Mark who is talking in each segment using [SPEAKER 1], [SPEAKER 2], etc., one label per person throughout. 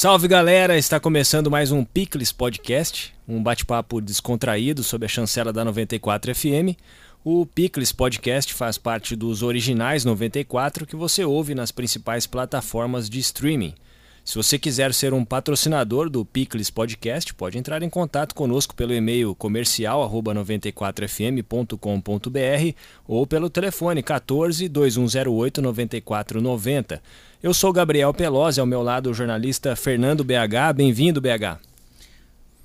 [SPEAKER 1] Salve galera, está começando mais um Picles Podcast, um bate-papo descontraído sobre a chancela da 94 FM. O Picles Podcast faz parte dos originais 94 que você ouve nas principais plataformas de streaming. Se você quiser ser um patrocinador do Picles Podcast, pode entrar em contato conosco pelo e-mail comercial@94fm.com.br ou pelo telefone 14 2108 9490. Eu sou Gabriel Pelosi, ao meu lado o jornalista Fernando BH. Bem-vindo, BH.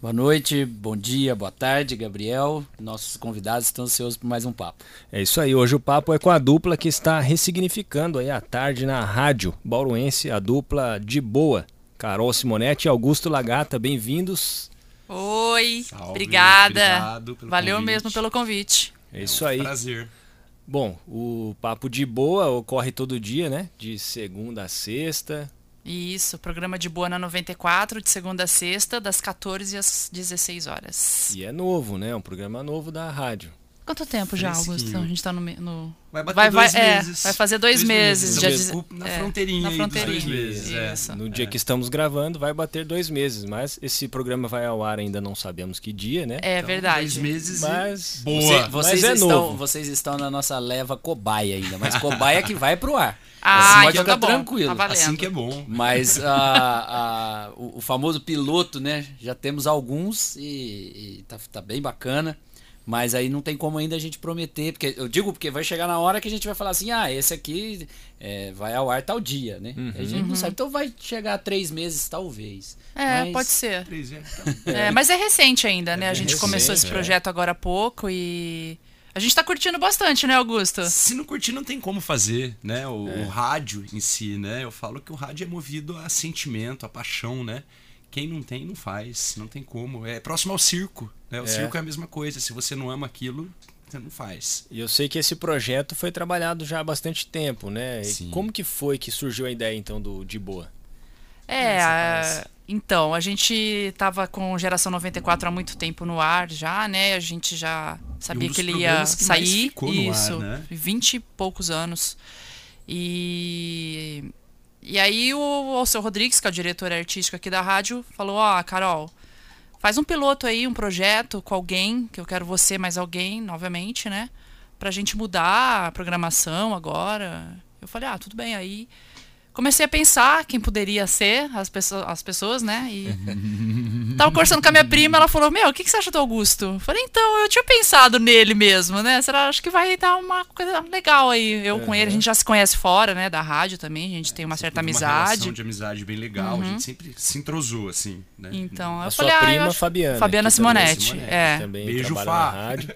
[SPEAKER 2] Boa noite, bom dia, boa tarde, Gabriel. Nossos convidados estão ansiosos por mais um papo.
[SPEAKER 1] É isso aí, hoje o papo é com a dupla que está ressignificando aí a tarde na rádio bauruense, a dupla de boa. Carol Simonetti e Augusto Lagata, bem-vindos.
[SPEAKER 3] Oi, Salve, obrigada. Valeu
[SPEAKER 4] convite.
[SPEAKER 3] mesmo pelo convite.
[SPEAKER 1] É isso aí.
[SPEAKER 4] Prazer.
[SPEAKER 1] Bom, o Papo de Boa ocorre todo dia, né? De segunda a sexta.
[SPEAKER 3] Isso, programa de boa na 94, de segunda a sexta, das 14 às 16 horas.
[SPEAKER 1] E é novo, né? Um programa novo da rádio.
[SPEAKER 3] Quanto tempo já, Augusto? A gente tá no. no...
[SPEAKER 4] Vai bater vai, dois
[SPEAKER 3] vai,
[SPEAKER 4] meses.
[SPEAKER 3] É, vai fazer dois, dois meses.
[SPEAKER 4] meses. Já diz... Na é, fronteirinha,
[SPEAKER 3] na fronteirinha.
[SPEAKER 4] dois meses. É.
[SPEAKER 1] No dia é. que estamos gravando, vai bater dois meses. Mas esse programa vai ao ar ainda não sabemos que dia, né?
[SPEAKER 3] É
[SPEAKER 4] então,
[SPEAKER 3] verdade.
[SPEAKER 4] Dois meses
[SPEAKER 1] mas...
[SPEAKER 4] Boa.
[SPEAKER 2] Você, vocês,
[SPEAKER 1] mas é
[SPEAKER 2] estão,
[SPEAKER 1] novo.
[SPEAKER 2] vocês estão na nossa leva cobaia ainda, mas cobaia que vai pro ar.
[SPEAKER 3] Ah,
[SPEAKER 2] assim,
[SPEAKER 3] então
[SPEAKER 2] ficar
[SPEAKER 3] tá bom.
[SPEAKER 2] tranquilo.
[SPEAKER 3] Tá
[SPEAKER 4] assim que é bom.
[SPEAKER 2] Mas a, a, o, o, famoso piloto, né? Já temos alguns e, e tá, tá bem bacana. Mas aí não tem como ainda a gente prometer, porque eu digo porque vai chegar na hora que a gente vai falar assim, ah, esse aqui é, vai ao ar tal dia, né?
[SPEAKER 1] Uhum.
[SPEAKER 2] A gente não sabe, então vai chegar a três meses talvez.
[SPEAKER 3] É,
[SPEAKER 2] mas...
[SPEAKER 3] pode ser.
[SPEAKER 4] Três é,
[SPEAKER 3] é, mas é recente ainda, né?
[SPEAKER 1] É
[SPEAKER 3] a gente
[SPEAKER 1] recente,
[SPEAKER 3] começou esse projeto agora há pouco e a gente tá curtindo bastante, né, Augusto?
[SPEAKER 4] Se não curtir, não tem como fazer, né? O, o rádio em si, né? Eu falo que o rádio é movido a sentimento, a paixão, né? Quem não tem, não faz. Não tem como. É próximo ao circo. Né? O
[SPEAKER 1] É.
[SPEAKER 4] circo é a mesma coisa. Se você não ama aquilo, você não faz.
[SPEAKER 1] E eu sei que esse projeto foi trabalhado já há bastante tempo, né? E
[SPEAKER 4] Sim.
[SPEAKER 1] como que foi que surgiu a ideia então do De Boa?
[SPEAKER 3] É,
[SPEAKER 4] Essa
[SPEAKER 3] a- então, a gente tava com Geração 94 há muito tempo no ar já, né? A gente já sabia
[SPEAKER 4] E um
[SPEAKER 3] que ele ia
[SPEAKER 4] que mais
[SPEAKER 3] sair.
[SPEAKER 4] no ar,
[SPEAKER 3] Isso,
[SPEAKER 4] né?
[SPEAKER 3] 20 e poucos anos. E. E aí o Alceu Rodrigues, que é o diretor artístico aqui da rádio, falou, ó, Carol, faz um piloto aí, um projeto com alguém, que eu quero você mais alguém, obviamente, né? Pra gente mudar a programação agora. Eu falei, ah, tudo bem. Aí comecei a pensar quem poderia ser as pessoas, as pessoas né? E tava conversando com a minha prima, ela falou: Meu, o que, que você acha do Augusto? Eu falei: Então, eu tinha pensado nele mesmo, né? Será acho que vai dar uma coisa legal aí. Eu com ele, a gente já se conhece fora, né? Da rádio também, a gente tem uma certa
[SPEAKER 4] Uma
[SPEAKER 3] amizade. Uhum.
[SPEAKER 4] relação de amizade bem legal. A gente sempre se entrosou, assim. Né?
[SPEAKER 3] Então,
[SPEAKER 1] A
[SPEAKER 3] eu
[SPEAKER 1] sua
[SPEAKER 3] falei: ah, eu
[SPEAKER 1] prima
[SPEAKER 3] acho-
[SPEAKER 1] Fabiana.
[SPEAKER 3] Fabiana
[SPEAKER 1] que também-
[SPEAKER 3] Simonetti.
[SPEAKER 4] Simonetti,
[SPEAKER 3] É.
[SPEAKER 1] Também
[SPEAKER 4] Beijo, Fá.
[SPEAKER 1] na rádio.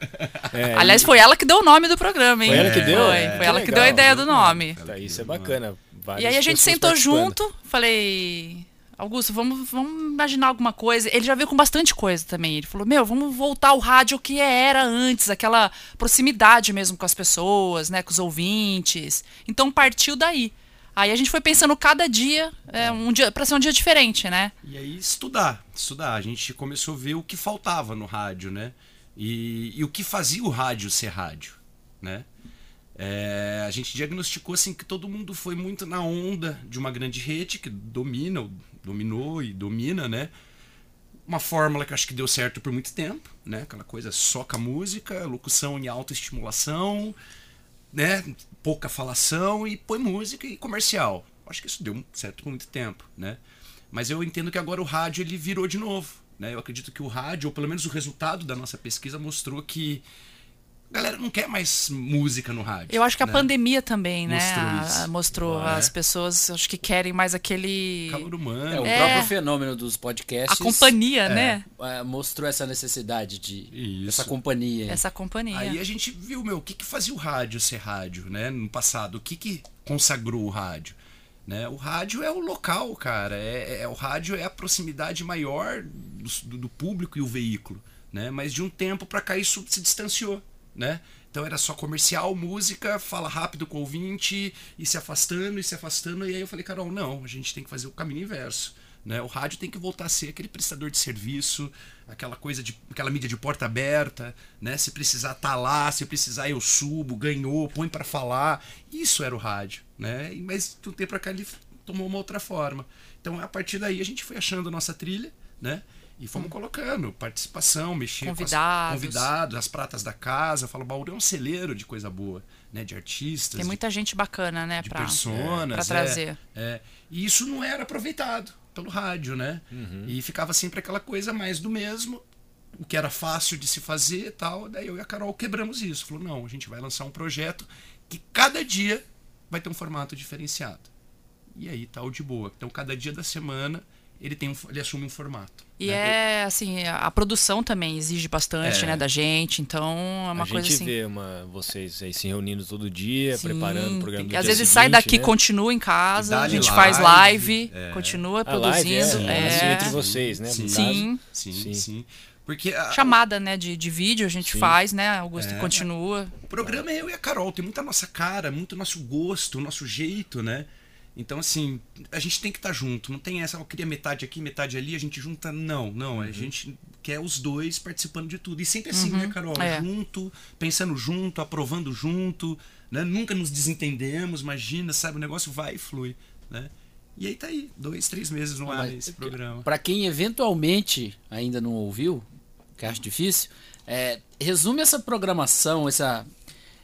[SPEAKER 1] É,
[SPEAKER 3] Aliás, foi ela que deu o nome do programa, hein?
[SPEAKER 1] Foi ela que deu?
[SPEAKER 3] Foi,
[SPEAKER 1] É,
[SPEAKER 3] foi
[SPEAKER 1] que
[SPEAKER 3] ela que
[SPEAKER 1] legal.
[SPEAKER 3] deu a ideia do nome.
[SPEAKER 1] Tá, isso é bacana.
[SPEAKER 3] E aí a gente sentou junto, falei, Augusto, vamos, vamos imaginar alguma coisa. Ele já veio com bastante coisa também. Ele falou, meu, vamos voltar ao rádio que era antes, aquela proximidade mesmo com as pessoas, né, com os ouvintes. Então partiu daí. Aí a gente foi pensando cada dia, é, um dia para ser um dia diferente, né?
[SPEAKER 4] E aí estudar, estudar. A gente começou a ver o que faltava no rádio, né? E, e o que fazia o rádio ser rádio, né? É, a gente diagnosticou assim que todo mundo foi muito na onda de uma grande rede que domina, ou dominou e domina, né? Uma fórmula que acho que deu certo por muito tempo, né? Aquela coisa soca música, locução em autoestimulação, né? Pouca falação e põe música e comercial. Acho que isso deu certo por muito tempo, né? Mas eu entendo que agora o rádio ele virou de novo, né? Eu acredito que o rádio, ou pelo menos o resultado da nossa pesquisa mostrou que a galera não quer mais música no rádio.
[SPEAKER 3] Eu acho que a
[SPEAKER 4] né?
[SPEAKER 3] pandemia também, né?
[SPEAKER 4] Mostrou
[SPEAKER 3] a-
[SPEAKER 4] isso.
[SPEAKER 3] mostrou
[SPEAKER 4] É.
[SPEAKER 3] as pessoas, acho que querem mais aquele
[SPEAKER 4] calor
[SPEAKER 2] É,
[SPEAKER 4] humano.
[SPEAKER 2] o
[SPEAKER 3] É.
[SPEAKER 2] próprio fenômeno dos podcasts
[SPEAKER 3] a companhia, né?
[SPEAKER 2] é, mostrou essa necessidade de
[SPEAKER 4] Isso.
[SPEAKER 2] essa companhia.
[SPEAKER 3] Essa companhia.
[SPEAKER 4] Aí a gente viu, meu, o que, que fazia o rádio ser rádio, né? No passado, o que, que consagrou o rádio? Né? O rádio é o local, cara. É, é- o rádio é a proximidade maior do, do público e o veículo, né? Mas de um tempo pra cá isso se distanciou, né? Então era só comercial, música, fala rápido com o ouvinte, e se afastando, e se afastando. E aí eu falei, Carol, não, a gente tem que fazer o caminho inverso. Né? O rádio tem que voltar a ser aquele prestador de serviço, aquela coisa de aquela mídia de porta aberta, né? Se precisar tá lá, se precisar eu subo, ganhou, põe pra falar. Isso era o rádio, né? Mas um tempo pra cá ele tomou uma outra forma. Então, a partir daí, a gente foi achando a nossa trilha, né? E fomos colocando participação, mexer
[SPEAKER 3] Convidados.
[SPEAKER 4] com as, convidados, as pratas da casa. Eu falo, Bauru é um celeiro de coisa boa, né? De artistas,
[SPEAKER 3] Tem muita gente bacana, né,
[SPEAKER 4] de
[SPEAKER 3] pra,
[SPEAKER 4] personas.
[SPEAKER 3] pra
[SPEAKER 4] é,
[SPEAKER 3] trazer.
[SPEAKER 4] é. E isso não era aproveitado pelo rádio, né? E ficava sempre aquela coisa mais do mesmo, o que era fácil de se fazer e tal. Daí eu e a Carol quebramos isso. Falou, não, a gente vai lançar um projeto que cada dia vai ter um formato diferenciado. E aí tá o de boa. Então, cada dia da semana ele tem um, ele assume um formato.
[SPEAKER 3] E
[SPEAKER 4] né?
[SPEAKER 3] é assim, a a produção também exige bastante,
[SPEAKER 4] É.
[SPEAKER 3] né, da gente. Então é uma
[SPEAKER 1] a
[SPEAKER 3] coisa
[SPEAKER 1] gente
[SPEAKER 3] assim.
[SPEAKER 1] vê uma, vocês aí se reunindo todo dia,
[SPEAKER 3] Sim,
[SPEAKER 1] preparando o programa
[SPEAKER 3] tem
[SPEAKER 1] do
[SPEAKER 3] que- Às
[SPEAKER 1] dia
[SPEAKER 3] vezes sai
[SPEAKER 1] seguinte,
[SPEAKER 3] daqui,
[SPEAKER 1] né?
[SPEAKER 3] continua em casa, a gente faz
[SPEAKER 4] live,
[SPEAKER 3] live,
[SPEAKER 4] é.
[SPEAKER 3] continua
[SPEAKER 1] A live é,
[SPEAKER 3] produzindo.
[SPEAKER 1] é, assim, entre vocês, né?
[SPEAKER 4] Sim.
[SPEAKER 3] Sim.
[SPEAKER 4] Sim,
[SPEAKER 1] Sim.
[SPEAKER 4] sim. Porque a-
[SPEAKER 3] Chamada, né, de, de vídeo a gente
[SPEAKER 1] Sim.
[SPEAKER 3] faz, né? Augusto
[SPEAKER 4] É.
[SPEAKER 3] continua.
[SPEAKER 4] O programa é eu e a Carol, tem muita nossa cara, muito nosso gosto, nosso jeito, né? Então, assim, a gente tem que estar junto. Não tem essa, eu queria metade aqui, metade ali, a gente junta. Não, não.
[SPEAKER 3] Uhum.
[SPEAKER 4] A gente quer os dois participando de tudo. E sempre assim, né, Carol?
[SPEAKER 3] É.
[SPEAKER 4] Junto, pensando junto, aprovando junto, né? Nunca nos desentendemos, imagina, sabe? O negócio vai e flui, né? E aí tá aí, dois, três meses no ar
[SPEAKER 2] Mas-
[SPEAKER 4] esse programa.
[SPEAKER 2] Pra quem eventualmente ainda não ouviu, que acho difícil, é, resume essa programação, essa,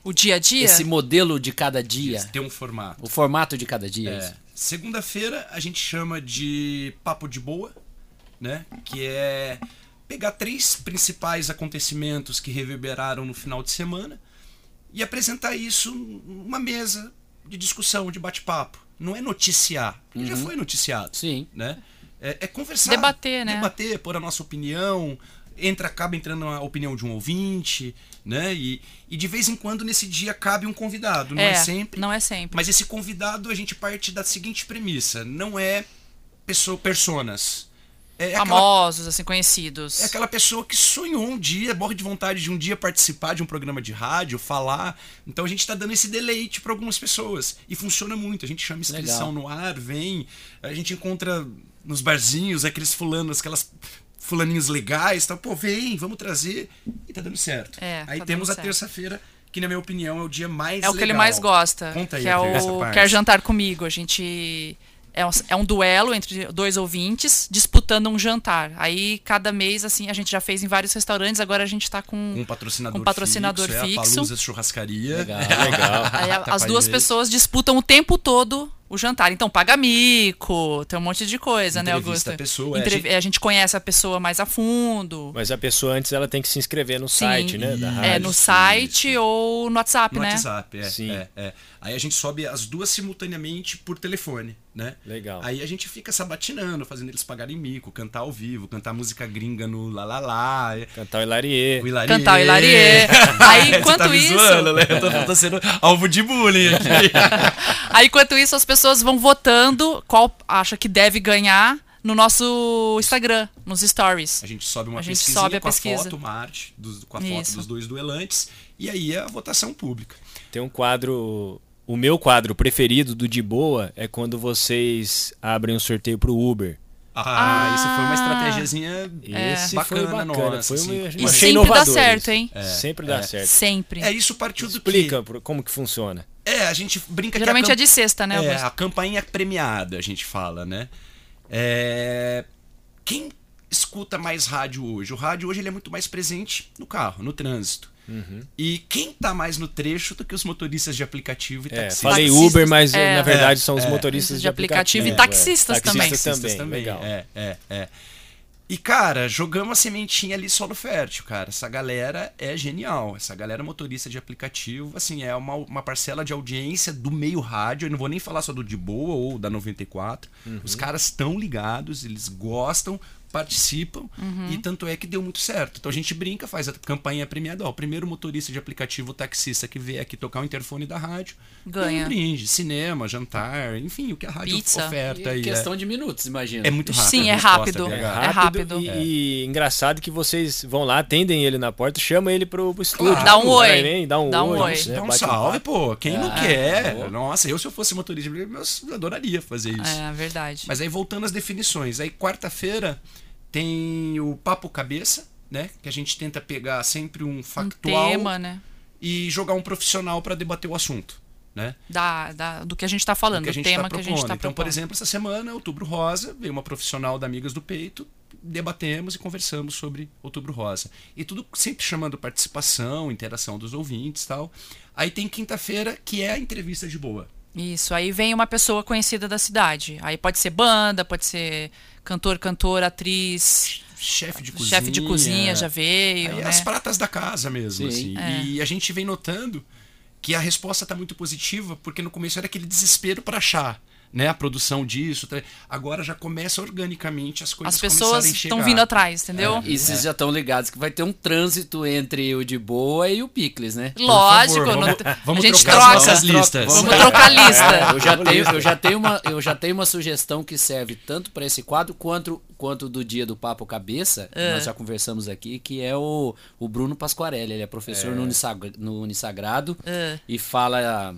[SPEAKER 3] O dia a dia.
[SPEAKER 2] esse modelo de cada dia,
[SPEAKER 4] Tem um formato.
[SPEAKER 2] o formato de cada dia.
[SPEAKER 4] É.
[SPEAKER 2] isso.
[SPEAKER 4] Segunda-feira a gente chama de papo de boa, né? Que é pegar três principais acontecimentos que reverberaram no final de semana e apresentar isso numa mesa de discussão, de bate-papo. Não é noticiar, porque já foi noticiado,
[SPEAKER 2] Sim.
[SPEAKER 4] né? É, é conversar,
[SPEAKER 3] Debater, né?
[SPEAKER 4] Debater, pôr a nossa opinião, entra, acaba entrando a opinião de um ouvinte, né? E, e de vez em quando nesse dia cabe um convidado, não é, sempre.
[SPEAKER 3] Não é sempre.
[SPEAKER 4] Mas esse convidado a gente parte da seguinte premissa: não é pessoa, personas. É aquela,
[SPEAKER 3] Famosos, assim, conhecidos.
[SPEAKER 4] é aquela pessoa que sonhou um dia, morre de vontade de um dia participar de um programa de rádio, falar. Então a gente está dando esse deleite para algumas pessoas. E funciona muito. A gente chama inscrição no ar, vem. A gente encontra nos barzinhos aqueles fulanos, aquelas fulaninhos legais. Tá, Pô, vem, vamos trazer. E tá dando certo.
[SPEAKER 3] É,
[SPEAKER 4] Aí
[SPEAKER 3] tá
[SPEAKER 4] temos a terça-feira, que na minha opinião é o dia mais
[SPEAKER 3] É o que ele
[SPEAKER 4] legal.
[SPEAKER 3] mais gosta.
[SPEAKER 4] Conta aí
[SPEAKER 3] que é o. Quer Jantar Comigo. A gente. É um, é um duelo entre dois ouvintes disputando um jantar. Aí, cada mês, assim, a gente já fez em vários restaurantes, agora a gente tá com.
[SPEAKER 4] um patrocinador,
[SPEAKER 3] Um patrocinador
[SPEAKER 4] fixo, É a
[SPEAKER 3] fixo.
[SPEAKER 4] Palusa Churrascaria.
[SPEAKER 2] Legal.
[SPEAKER 1] Legal.
[SPEAKER 3] Aí
[SPEAKER 4] Tá
[SPEAKER 3] as duas pessoas disputam o tempo todo o jantar. Então, paga mico, tem um monte de coisa, né,
[SPEAKER 4] Entrevista
[SPEAKER 3] Augusto?
[SPEAKER 4] a pessoa, é,
[SPEAKER 3] Entrev-
[SPEAKER 4] a
[SPEAKER 3] a, gente... conhece a pessoa mais a fundo.
[SPEAKER 1] Mas a pessoa antes ela tem que se inscrever no
[SPEAKER 3] Sim.
[SPEAKER 1] site, né? Da
[SPEAKER 4] Isso.
[SPEAKER 1] rádio.
[SPEAKER 3] É, no
[SPEAKER 4] isso.
[SPEAKER 3] site ou no WhatsApp,
[SPEAKER 4] No
[SPEAKER 3] né?
[SPEAKER 4] WhatsApp, é,
[SPEAKER 1] Sim.
[SPEAKER 4] é, é. Aí a gente sobe as duas simultaneamente por telefone, né?
[SPEAKER 1] Legal.
[SPEAKER 4] Aí a gente fica sabatinando, fazendo eles pagarem mico, cantar ao vivo, cantar música gringa no lá lá lá, é,
[SPEAKER 1] Cantar o Hilarie.
[SPEAKER 4] o Hilarie.
[SPEAKER 3] Cantar o Hilarie. Aí,
[SPEAKER 4] Você
[SPEAKER 3] enquanto
[SPEAKER 4] tá me
[SPEAKER 3] isso-
[SPEAKER 4] zoando, né? Eu tô, tô sendo alvo de bullying aqui.
[SPEAKER 3] Aí, enquanto isso, as pessoas vão votando qual acha que deve ganhar no nosso Instagram, nos stories.
[SPEAKER 4] A gente sobe uma
[SPEAKER 3] A gente sobe a
[SPEAKER 4] com a
[SPEAKER 3] pesquisa.
[SPEAKER 4] foto, uma arte, dos- com a foto
[SPEAKER 3] Isso.
[SPEAKER 4] dos dois duelantes, e aí é a votação pública.
[SPEAKER 1] Tem um quadro. O meu quadro preferido do De Boa é quando vocês abrem um sorteio pro Uber.
[SPEAKER 4] Ah,
[SPEAKER 3] Ah.
[SPEAKER 4] isso foi uma estratégiazinha
[SPEAKER 1] Esse
[SPEAKER 4] bacana,
[SPEAKER 1] foi bacana.
[SPEAKER 4] nossa,
[SPEAKER 1] foi
[SPEAKER 4] assim.
[SPEAKER 1] uma,
[SPEAKER 3] E
[SPEAKER 1] achei
[SPEAKER 3] sempre dá certo, hein?
[SPEAKER 1] sempre dá certo.
[SPEAKER 3] Sempre.
[SPEAKER 4] É, isso partiu do
[SPEAKER 1] Explica como que funciona.
[SPEAKER 4] É, a gente brinca
[SPEAKER 3] Geralmente
[SPEAKER 4] que a
[SPEAKER 3] é de sexta, né,
[SPEAKER 4] É, a campainha premiada, a gente fala, né? É, Quem escuta mais rádio hoje? O rádio hoje ele é muito mais presente no carro, no trânsito.
[SPEAKER 1] Uhum.
[SPEAKER 4] E quem tá mais no trecho do que os motoristas de aplicativo e
[SPEAKER 1] É,
[SPEAKER 4] taxistas?
[SPEAKER 1] falei Uber, mas
[SPEAKER 3] é.
[SPEAKER 1] na verdade
[SPEAKER 4] É,
[SPEAKER 1] são os
[SPEAKER 4] é.
[SPEAKER 1] motoristas
[SPEAKER 3] De
[SPEAKER 1] de
[SPEAKER 3] aplicativo
[SPEAKER 1] aplicativo.
[SPEAKER 3] e taxistas
[SPEAKER 1] é.
[SPEAKER 3] também.
[SPEAKER 1] Taxistas
[SPEAKER 4] Taxistas
[SPEAKER 1] também, legal.
[SPEAKER 4] É, é, é. E, cara, jogamos a sementinha ali solo fértil, cara. Essa galera é genial. Essa galera motorista de aplicativo, assim, é uma, uma parcela de audiência do meio rádio. Eu não vou nem falar só do De Boa ou da 94.
[SPEAKER 1] Uhum.
[SPEAKER 4] Os caras estão ligados, eles gostam, participam.
[SPEAKER 3] Uhum.
[SPEAKER 4] E tanto é que deu muito certo. Então a gente brinca, faz a campanha premiada. Ó, o primeiro motorista de aplicativo taxista que vier aqui tocar o interfone da rádio
[SPEAKER 3] Ganha.
[SPEAKER 4] Um brinde, cinema, jantar, enfim, o que a rádio
[SPEAKER 3] Pizza.
[SPEAKER 4] oferta
[SPEAKER 2] E
[SPEAKER 4] aí.
[SPEAKER 2] questão de minutos, imagina.
[SPEAKER 4] É, é muito rápido.
[SPEAKER 3] Sim,
[SPEAKER 4] a
[SPEAKER 3] é rápido.
[SPEAKER 4] BH.
[SPEAKER 3] É rápido.
[SPEAKER 1] E, e engraçado que vocês vão lá, atendem ele na porta, chama ele pro, pro estúdio.
[SPEAKER 4] Claro.
[SPEAKER 3] Dá um oi.
[SPEAKER 1] Vem, dá um
[SPEAKER 3] Dá um
[SPEAKER 1] oi.
[SPEAKER 3] oi.
[SPEAKER 1] né,
[SPEAKER 4] Dá um salve, pô. Quem não
[SPEAKER 2] Ah,
[SPEAKER 4] quer?
[SPEAKER 2] boa.
[SPEAKER 4] Nossa, eu se eu fosse motorista, eu adoraria fazer isso.
[SPEAKER 3] É, verdade.
[SPEAKER 4] Mas aí voltando às definições. Aí quarta-feira tem o papo cabeça, né? Que a gente tenta pegar sempre um
[SPEAKER 3] um
[SPEAKER 4] factual
[SPEAKER 3] tema, né?
[SPEAKER 4] e jogar um profissional para debater o assunto. né?
[SPEAKER 3] Da, da- do que a gente tá falando,
[SPEAKER 4] do
[SPEAKER 3] do,
[SPEAKER 4] que a gente
[SPEAKER 3] tema
[SPEAKER 4] está
[SPEAKER 3] que a gente
[SPEAKER 4] propondo.
[SPEAKER 3] tá
[SPEAKER 4] Então, por exemplo, essa semana, Outubro Rosa, veio uma profissional da Amigas do Peito, debatemos e conversamos sobre Outubro Rosa. E tudo sempre chamando participação, interação dos ouvintes e tal. Aí tem quinta-feira, que é a entrevista de boa.
[SPEAKER 3] Isso, aí vem uma pessoa conhecida da cidade. Aí pode ser banda, pode ser cantor, cantora, atriz,
[SPEAKER 4] Chefe de cozinha.
[SPEAKER 3] chefe de cozinha já veio,
[SPEAKER 4] Aí
[SPEAKER 3] né?
[SPEAKER 4] as pratas da casa mesmo,
[SPEAKER 2] Sim.
[SPEAKER 4] assim.
[SPEAKER 3] É.
[SPEAKER 4] E a gente vem notando que a resposta está muito positiva, porque no começo era aquele desespero para achar, né, a produção disso. Agora já começa organicamente as coisas
[SPEAKER 3] As pessoas estão vindo atrás, entendeu?
[SPEAKER 2] E vocês já estão ligados que vai ter um trânsito entre o de boa e o Picles, né?
[SPEAKER 3] Lógico,
[SPEAKER 4] favor,
[SPEAKER 3] não-
[SPEAKER 4] vamos- vamos
[SPEAKER 3] a gente
[SPEAKER 4] trocar as
[SPEAKER 3] troca.
[SPEAKER 4] nossas listas.
[SPEAKER 3] Vamos trocar a lista.
[SPEAKER 2] É, eu, já tenho, eu, já tenho uma, eu já tenho uma sugestão que serve tanto para esse quadro quanto, quanto do dia do Papo Cabeça, que
[SPEAKER 3] É.
[SPEAKER 2] nós já conversamos aqui, que é o, o Bruno Pasquarelli. Ele é professor no, Unisag, no Unisagrado
[SPEAKER 3] É.
[SPEAKER 2] e fala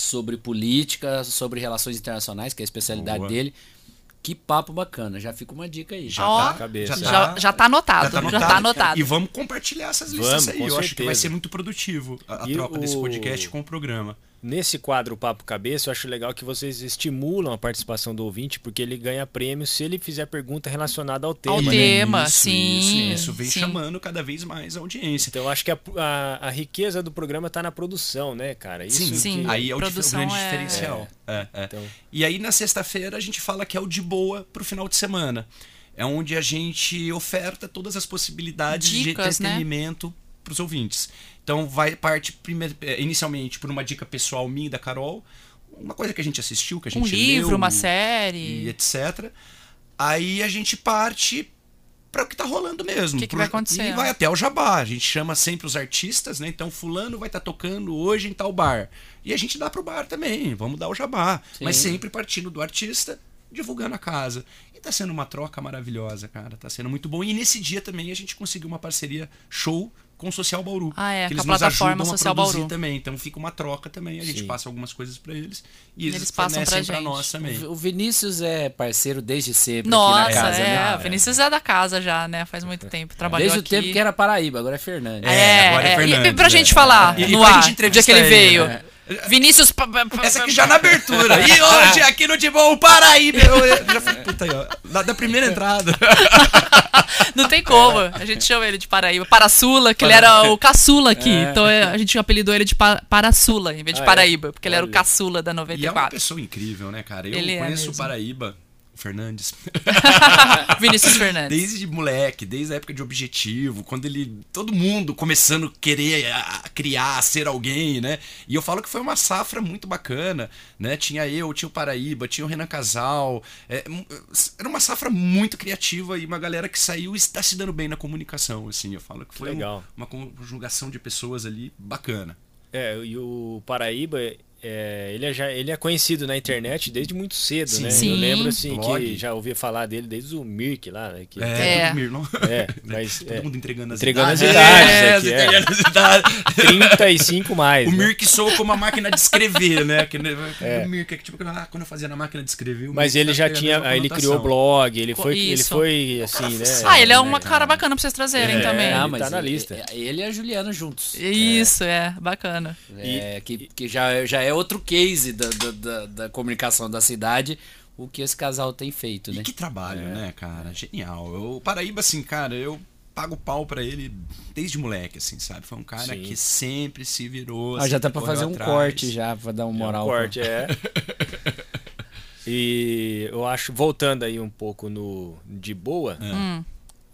[SPEAKER 2] sobre política, sobre relações internacionais, que é a especialidade
[SPEAKER 4] Boa.
[SPEAKER 2] dele. Que papo bacana, já fica uma dica aí.
[SPEAKER 4] Já
[SPEAKER 3] Ó,
[SPEAKER 4] tá,
[SPEAKER 1] cabeça.
[SPEAKER 3] Já, já tá anotado, já tá anotado.
[SPEAKER 4] E vamos compartilhar essas listas
[SPEAKER 1] Vamos,
[SPEAKER 4] aí. Eu acho que vai
[SPEAKER 1] certeza.
[SPEAKER 4] ser muito produtivo a, a troca desse
[SPEAKER 1] o-
[SPEAKER 4] podcast com o programa.
[SPEAKER 1] Nesse quadro Papo Cabeça, eu acho legal que vocês estimulam a participação do ouvinte, porque ele ganha prêmio se ele fizer pergunta relacionada ao tema.
[SPEAKER 3] Ao
[SPEAKER 1] né?
[SPEAKER 3] tema,
[SPEAKER 4] Isso,
[SPEAKER 3] sim.
[SPEAKER 4] Isso, isso vem
[SPEAKER 3] sim.
[SPEAKER 4] chamando cada vez mais a audiência.
[SPEAKER 1] Então eu acho que a, a- a riqueza do programa está na produção, né, cara? Isso
[SPEAKER 4] Sim,
[SPEAKER 3] Sim.
[SPEAKER 1] que-
[SPEAKER 4] Aí é o, o
[SPEAKER 3] Produção
[SPEAKER 4] grande
[SPEAKER 3] é-
[SPEAKER 4] diferencial. É, é.
[SPEAKER 1] Então-
[SPEAKER 4] E aí na sexta-feira a gente fala que é o de boa pro final de semana. É onde a gente oferta todas as possibilidades
[SPEAKER 3] Dicas,
[SPEAKER 4] de
[SPEAKER 3] né?
[SPEAKER 4] entretenimento para os ouvintes. Então vai parte primeir- eh, inicialmente por uma dica pessoal minha e da Carol, uma coisa que a gente assistiu, que a
[SPEAKER 3] Um
[SPEAKER 4] gente
[SPEAKER 3] livro,
[SPEAKER 4] leu,
[SPEAKER 3] uma
[SPEAKER 4] e
[SPEAKER 3] série.
[SPEAKER 4] etc. Aí a gente parte para o que tá rolando mesmo.
[SPEAKER 3] O que que vai acontecer,
[SPEAKER 4] E vai até o jabá. A gente chama sempre os artistas, né? Então fulano vai estar tocando hoje em tal bar. E a gente dá pro bar também, vamos dar o jabá. Mas sempre partindo do artista, divulgando a casa. E tá sendo uma troca maravilhosa, cara. Tá sendo muito bom. E nesse dia também a gente conseguiu uma parceria show com o Social Bauru.
[SPEAKER 3] Ah, é,
[SPEAKER 4] que
[SPEAKER 3] com
[SPEAKER 4] eles
[SPEAKER 3] a plataforma
[SPEAKER 4] nos ajudam
[SPEAKER 3] Social
[SPEAKER 4] a produzir
[SPEAKER 3] Bauru.
[SPEAKER 4] também. Então fica uma troca também. A gente
[SPEAKER 1] Sim.
[SPEAKER 4] passa algumas coisas para eles e eles,
[SPEAKER 3] Eles passam gente.
[SPEAKER 4] nós também.
[SPEAKER 2] O Vinícius é parceiro desde sempre
[SPEAKER 3] Nossa,
[SPEAKER 2] aqui na casa,
[SPEAKER 3] é.
[SPEAKER 2] né?
[SPEAKER 3] O Vinícius é da casa já, né? Faz muito tempo. Trabalhou
[SPEAKER 2] Desde o
[SPEAKER 3] aqui.
[SPEAKER 2] tempo que era Paraíba, agora é Fernandes.
[SPEAKER 3] É,
[SPEAKER 4] agora é
[SPEAKER 3] é.
[SPEAKER 4] Fernandes,
[SPEAKER 3] e pra
[SPEAKER 4] é.
[SPEAKER 3] gente falar
[SPEAKER 4] E- e
[SPEAKER 3] no
[SPEAKER 4] pra
[SPEAKER 3] ar, o dia que ele veio. Vinícius.
[SPEAKER 4] Essa aqui já na abertura. E hoje, aqui no De Bom Paraíba. Eu já falei, puta aí, ó. Da, da primeira entrada.
[SPEAKER 3] Não tem como. A gente chama ele de Paraíba. Paraçula, que ele era o caçula aqui. Então é, a gente apelidou ele de pa Paraçula, em vez de
[SPEAKER 1] Ah, é?
[SPEAKER 3] Paraíba, porque ele era o caçula da
[SPEAKER 4] E é uma
[SPEAKER 3] 94.
[SPEAKER 4] pessoa incrível, né, cara? Eu
[SPEAKER 3] Ele é
[SPEAKER 4] conheço o
[SPEAKER 3] mesmo.
[SPEAKER 4] Paraíba, o Fernandes,
[SPEAKER 3] Vinícius Fernandes.
[SPEAKER 4] desde moleque, desde a época de Objetivo, quando ele. Todo mundo começando a querer a- a criar, a ser alguém, né? E eu falo que foi uma safra muito bacana, né? Tinha eu, tinha o Paraíba, tinha o Renan Casal. é, era uma safra muito criativa e uma galera que saiu e está se dando bem na comunicação, assim. Eu falo que foi um-
[SPEAKER 1] Legal.
[SPEAKER 4] uma conjugação de pessoas ali bacana.
[SPEAKER 1] É, e o Paraíba, é, ele, é já, ele é conhecido na internet desde muito cedo,
[SPEAKER 4] Sim.
[SPEAKER 1] né?
[SPEAKER 3] Sim.
[SPEAKER 1] Eu lembro assim
[SPEAKER 4] Blog.
[SPEAKER 1] que já ouvi falar dele desde o Mirk lá, né? Que,
[SPEAKER 3] É.
[SPEAKER 4] Mirlon.
[SPEAKER 1] É, mas
[SPEAKER 4] Todo
[SPEAKER 1] é,
[SPEAKER 4] mundo entregando as
[SPEAKER 1] entregando as
[SPEAKER 4] idades.
[SPEAKER 1] idades
[SPEAKER 4] É,
[SPEAKER 1] aqui, é.
[SPEAKER 4] entregando as idades.
[SPEAKER 1] 35 mais.
[SPEAKER 4] O
[SPEAKER 1] né?
[SPEAKER 4] Mirk soou como uma máquina de escrever, né? Que, O Mirk é que, tipo, ah, quando eu fazia na máquina de escrever. o
[SPEAKER 1] Mas
[SPEAKER 4] Mirk
[SPEAKER 1] ele
[SPEAKER 4] tá
[SPEAKER 1] já tinha. ele criou blog, ele foi, ele foi assim, né?
[SPEAKER 3] Ah, ele é
[SPEAKER 4] né,
[SPEAKER 3] uma
[SPEAKER 4] cara?
[SPEAKER 3] cara bacana pra vocês trazerem
[SPEAKER 1] É.
[SPEAKER 3] também.
[SPEAKER 2] Ah,
[SPEAKER 1] ele
[SPEAKER 2] mas
[SPEAKER 1] tá na lista.
[SPEAKER 2] Ele e a Juliana juntos.
[SPEAKER 3] Isso, é, bacana.
[SPEAKER 2] É, que, que já, já é outro case da, da, da, da comunicação da cidade, o que esse casal tem feito,
[SPEAKER 4] E
[SPEAKER 2] né?
[SPEAKER 4] que trabalho,
[SPEAKER 1] É.
[SPEAKER 4] né, cara? Genial. O Paraíba, assim, cara, eu pago pau pra ele desde moleque, assim, sabe? Foi um cara
[SPEAKER 1] Sim.
[SPEAKER 4] que sempre se virou.
[SPEAKER 2] Ah, já tá pra fazer um
[SPEAKER 4] atrás.
[SPEAKER 2] corte já, pra dar um
[SPEAKER 1] É um
[SPEAKER 2] moral.
[SPEAKER 1] corte, é. E eu acho, voltando aí um pouco no de boa,
[SPEAKER 3] Hum.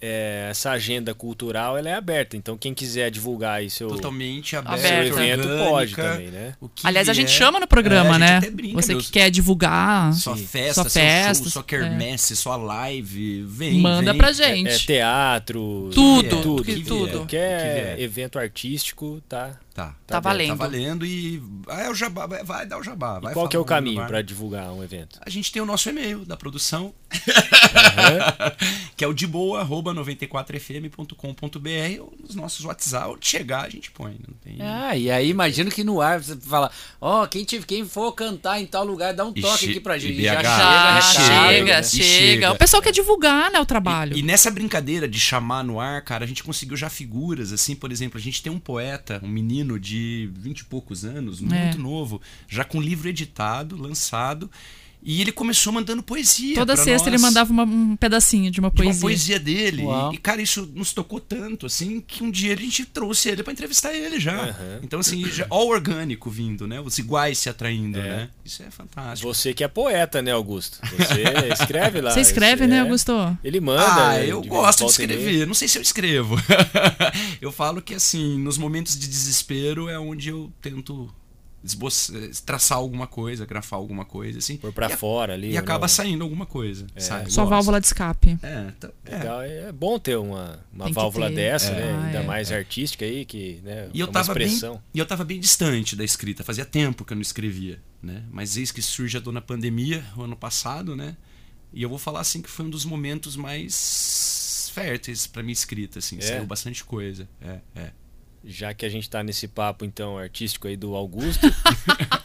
[SPEAKER 1] É, essa agenda cultural ela é aberta. Então quem quiser divulgar aí seu,
[SPEAKER 4] Totalmente aberto.
[SPEAKER 1] seu evento
[SPEAKER 4] orgânica,
[SPEAKER 1] pode também, né?
[SPEAKER 4] o que
[SPEAKER 3] Aliás, a gente chama no programa,
[SPEAKER 4] É,
[SPEAKER 3] né?
[SPEAKER 4] brinca,
[SPEAKER 3] Você
[SPEAKER 4] meus-
[SPEAKER 3] que quer divulgar.
[SPEAKER 4] Sua festa,
[SPEAKER 3] Sua
[SPEAKER 4] seu
[SPEAKER 3] festa,
[SPEAKER 4] show, sua
[SPEAKER 3] é.
[SPEAKER 4] quermesse, sua live, vem,
[SPEAKER 3] Manda
[SPEAKER 4] vem.
[SPEAKER 3] pra
[SPEAKER 1] É,
[SPEAKER 3] gente.
[SPEAKER 1] teatro,
[SPEAKER 3] Tudo,
[SPEAKER 1] tudo,
[SPEAKER 3] tudo.
[SPEAKER 1] Qualquer evento artístico tá.
[SPEAKER 4] Tá.
[SPEAKER 3] Tá
[SPEAKER 1] dentro.
[SPEAKER 3] valendo.
[SPEAKER 4] Tá valendo e vai, o jabá, vai, vai dar o jabá.
[SPEAKER 1] E
[SPEAKER 4] vai
[SPEAKER 1] qual que é o caminho para divulgar um evento?
[SPEAKER 4] A gente tem o nosso e-mail da produção,
[SPEAKER 1] Aham.
[SPEAKER 4] que é o de boa, arroba 94fm.com.br, ou nos nossos WhatsApp, onde chegar a gente põe. Não tem...
[SPEAKER 2] Ah, e aí imagino que no ar você fala, ó, quem, tive- quem for cantar em tal lugar, dá um
[SPEAKER 4] E
[SPEAKER 2] toque aqui pra
[SPEAKER 4] e
[SPEAKER 2] gente.
[SPEAKER 4] BH,
[SPEAKER 2] Já
[SPEAKER 3] Já,
[SPEAKER 2] chega,
[SPEAKER 3] chega,
[SPEAKER 2] né?
[SPEAKER 3] chega,
[SPEAKER 4] chega.
[SPEAKER 3] O pessoal quer divulgar, né, o trabalho.
[SPEAKER 4] E, e nessa brincadeira de chamar no ar, cara, a gente conseguiu já figuras, assim, por exemplo, a gente tem um poeta, um menino menino de vinte e poucos anos, muito novo, já com livro editado, lançado. E ele começou mandando poesia.
[SPEAKER 3] Toda sexta ele
[SPEAKER 4] nós,
[SPEAKER 3] mandava uma- um pedacinho de uma
[SPEAKER 4] de
[SPEAKER 3] poesia.
[SPEAKER 4] uma poesia dele.
[SPEAKER 2] Uau.
[SPEAKER 4] E, cara, isso nos tocou tanto, assim, que um dia a gente trouxe ele pra entrevistar ele já.
[SPEAKER 1] Aham.
[SPEAKER 4] Então, assim, já, all orgânico vindo, né? Os iguais se atraindo,
[SPEAKER 1] É.
[SPEAKER 4] né? Isso é fantástico.
[SPEAKER 1] Você que é poeta, né, Augusto? Você escreve lá.
[SPEAKER 3] Você escreve, né,
[SPEAKER 1] é.
[SPEAKER 3] Augusto?
[SPEAKER 1] Ele manda.
[SPEAKER 4] Ah,
[SPEAKER 1] né,
[SPEAKER 4] eu
[SPEAKER 1] de
[SPEAKER 4] gosto de escrever. Não sei se eu escrevo. eu falo que, assim, nos momentos de desespero é onde eu tento esboçar, traçar alguma coisa, grafar alguma coisa, assim.
[SPEAKER 1] Pôr pra
[SPEAKER 4] e,
[SPEAKER 1] fora ali.
[SPEAKER 4] e acaba
[SPEAKER 1] não.
[SPEAKER 4] saindo alguma coisa. sabe?
[SPEAKER 3] Sua
[SPEAKER 4] Gosto.
[SPEAKER 3] válvula de escape.
[SPEAKER 4] É, tá- é.
[SPEAKER 1] Legal, é bom ter uma, uma válvula
[SPEAKER 3] ter.
[SPEAKER 1] dessa,
[SPEAKER 3] É.
[SPEAKER 1] né?
[SPEAKER 3] Ah,
[SPEAKER 1] Ainda
[SPEAKER 3] é.
[SPEAKER 1] mais artística aí, que, né?
[SPEAKER 4] E eu
[SPEAKER 1] é
[SPEAKER 4] tava bem,
[SPEAKER 1] expressão.
[SPEAKER 4] e eu tava bem distante da escrita, fazia tempo que eu não escrevia, né? Mas eis que surge a dona pandemia, o ano passado, né? E eu vou falar assim que foi um dos momentos mais férteis pra minha escrita, assim,
[SPEAKER 1] É?
[SPEAKER 4] saiu bastante coisa. É, é.
[SPEAKER 1] Já que a gente tá nesse papo, então, artístico aí do Augusto.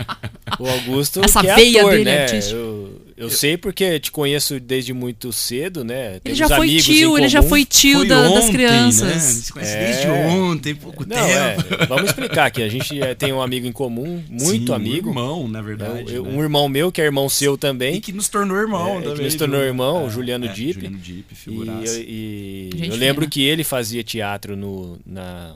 [SPEAKER 1] o Augusto
[SPEAKER 3] Essa
[SPEAKER 1] que é
[SPEAKER 3] veia
[SPEAKER 1] ator,
[SPEAKER 3] dele
[SPEAKER 1] né?
[SPEAKER 3] artística.
[SPEAKER 1] Eu, eu sei porque te conheço desde muito cedo, né?
[SPEAKER 3] Ele
[SPEAKER 1] Temos
[SPEAKER 3] já foi
[SPEAKER 1] amigos
[SPEAKER 3] tio, ele já foi tio
[SPEAKER 4] Foi
[SPEAKER 3] da- das
[SPEAKER 4] ontem,
[SPEAKER 3] crianças.
[SPEAKER 4] Né? Se conhece
[SPEAKER 1] É.
[SPEAKER 4] desde ontem, pouco
[SPEAKER 1] Não,
[SPEAKER 4] tempo.
[SPEAKER 1] é, vamos explicar aqui. A gente é, tem um amigo em comum, muito
[SPEAKER 4] Sim,
[SPEAKER 1] amigo.
[SPEAKER 4] Um irmão, na
[SPEAKER 1] É,
[SPEAKER 4] verdade.
[SPEAKER 1] eu-
[SPEAKER 4] né?
[SPEAKER 1] um irmão meu, que é irmão seu também.
[SPEAKER 4] E que nos tornou irmão
[SPEAKER 1] É, que
[SPEAKER 4] também.
[SPEAKER 1] nos tornou irmão,
[SPEAKER 4] É,
[SPEAKER 1] o Juliano
[SPEAKER 4] é,
[SPEAKER 1] Dipp.
[SPEAKER 4] Juliano Dipp,
[SPEAKER 1] E,
[SPEAKER 4] figuraça.
[SPEAKER 1] eu- e
[SPEAKER 3] Gente
[SPEAKER 1] eu lembro que ele fazia teatro no, na,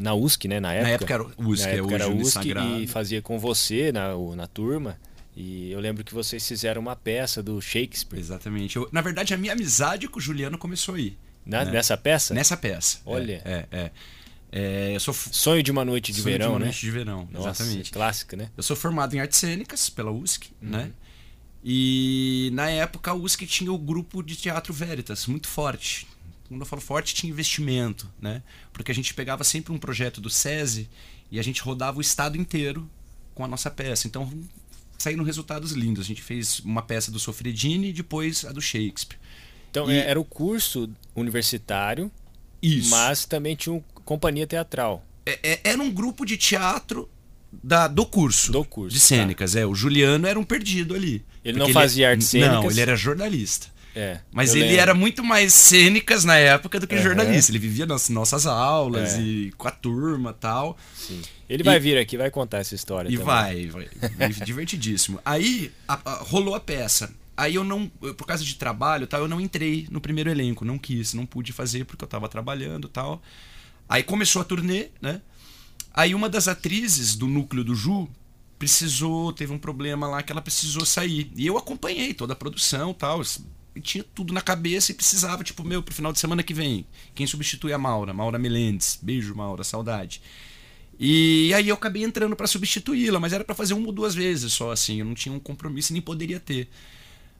[SPEAKER 1] na USC, né? Na época.
[SPEAKER 4] Na época era o USC,
[SPEAKER 1] Na
[SPEAKER 4] é
[SPEAKER 1] época era USC e fazia com você na, o- na turma. E eu lembro que vocês fizeram uma peça do Shakespeare.
[SPEAKER 4] Exatamente. Eu- na verdade, a minha amizade com o Juliano começou aí.
[SPEAKER 1] Na-
[SPEAKER 4] né?
[SPEAKER 1] Nessa peça?
[SPEAKER 4] Nessa peça.
[SPEAKER 1] Olha.
[SPEAKER 4] É, é. é. É, eu sou
[SPEAKER 1] Sonho de uma noite de
[SPEAKER 4] Sonho
[SPEAKER 1] verão,
[SPEAKER 4] uma
[SPEAKER 1] né?
[SPEAKER 4] Noite de verão,
[SPEAKER 1] Nossa,
[SPEAKER 4] exatamente.
[SPEAKER 1] clássica, né?
[SPEAKER 4] Eu sou formado em artes cênicas pela USC,
[SPEAKER 1] Uhum.
[SPEAKER 4] né? E na época a USC tinha o grupo de teatro Veritas, muito forte. Quando eu falo forte, tinha investimento, né? Porque a gente pegava sempre um projeto do SESI e a gente rodava o estado inteiro com a nossa peça. Então saíram resultados lindos. A gente fez uma peça do Sofredini e depois a do Shakespeare.
[SPEAKER 1] Então
[SPEAKER 4] E-
[SPEAKER 1] é- era o curso universitário,
[SPEAKER 4] Isso.
[SPEAKER 1] mas também tinha uma companhia teatral.
[SPEAKER 4] É- é- era um grupo de teatro da, do curso.
[SPEAKER 1] Do curso,
[SPEAKER 4] De
[SPEAKER 1] tá.
[SPEAKER 4] cênicas, é. O Juliano era um perdido ali.
[SPEAKER 1] Ele não fazia artes
[SPEAKER 4] Não,
[SPEAKER 1] cênicas?
[SPEAKER 4] ele era jornalista.
[SPEAKER 1] É.
[SPEAKER 4] Mas ele
[SPEAKER 1] lembro.
[SPEAKER 4] era muito mais cênicas na época do que
[SPEAKER 1] Aham.
[SPEAKER 4] jornalista. Ele vivia nas nossas aulas
[SPEAKER 1] É.
[SPEAKER 4] e com a turma e tal.
[SPEAKER 1] Sim. Ele
[SPEAKER 4] E-
[SPEAKER 1] vai vir aqui, vai contar essa história.
[SPEAKER 4] E
[SPEAKER 1] também.
[SPEAKER 4] vai, vai. divertidíssimo. Aí a- a- rolou a peça. Aí eu não, eu, por causa de trabalho tal, eu não entrei no primeiro elenco, não quis, não pude fazer porque eu tava trabalhando e tal. Aí começou a turnê, né? Aí uma das atrizes do núcleo do Ju precisou, teve um problema lá que ela precisou sair. E eu acompanhei toda a produção e tal. E tinha tudo na cabeça e precisava, tipo, meu, pro final de semana que vem. Quem substitui a Maura? Maura Melendes. Beijo, Maura, saudade. E aí eu acabei entrando pra substituí-la, mas era pra fazer uma ou duas vezes só, assim. Eu não tinha um compromisso e nem poderia ter.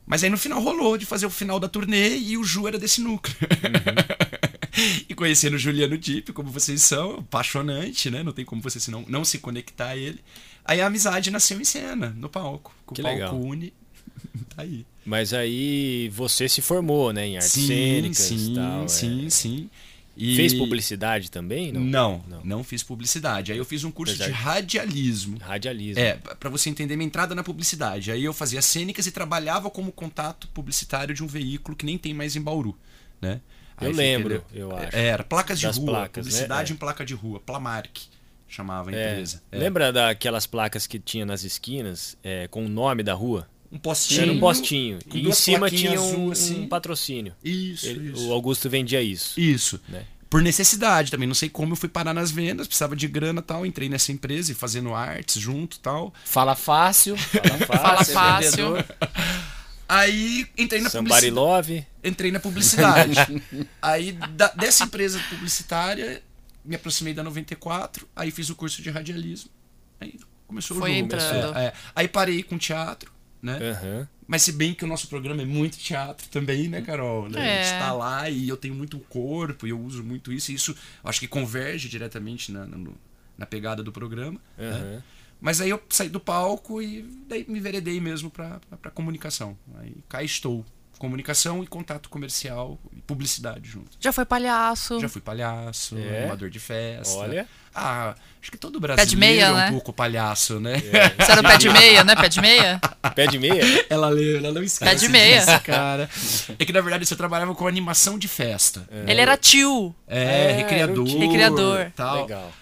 [SPEAKER 4] Mas aí no final rolou de fazer o final da turnê e o Ju era desse núcleo. e conhecendo o Juliano Dipp, como vocês são, apaixonante, né? Não tem como você se não, não se conectar a ele. Aí a amizade nasceu em cena, no palco. Com
[SPEAKER 1] Que
[SPEAKER 4] o palco
[SPEAKER 1] legal.
[SPEAKER 4] une. tá aí.
[SPEAKER 1] Mas aí você se formou, né, em artes cênicas
[SPEAKER 4] sim,
[SPEAKER 1] e tal. é.
[SPEAKER 4] sim, sim. E-
[SPEAKER 1] Fez publicidade também? Não.
[SPEAKER 4] Não,
[SPEAKER 1] Não.
[SPEAKER 4] não, fiz publicidade. Aí eu fiz um curso
[SPEAKER 1] Apesar
[SPEAKER 4] de radialismo.
[SPEAKER 1] Radialismo.
[SPEAKER 4] É, pra você entender minha entrada na publicidade. Aí eu fazia cênicas e trabalhava como contato publicitário de um veículo que nem tem mais em Bauru, né?
[SPEAKER 1] Eu
[SPEAKER 4] Aí
[SPEAKER 1] lembro,
[SPEAKER 4] fiquei-
[SPEAKER 1] eu acho.
[SPEAKER 4] É, Era placas de
[SPEAKER 1] Das
[SPEAKER 4] rua,
[SPEAKER 1] placas, né?
[SPEAKER 4] publicidade
[SPEAKER 1] É.
[SPEAKER 4] em placa de rua, Plamark chamava a
[SPEAKER 1] É.
[SPEAKER 4] empresa. É.
[SPEAKER 1] Lembra daquelas placas que tinha nas esquinas é, com o nome da rua?
[SPEAKER 4] Um postinho.
[SPEAKER 1] Era um postinho. E em cima tinha um,
[SPEAKER 4] azul, assim.
[SPEAKER 1] um patrocínio.
[SPEAKER 4] Isso,
[SPEAKER 1] Ele-
[SPEAKER 4] isso.
[SPEAKER 1] O Augusto vendia isso.
[SPEAKER 4] Isso.
[SPEAKER 1] Né?
[SPEAKER 4] Por necessidade também, não sei como eu fui parar nas vendas, precisava de grana e tal, entrei nessa empresa e fazendo artes junto e tal.
[SPEAKER 2] Fala fácil. Fala fácil.
[SPEAKER 3] Fala fácil.
[SPEAKER 2] vendedor.
[SPEAKER 4] Aí entrei na
[SPEAKER 1] Somebody
[SPEAKER 4] publicidade.
[SPEAKER 1] Love.
[SPEAKER 4] entrei na publicidade. aí da- dessa empresa publicitária, me aproximei da 94, aí fiz o curso de radialismo. Aí começou
[SPEAKER 3] Foi
[SPEAKER 4] o jogo.
[SPEAKER 3] entrando.
[SPEAKER 4] É, é. Aí parei com teatro, né?
[SPEAKER 1] Aham.
[SPEAKER 4] Mas se bem que o nosso programa é muito teatro também, né, Carol? Né?
[SPEAKER 3] É.
[SPEAKER 4] A gente tá lá e eu tenho muito corpo, e eu uso muito isso, e isso acho que converge diretamente na, na, na pegada do programa. né?
[SPEAKER 1] Aham.
[SPEAKER 4] Mas aí eu saí do palco e daí me veredei mesmo pra comunicação. Aí cá estou. Comunicação e contato comercial e publicidade junto.
[SPEAKER 3] Já foi palhaço.
[SPEAKER 4] Já fui palhaço,
[SPEAKER 1] É?
[SPEAKER 4] animador de festa.
[SPEAKER 1] Olha.
[SPEAKER 4] Ah, acho que todo
[SPEAKER 3] Pé
[SPEAKER 4] brasileiro
[SPEAKER 3] de meia,
[SPEAKER 4] é um
[SPEAKER 3] né?
[SPEAKER 4] pouco palhaço, né?
[SPEAKER 3] Você era o pé de meia, né? Pé de meia?
[SPEAKER 1] Pé de meia?
[SPEAKER 4] Ela leu, ela não esquece.
[SPEAKER 3] Pé de meia.
[SPEAKER 4] disso, cara. É que na verdade eu trabalhava com animação de festa.
[SPEAKER 3] Ele era tio.
[SPEAKER 4] É,
[SPEAKER 1] É, um tio.
[SPEAKER 3] Recreador.
[SPEAKER 4] Tal.
[SPEAKER 1] Legal.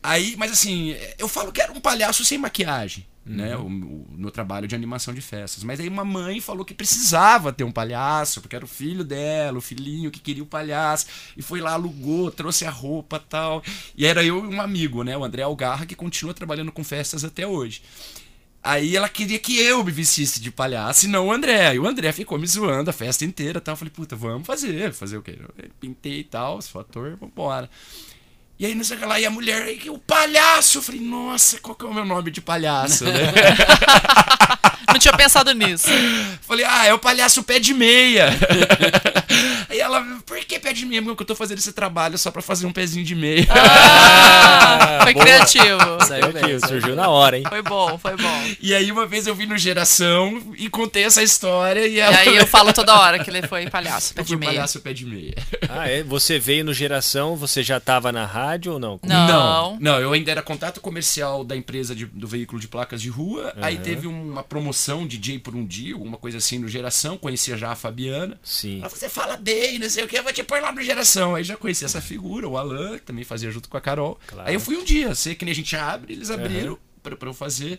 [SPEAKER 4] Aí, mas assim, eu falo que era um palhaço sem maquiagem, né? O, o meu trabalho de animação de festas. Mas aí uma mãe falou que precisava ter um palhaço, porque era o filho dela, o filhinho que queria o palhaço. E foi lá, alugou, trouxe a roupa tal. E era eu e um amigo, né? O André Algarra, que continua trabalhando com festas até hoje. Aí ela queria que eu me vestisse de palhaço e não o André. E o André ficou me zoando a festa inteira tal. Eu falei, puta, vamos fazer. Fazer o quê? Eu pintei e tal, sou ator, vambora. E aí, não sei o que lá, e a mulher, aí, o palhaço. Eu falei, nossa, qual que é o meu nome de palhaço, né?
[SPEAKER 3] Não tinha pensado nisso.
[SPEAKER 4] Falei, ah, é o palhaço pé de meia. Aí ela, por que pé de meia? Porque eu tô fazendo esse trabalho só pra fazer um pezinho de meia.
[SPEAKER 3] Ah, foi
[SPEAKER 1] boa.
[SPEAKER 3] criativo.
[SPEAKER 2] Saiu
[SPEAKER 1] Aqui,
[SPEAKER 2] saiu
[SPEAKER 1] surgiu na hora, hein?
[SPEAKER 3] Foi bom, foi bom.
[SPEAKER 4] E aí uma vez eu vi no Geração e contei essa história e
[SPEAKER 3] E
[SPEAKER 4] ela...
[SPEAKER 3] aí eu falo toda hora que ele foi palhaço, pé
[SPEAKER 4] eu
[SPEAKER 3] de meia.
[SPEAKER 4] palhaço pé de meia.
[SPEAKER 1] Ah, é? Você veio no Geração, você já tava na rádio ou não?
[SPEAKER 3] Não.
[SPEAKER 4] Não, não, eu ainda era contato comercial da empresa de- do veículo de placas de rua. Aí teve uma promoção DJ por um dia, alguma coisa assim no Geração. Conhecia já a Fabiana.
[SPEAKER 1] Sim.
[SPEAKER 4] Ela você fala bem, não sei o que, eu vou te pôr lá no Geração. Aí já conheci essa figura, o Alan, que também fazia junto com a Carol.
[SPEAKER 1] Claro.
[SPEAKER 4] Aí eu fui um dia, sei que nem a gente abre, eles abriram pra, pra eu fazer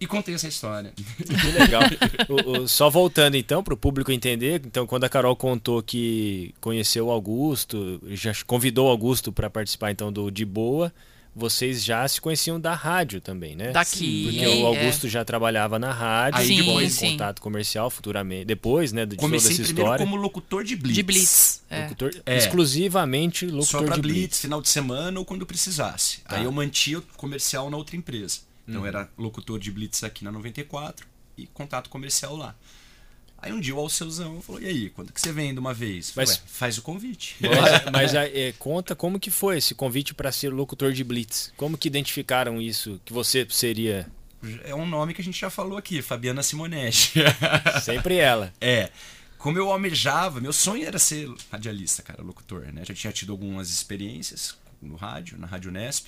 [SPEAKER 4] e contei essa história.
[SPEAKER 1] Que legal. O- o- só voltando então para o público entender, então quando a Carol contou que conheceu o Augusto, já convidou o Augusto para participar então do De Boa, vocês já se conheciam da rádio também, né?
[SPEAKER 3] Daqui.
[SPEAKER 1] Porque
[SPEAKER 3] é.
[SPEAKER 1] o Augusto já trabalhava na rádio,
[SPEAKER 4] Aí
[SPEAKER 3] Sim,
[SPEAKER 1] depois
[SPEAKER 3] sim.
[SPEAKER 1] contato comercial futuramente, depois, né, de toda
[SPEAKER 4] Comecei
[SPEAKER 1] essa
[SPEAKER 4] primeiro
[SPEAKER 1] história.
[SPEAKER 4] como locutor de Blitz.
[SPEAKER 3] De Blitz. É.
[SPEAKER 1] Locutor,
[SPEAKER 4] É.
[SPEAKER 1] exclusivamente locutor
[SPEAKER 4] Só pra
[SPEAKER 1] de
[SPEAKER 4] blitz,
[SPEAKER 1] Blitz.
[SPEAKER 4] final de semana ou quando precisasse.
[SPEAKER 1] Tá.
[SPEAKER 4] Aí eu mantia o comercial na outra empresa. Então
[SPEAKER 1] Uhum.
[SPEAKER 4] eu era locutor de blitz aqui na 94 e contato comercial lá. Aí um dia o Alceuzão falou: "E aí, quando que você vem de uma vez?"
[SPEAKER 1] Mas-
[SPEAKER 4] "Ué, faz o convite.
[SPEAKER 1] Mas, mas, é, conta como que foi esse convite para ser locutor de Blitz. Como que identificaram isso que você seria
[SPEAKER 4] É um nome que a gente já falou aqui, Fabiana Simonetti.
[SPEAKER 1] sempre ela?
[SPEAKER 4] É. Como eu almejava, meu sonho era ser radialista, cara, locutor, né? Já tinha tido algumas experiências no rádio, na Rádio Nesp.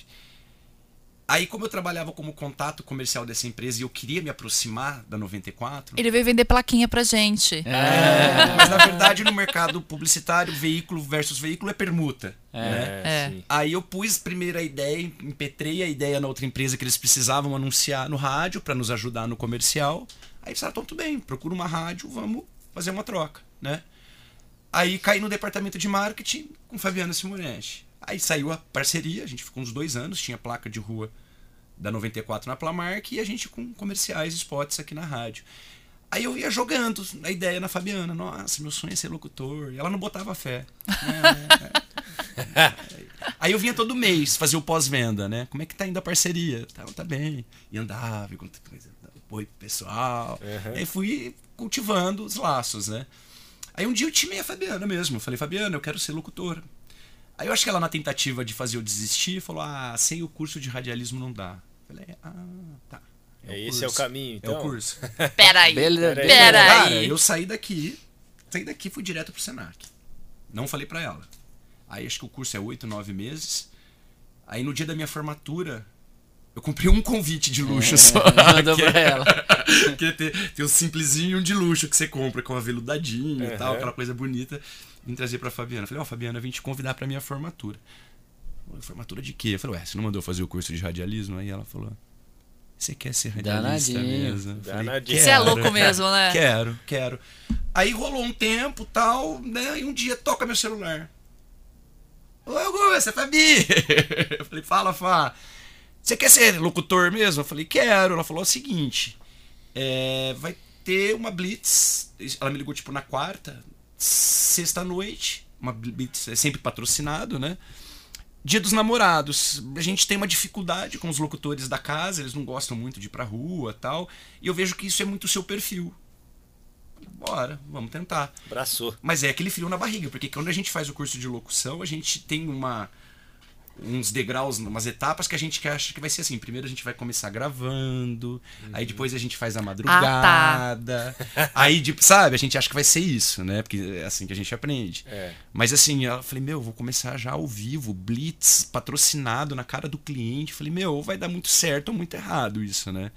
[SPEAKER 4] Aí, como eu trabalhava como contato comercial dessa empresa e eu queria me aproximar da 94,
[SPEAKER 3] Ele veio vender plaquinha pra gente.
[SPEAKER 4] é, mas na verdade no mercado publicitário, veículo versus veículo é permuta. né?
[SPEAKER 3] É.
[SPEAKER 1] sim.
[SPEAKER 4] Aí eu pus primeiro a ideia, impetrei a ideia na outra empresa que eles precisavam anunciar no rádio para nos ajudar no comercial. Aí eles falaram, "Então, tudo bem, procura uma rádio, vamos fazer uma troca, né? Aí caí no departamento de marketing com Fabiana Simonetti. Aí saiu a parceria, a gente ficou uns dois anos, tinha placa de rua da 94 na Plamark e a gente com comerciais, spots aqui na rádio. Aí eu ia jogando a ideia na Fabiana, nossa, meu sonho é ser locutor. E ela não botava fé. É, Aí eu vinha todo mês fazer o pós-venda, né? Como é que tá indo a parceria? Tá, tá bem. E andava, e coisa, oi pro pessoal. E aí fui cultivando os laços, né? Aí um dia eu timei a Fabiana mesmo. Eu falei, Fabiana, eu quero ser locutora. Aí eu acho que ela, na tentativa de fazer eu desistir, falou: Ah, sem o curso de radialismo não dá. Eu falei, ah, tá. o
[SPEAKER 1] É, esse é o
[SPEAKER 4] curso.
[SPEAKER 1] caminho,
[SPEAKER 4] É
[SPEAKER 1] então.
[SPEAKER 4] o curso.
[SPEAKER 3] Peraí.
[SPEAKER 2] Beleza.
[SPEAKER 1] Peraí.
[SPEAKER 3] Peraí.
[SPEAKER 4] Cara, eu saí daqui, saí daqui e fui direto pro Senac. Não falei pra ela. Aí acho que o curso é oito, nove meses. Aí no dia da minha formatura, eu comprei um convite de luxo só.
[SPEAKER 2] Mandou
[SPEAKER 4] que,
[SPEAKER 2] pra ela.
[SPEAKER 4] que tem, tem um simplesinho de luxo que você compra com aveludadinho e tal,
[SPEAKER 1] Uhum.
[SPEAKER 4] aquela coisa bonita. Vim trazer pra Fabiana. Falei, ó, Fabiana, eu vim te convidar pra minha formatura. "Oi, Formatura de quê? Eu falei, ué, você não mandou fazer o curso de radialismo? Aí ela falou, você quer ser radialista
[SPEAKER 2] Danadinho.
[SPEAKER 4] mesmo? Eu
[SPEAKER 1] Danadinho.
[SPEAKER 3] Você é louco mesmo, né?
[SPEAKER 4] Quero, quero. Aí rolou um tempo tal, né? E um dia toca meu celular. Ô, Augusto, é Fabi! Eu falei, fala, Fá. Você quer ser locutor mesmo? Eu falei, quero. Ela falou o seguinte: é, vai ter uma Blitz. Ela me ligou tipo na quarta, sexta-noite. É sempre patrocinado, né? Dia dos namorados. A gente tem uma dificuldade com os locutores da casa, eles não gostam muito de ir pra rua tal. E eu vejo que isso é muito o seu perfil. Bora, vamos tentar.
[SPEAKER 1] Abraçou.
[SPEAKER 4] Mas é aquele frio na barriga, porque quando a gente faz o curso de locução, a gente tem uma uns degraus, umas etapas que a gente acha que vai ser assim. Primeiro a gente vai começar gravando, aí depois a gente faz a madrugada. Aí, tipo, sabe, a gente acha que vai ser isso, né? Porque é assim que a gente aprende.
[SPEAKER 1] É.
[SPEAKER 4] Mas assim, eu falei, meu, vou começar já ao vivo, blitz, patrocinado na cara do cliente. Falei, meu, vai dar muito certo ou muito errado isso, né?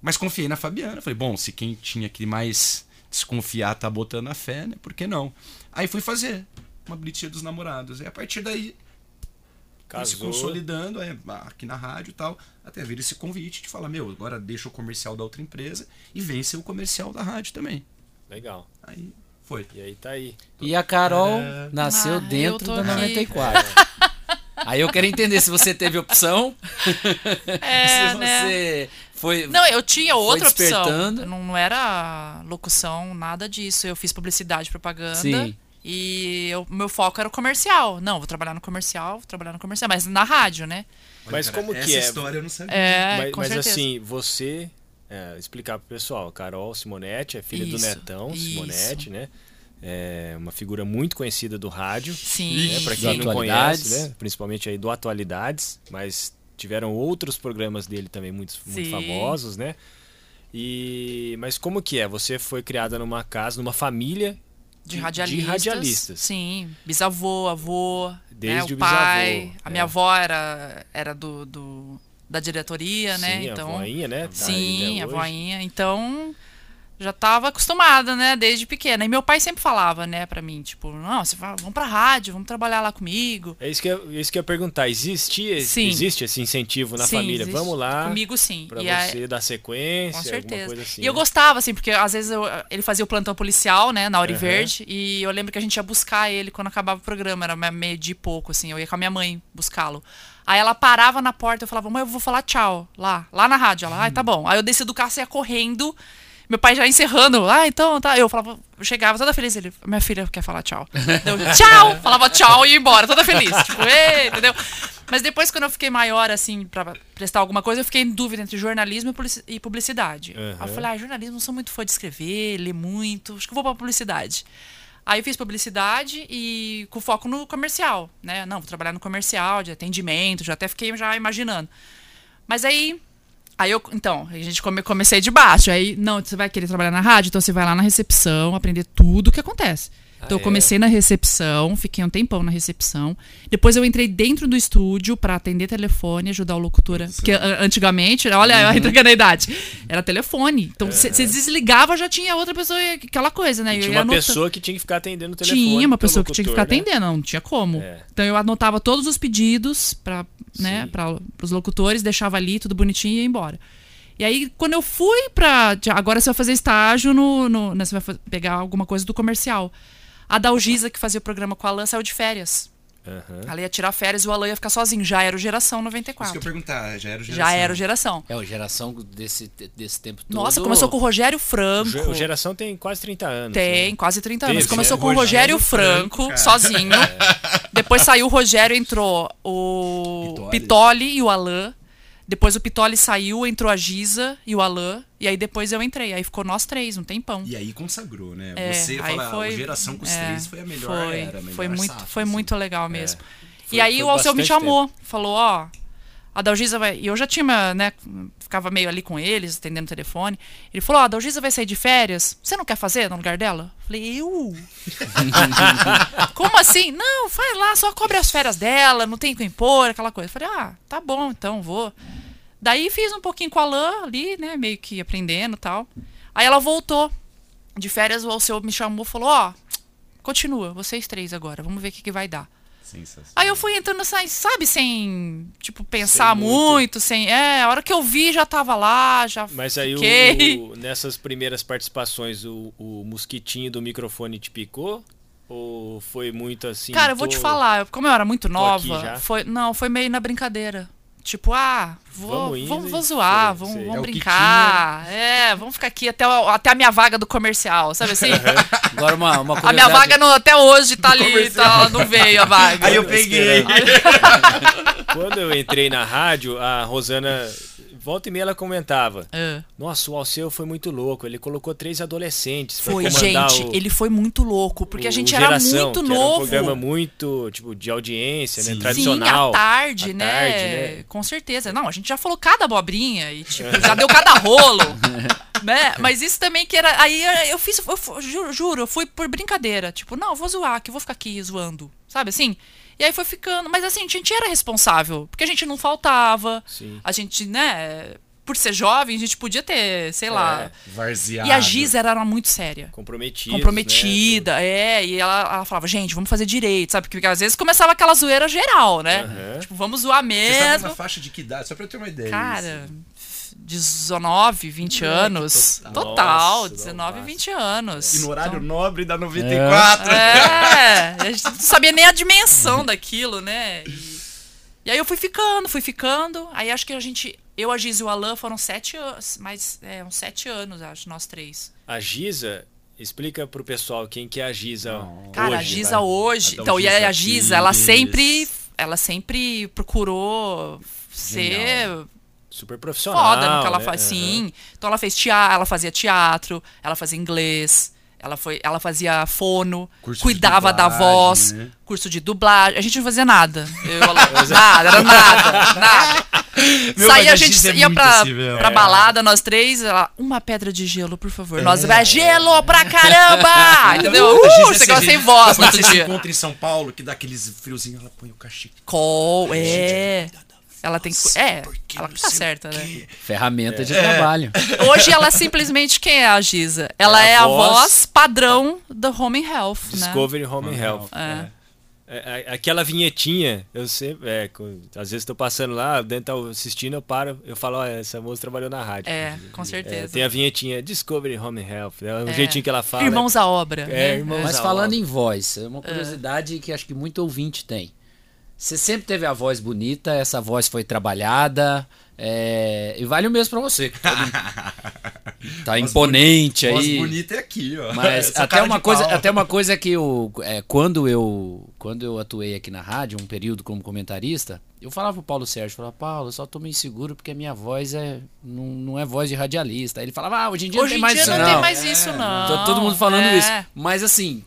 [SPEAKER 4] Mas confiei na Fabiana. Falei, bom, se quem tinha que mais desconfiar tá botando a fé, né? Por que não? Aí fui fazer uma blitz dos namorados. E a partir daí foi se
[SPEAKER 1] Casou.
[SPEAKER 4] consolidando é, aqui na rádio e tal, até vir esse convite de falar, meu, agora deixa o comercial da outra empresa e vem ser o comercial da rádio também.
[SPEAKER 1] Legal.
[SPEAKER 4] Aí foi.
[SPEAKER 1] E aí tá aí.
[SPEAKER 2] E a Carol
[SPEAKER 4] É.
[SPEAKER 2] nasceu
[SPEAKER 3] Ah,
[SPEAKER 2] dentro da
[SPEAKER 3] aqui.
[SPEAKER 2] 94. Aí eu quero entender se você teve opção,
[SPEAKER 3] É,
[SPEAKER 2] se
[SPEAKER 3] né?
[SPEAKER 2] você foi.
[SPEAKER 3] Não, eu tinha outra opção. Não, não era locução, nada disso. Eu fiz publicidade, propaganda.
[SPEAKER 2] Sim.
[SPEAKER 3] E o meu foco era o comercial. Não, vou trabalhar no comercial, vou trabalhar no comercial, mas na rádio, né?
[SPEAKER 1] Mas
[SPEAKER 4] Cara,
[SPEAKER 1] como
[SPEAKER 4] essa
[SPEAKER 1] que é?
[SPEAKER 4] história eu não sabia.
[SPEAKER 3] É,
[SPEAKER 1] mas
[SPEAKER 3] com
[SPEAKER 1] mas assim, você. é, explicar pro pessoal, Carol Simonetti é filha do
[SPEAKER 3] Isso,
[SPEAKER 1] Netão
[SPEAKER 3] isso.
[SPEAKER 1] Simonetti, né? É uma figura muito conhecida do rádio.
[SPEAKER 3] Sim,
[SPEAKER 1] né? Para quem não conhece, né? principalmente aí do Atualidades, mas tiveram outros programas dele também muito, muito famosos, né? E mas como que é? Você foi criada numa casa, numa família
[SPEAKER 3] De radialistas.
[SPEAKER 1] radialistas.
[SPEAKER 3] Sim. Bisavô, avô.
[SPEAKER 1] Desde
[SPEAKER 3] né,
[SPEAKER 1] o
[SPEAKER 3] o pai.
[SPEAKER 1] bisavô,
[SPEAKER 3] A
[SPEAKER 1] é.
[SPEAKER 3] minha avó era, era do, do- da diretoria, né?
[SPEAKER 1] Sim,
[SPEAKER 3] então,
[SPEAKER 1] a voinha, né? Tá
[SPEAKER 3] Sim, a voinha. Então, já estava acostumada, né, desde pequena. E meu pai sempre falava, né, pra mim, tipo, não, você vai, vamos pra rádio, vamos trabalhar lá comigo.
[SPEAKER 1] É isso que eu, é isso que eu ia perguntar. Existia,
[SPEAKER 3] Sim.
[SPEAKER 1] existe esse incentivo na
[SPEAKER 3] Sim,
[SPEAKER 1] família?
[SPEAKER 3] existe.
[SPEAKER 1] Vamos lá.
[SPEAKER 3] Comigo, sim.
[SPEAKER 1] Pra
[SPEAKER 3] E
[SPEAKER 1] você dar sequência,
[SPEAKER 3] Com certeza.
[SPEAKER 1] assim.
[SPEAKER 3] e eu
[SPEAKER 1] né?
[SPEAKER 3] gostava, assim, porque às vezes eu- ele fazia o plantão policial, né, na Hora
[SPEAKER 1] Aham.
[SPEAKER 3] Verde, e eu lembro que a gente ia buscar ele quando acabava o programa, era me- meio de pouco, assim, eu ia com a minha mãe buscá-lo. Aí ela parava na porta, eu falava, mãe, eu vou falar tchau, lá, lá na rádio. Ela, ai, tá bom. Aí eu desci do carro, saia correndo, meu pai já encerrando, ah, então, tá. Eu falava, eu chegava toda feliz, ele, minha filha quer falar tchau. Eu, tchau! Falava tchau e ia embora, toda feliz, tipo, ei, entendeu? Mas depois, quando eu fiquei maior, assim, pra prestar alguma coisa, eu fiquei em dúvida entre jornalismo e publici- publicidade. Aí
[SPEAKER 1] Aham.
[SPEAKER 3] eu falei, ah, jornalismo, não sou muito fã de escrever, ler muito, acho que eu vou pra publicidade. Aí eu fiz publicidade e com foco no comercial, né? Não, vou trabalhar no comercial, de atendimento, já até fiquei já imaginando. Mas aí, aí eu, então, a gente come, comecei de baixo. Aí, não, você vai querer trabalhar na rádio, então você vai lá na recepção, aprender tudo o que acontece. Então
[SPEAKER 1] Ah,
[SPEAKER 3] eu comecei na recepção, fiquei um tempão na recepção. Depois eu entrei dentro do estúdio pra atender telefone, ajudar o locutora. Porque a- antigamente, olha,
[SPEAKER 1] Uhum.
[SPEAKER 3] eu entregando a idade, era telefone. Então você você desligava, já tinha outra pessoa, aquela coisa, né?
[SPEAKER 1] E
[SPEAKER 3] Eu
[SPEAKER 1] tinha
[SPEAKER 3] ia
[SPEAKER 1] uma
[SPEAKER 3] anotando.
[SPEAKER 1] pessoa que tinha que ficar atendendo o telefone.
[SPEAKER 3] Tinha uma pessoa que tinha que ficar
[SPEAKER 1] locutor, né?
[SPEAKER 3] atendendo, não tinha como.
[SPEAKER 1] É.
[SPEAKER 3] Então eu anotava todos os pedidos para né, para os locutores, deixava ali tudo bonitinho e ia embora. E aí, quando eu fui pra. Agora você vai fazer estágio no. no né, você vai pegar alguma coisa do comercial. A Dalgisa, que fazia o programa com a Alan, saiu de férias.
[SPEAKER 1] Aham.
[SPEAKER 3] Ela ia tirar férias e o Alan ia ficar sozinho. Já era o Geração
[SPEAKER 4] Isso que eu
[SPEAKER 3] 94.
[SPEAKER 4] perguntar, já era o
[SPEAKER 3] Já
[SPEAKER 4] geração.
[SPEAKER 3] era o Geração.
[SPEAKER 2] É, a geração desse, desse tempo todo.
[SPEAKER 3] Nossa, começou com o Rogério
[SPEAKER 1] O
[SPEAKER 3] Franco.
[SPEAKER 1] O Geração tem quase 30 anos.
[SPEAKER 3] Tem,
[SPEAKER 1] né?
[SPEAKER 3] quase 30 anos.
[SPEAKER 1] Teve,
[SPEAKER 3] Começou
[SPEAKER 1] né?
[SPEAKER 3] com o Rogério
[SPEAKER 4] Rogério Franco,
[SPEAKER 3] Franco, sozinho. Depois saiu o Rogério, entrou o
[SPEAKER 4] Pitoli.
[SPEAKER 3] Pitoli e o Alan. Depois o Pitoli saiu, entrou a Giza e o Alan. E aí depois eu entrei. Aí ficou nós três, um tempão.
[SPEAKER 4] E aí consagrou, né?
[SPEAKER 3] É,
[SPEAKER 4] Você fala,
[SPEAKER 3] foi-
[SPEAKER 4] a geração com os
[SPEAKER 3] é,
[SPEAKER 4] três foi a melhor
[SPEAKER 3] foi,
[SPEAKER 4] era, a melhor
[SPEAKER 3] foi muito,
[SPEAKER 4] safra,
[SPEAKER 3] foi
[SPEAKER 4] assim.
[SPEAKER 3] muito legal mesmo.
[SPEAKER 1] Foi-
[SPEAKER 3] e aí o Alceu me chamou, falou, ó, a Dalgisa vai. E eu já tinha, né, ficava meio ali com eles, atendendo o telefone. Ele falou, ó, a Dalgisa vai sair de férias. Você não quer fazer no lugar dela? Falei, eu? Como assim? Não, faz lá, só cobre as férias dela, não tem que impor, aquela coisa. Falei, ah, tá bom, então vou. Daí fiz um pouquinho com a Lan ali, né, meio que aprendendo e tal. Aí ela voltou de férias, o Alceu me chamou e falou, ó, continua, vocês três agora, vamos ver o que, que vai dar.
[SPEAKER 4] Sensacional.
[SPEAKER 3] Aí eu fui entrando, sa- sabe, sem, tipo, pensar
[SPEAKER 1] Sem
[SPEAKER 3] muito.
[SPEAKER 1] muito.
[SPEAKER 3] sem. É, a hora que eu vi já tava lá, já
[SPEAKER 1] Mas aí, o-
[SPEAKER 3] fiquei.
[SPEAKER 1] o- nessas primeiras participações, o, o mosquitinho do microfone te picou? Ou foi muito assim?
[SPEAKER 3] Cara, eu vou
[SPEAKER 1] tô-
[SPEAKER 3] te falar, como eu era muito nova, foi, não, foi meio na brincadeira. Tipo, ah, vou,
[SPEAKER 1] Vamos
[SPEAKER 3] vou,
[SPEAKER 1] indo
[SPEAKER 3] vou zoar,
[SPEAKER 1] sei,
[SPEAKER 3] vamos,
[SPEAKER 1] sei.
[SPEAKER 3] vamos
[SPEAKER 4] É
[SPEAKER 3] brincar. É, vamos ficar aqui até, até a minha vaga do comercial, sabe assim?
[SPEAKER 2] Agora uma, uma
[SPEAKER 3] a minha vaga no- até hoje tá ali, tá, não veio a vaga.
[SPEAKER 4] Aí eu peguei.
[SPEAKER 1] Quando eu entrei na rádio, a Rosana, volta e meia ela comentava.
[SPEAKER 3] É.
[SPEAKER 1] Nossa, o Alceu foi muito louco. Ele colocou três adolescentes
[SPEAKER 3] Foi, gente,
[SPEAKER 1] o,
[SPEAKER 3] ele foi muito louco, porque a
[SPEAKER 1] o
[SPEAKER 3] gente era
[SPEAKER 1] Geração,
[SPEAKER 3] muito
[SPEAKER 1] que Era um
[SPEAKER 3] novo.
[SPEAKER 1] programa muito, tipo, de audiência, né?
[SPEAKER 4] Sim.
[SPEAKER 1] Tradicional.
[SPEAKER 3] Sim, à tarde,
[SPEAKER 1] À
[SPEAKER 3] né?
[SPEAKER 1] tarde, né?
[SPEAKER 3] Com certeza. Não, a gente já falou cada abobrinha e, tipo, já deu cada rolo. né? Mas isso também que era. Aí eu fiz, eu juro, juro, eu fui por brincadeira. Tipo, não, eu vou zoar, que eu vou ficar aqui zoando. Sabe assim? E aí foi ficando. Mas assim, a gente era responsável. Porque a gente não faltava.
[SPEAKER 1] Sim.
[SPEAKER 3] A gente, né? por ser jovem, a gente podia ter, sei lá.
[SPEAKER 1] É,
[SPEAKER 4] Varzeado.
[SPEAKER 3] E a Giza era uma muito séria.
[SPEAKER 1] Comprometida.
[SPEAKER 3] Comprometida, é. E ela, ela falava, gente, vamos fazer direito, sabe? Porque, às vezes começava aquela zoeira geral, né?
[SPEAKER 1] Aham.
[SPEAKER 3] Tipo, vamos zoar
[SPEAKER 4] Você estava
[SPEAKER 3] mesmo.
[SPEAKER 4] na faixa de que idade? Só pra eu ter uma ideia.
[SPEAKER 3] Cara,
[SPEAKER 4] assim.
[SPEAKER 3] 19, 20 anos.
[SPEAKER 1] total.
[SPEAKER 3] Total,
[SPEAKER 1] Nossa,
[SPEAKER 3] 19,
[SPEAKER 1] não
[SPEAKER 3] 20 anos.
[SPEAKER 4] E no horário
[SPEAKER 3] Então-
[SPEAKER 4] nobre da 94.
[SPEAKER 3] É, a gente não sabia nem a dimensão daquilo, né? E, e aí eu fui ficando, fui ficando. Aí acho que a gente, eu, a Giz e o Alan foram sete anos, mais, é, uns sete anos, acho, nós três.
[SPEAKER 1] A Giza, explica pro pessoal quem que é a Giza
[SPEAKER 3] Cara, a
[SPEAKER 1] hoje,
[SPEAKER 3] Giza
[SPEAKER 1] vai.
[SPEAKER 3] hoje.
[SPEAKER 4] Então,
[SPEAKER 3] Então, e
[SPEAKER 4] Giza
[SPEAKER 3] a Giza, ela sempre, ela sempre procurou ser
[SPEAKER 1] Super profissional.
[SPEAKER 3] foda no que ela
[SPEAKER 1] né?
[SPEAKER 3] faz. Sim. Então ela fez teatro, ela fazia teatro, ela fazia inglês, ela, foi, ela fazia fono,
[SPEAKER 4] Curso
[SPEAKER 3] cuidava da
[SPEAKER 4] dublagem,
[SPEAKER 3] voz,
[SPEAKER 4] né?
[SPEAKER 3] curso de dublagem. A gente não fazia nada. Eu, ela- nada, era nada, nada.
[SPEAKER 4] Meu,
[SPEAKER 3] Saía, a
[SPEAKER 4] a
[SPEAKER 3] gente
[SPEAKER 4] é
[SPEAKER 3] ia pra,
[SPEAKER 4] assim
[SPEAKER 3] pra
[SPEAKER 4] É.
[SPEAKER 3] balada, nós três, ela, uma pedra de gelo, por favor. Nós, vai, gelo pra caramba! Entendeu? Uh,
[SPEAKER 4] é
[SPEAKER 3] você ficava sem voz no
[SPEAKER 4] Quando
[SPEAKER 3] outro
[SPEAKER 4] você se
[SPEAKER 3] dia.
[SPEAKER 4] encontra em São Paulo, que dá aqueles friozinhos, ela põe o cachecol.
[SPEAKER 3] Col, é. Ela tem que. É, ela que tá certa, né?
[SPEAKER 2] Ferramenta de trabalho.
[SPEAKER 3] Hoje ela simplesmente quem é a Giza? Ela
[SPEAKER 1] É
[SPEAKER 3] é
[SPEAKER 1] a voz
[SPEAKER 3] voz padrão do Home and Health, né?
[SPEAKER 1] Discovery Home
[SPEAKER 4] Home
[SPEAKER 1] Health.
[SPEAKER 3] É.
[SPEAKER 1] É. É, é, Aquela vinhetinha, eu sempre, é, às vezes tô passando lá, dentro tá assistindo, eu paro, eu falo, ó, essa moça trabalhou na rádio.
[SPEAKER 3] É, com
[SPEAKER 1] É,
[SPEAKER 3] certeza.
[SPEAKER 1] tem a vinhetinha Discovery Home Health, é o
[SPEAKER 3] É.
[SPEAKER 1] jeitinho que ela fala.
[SPEAKER 3] Irmãos à obra.
[SPEAKER 1] É,
[SPEAKER 3] né?
[SPEAKER 1] irmãos
[SPEAKER 2] Mas
[SPEAKER 1] à
[SPEAKER 2] falando
[SPEAKER 1] obra.
[SPEAKER 2] em voz, é uma curiosidade que acho que muito ouvinte tem. Você sempre teve a voz bonita, essa voz foi trabalhada, é, e vale o mesmo pra você. todo- tá imponente
[SPEAKER 4] Voz
[SPEAKER 2] aí.
[SPEAKER 4] bonita é aqui, ó.
[SPEAKER 2] Mas
[SPEAKER 4] Essa
[SPEAKER 2] até uma coisa,
[SPEAKER 4] pau.
[SPEAKER 2] até uma coisa que eu, é, quando eu, quando eu atuei aqui na rádio, um período como comentarista, eu falava pro Paulo Sérgio, falava, Paulo, eu só tô meio inseguro porque a minha voz é não, não é voz de radialista. Aí ele falava, ah, hoje em dia
[SPEAKER 3] Hoje
[SPEAKER 2] não
[SPEAKER 3] em
[SPEAKER 2] tem mais
[SPEAKER 3] dia
[SPEAKER 2] isso
[SPEAKER 3] não,
[SPEAKER 2] não.
[SPEAKER 3] tem mais isso, não.
[SPEAKER 2] Tá todo mundo falando
[SPEAKER 3] É.
[SPEAKER 2] isso. Mas assim,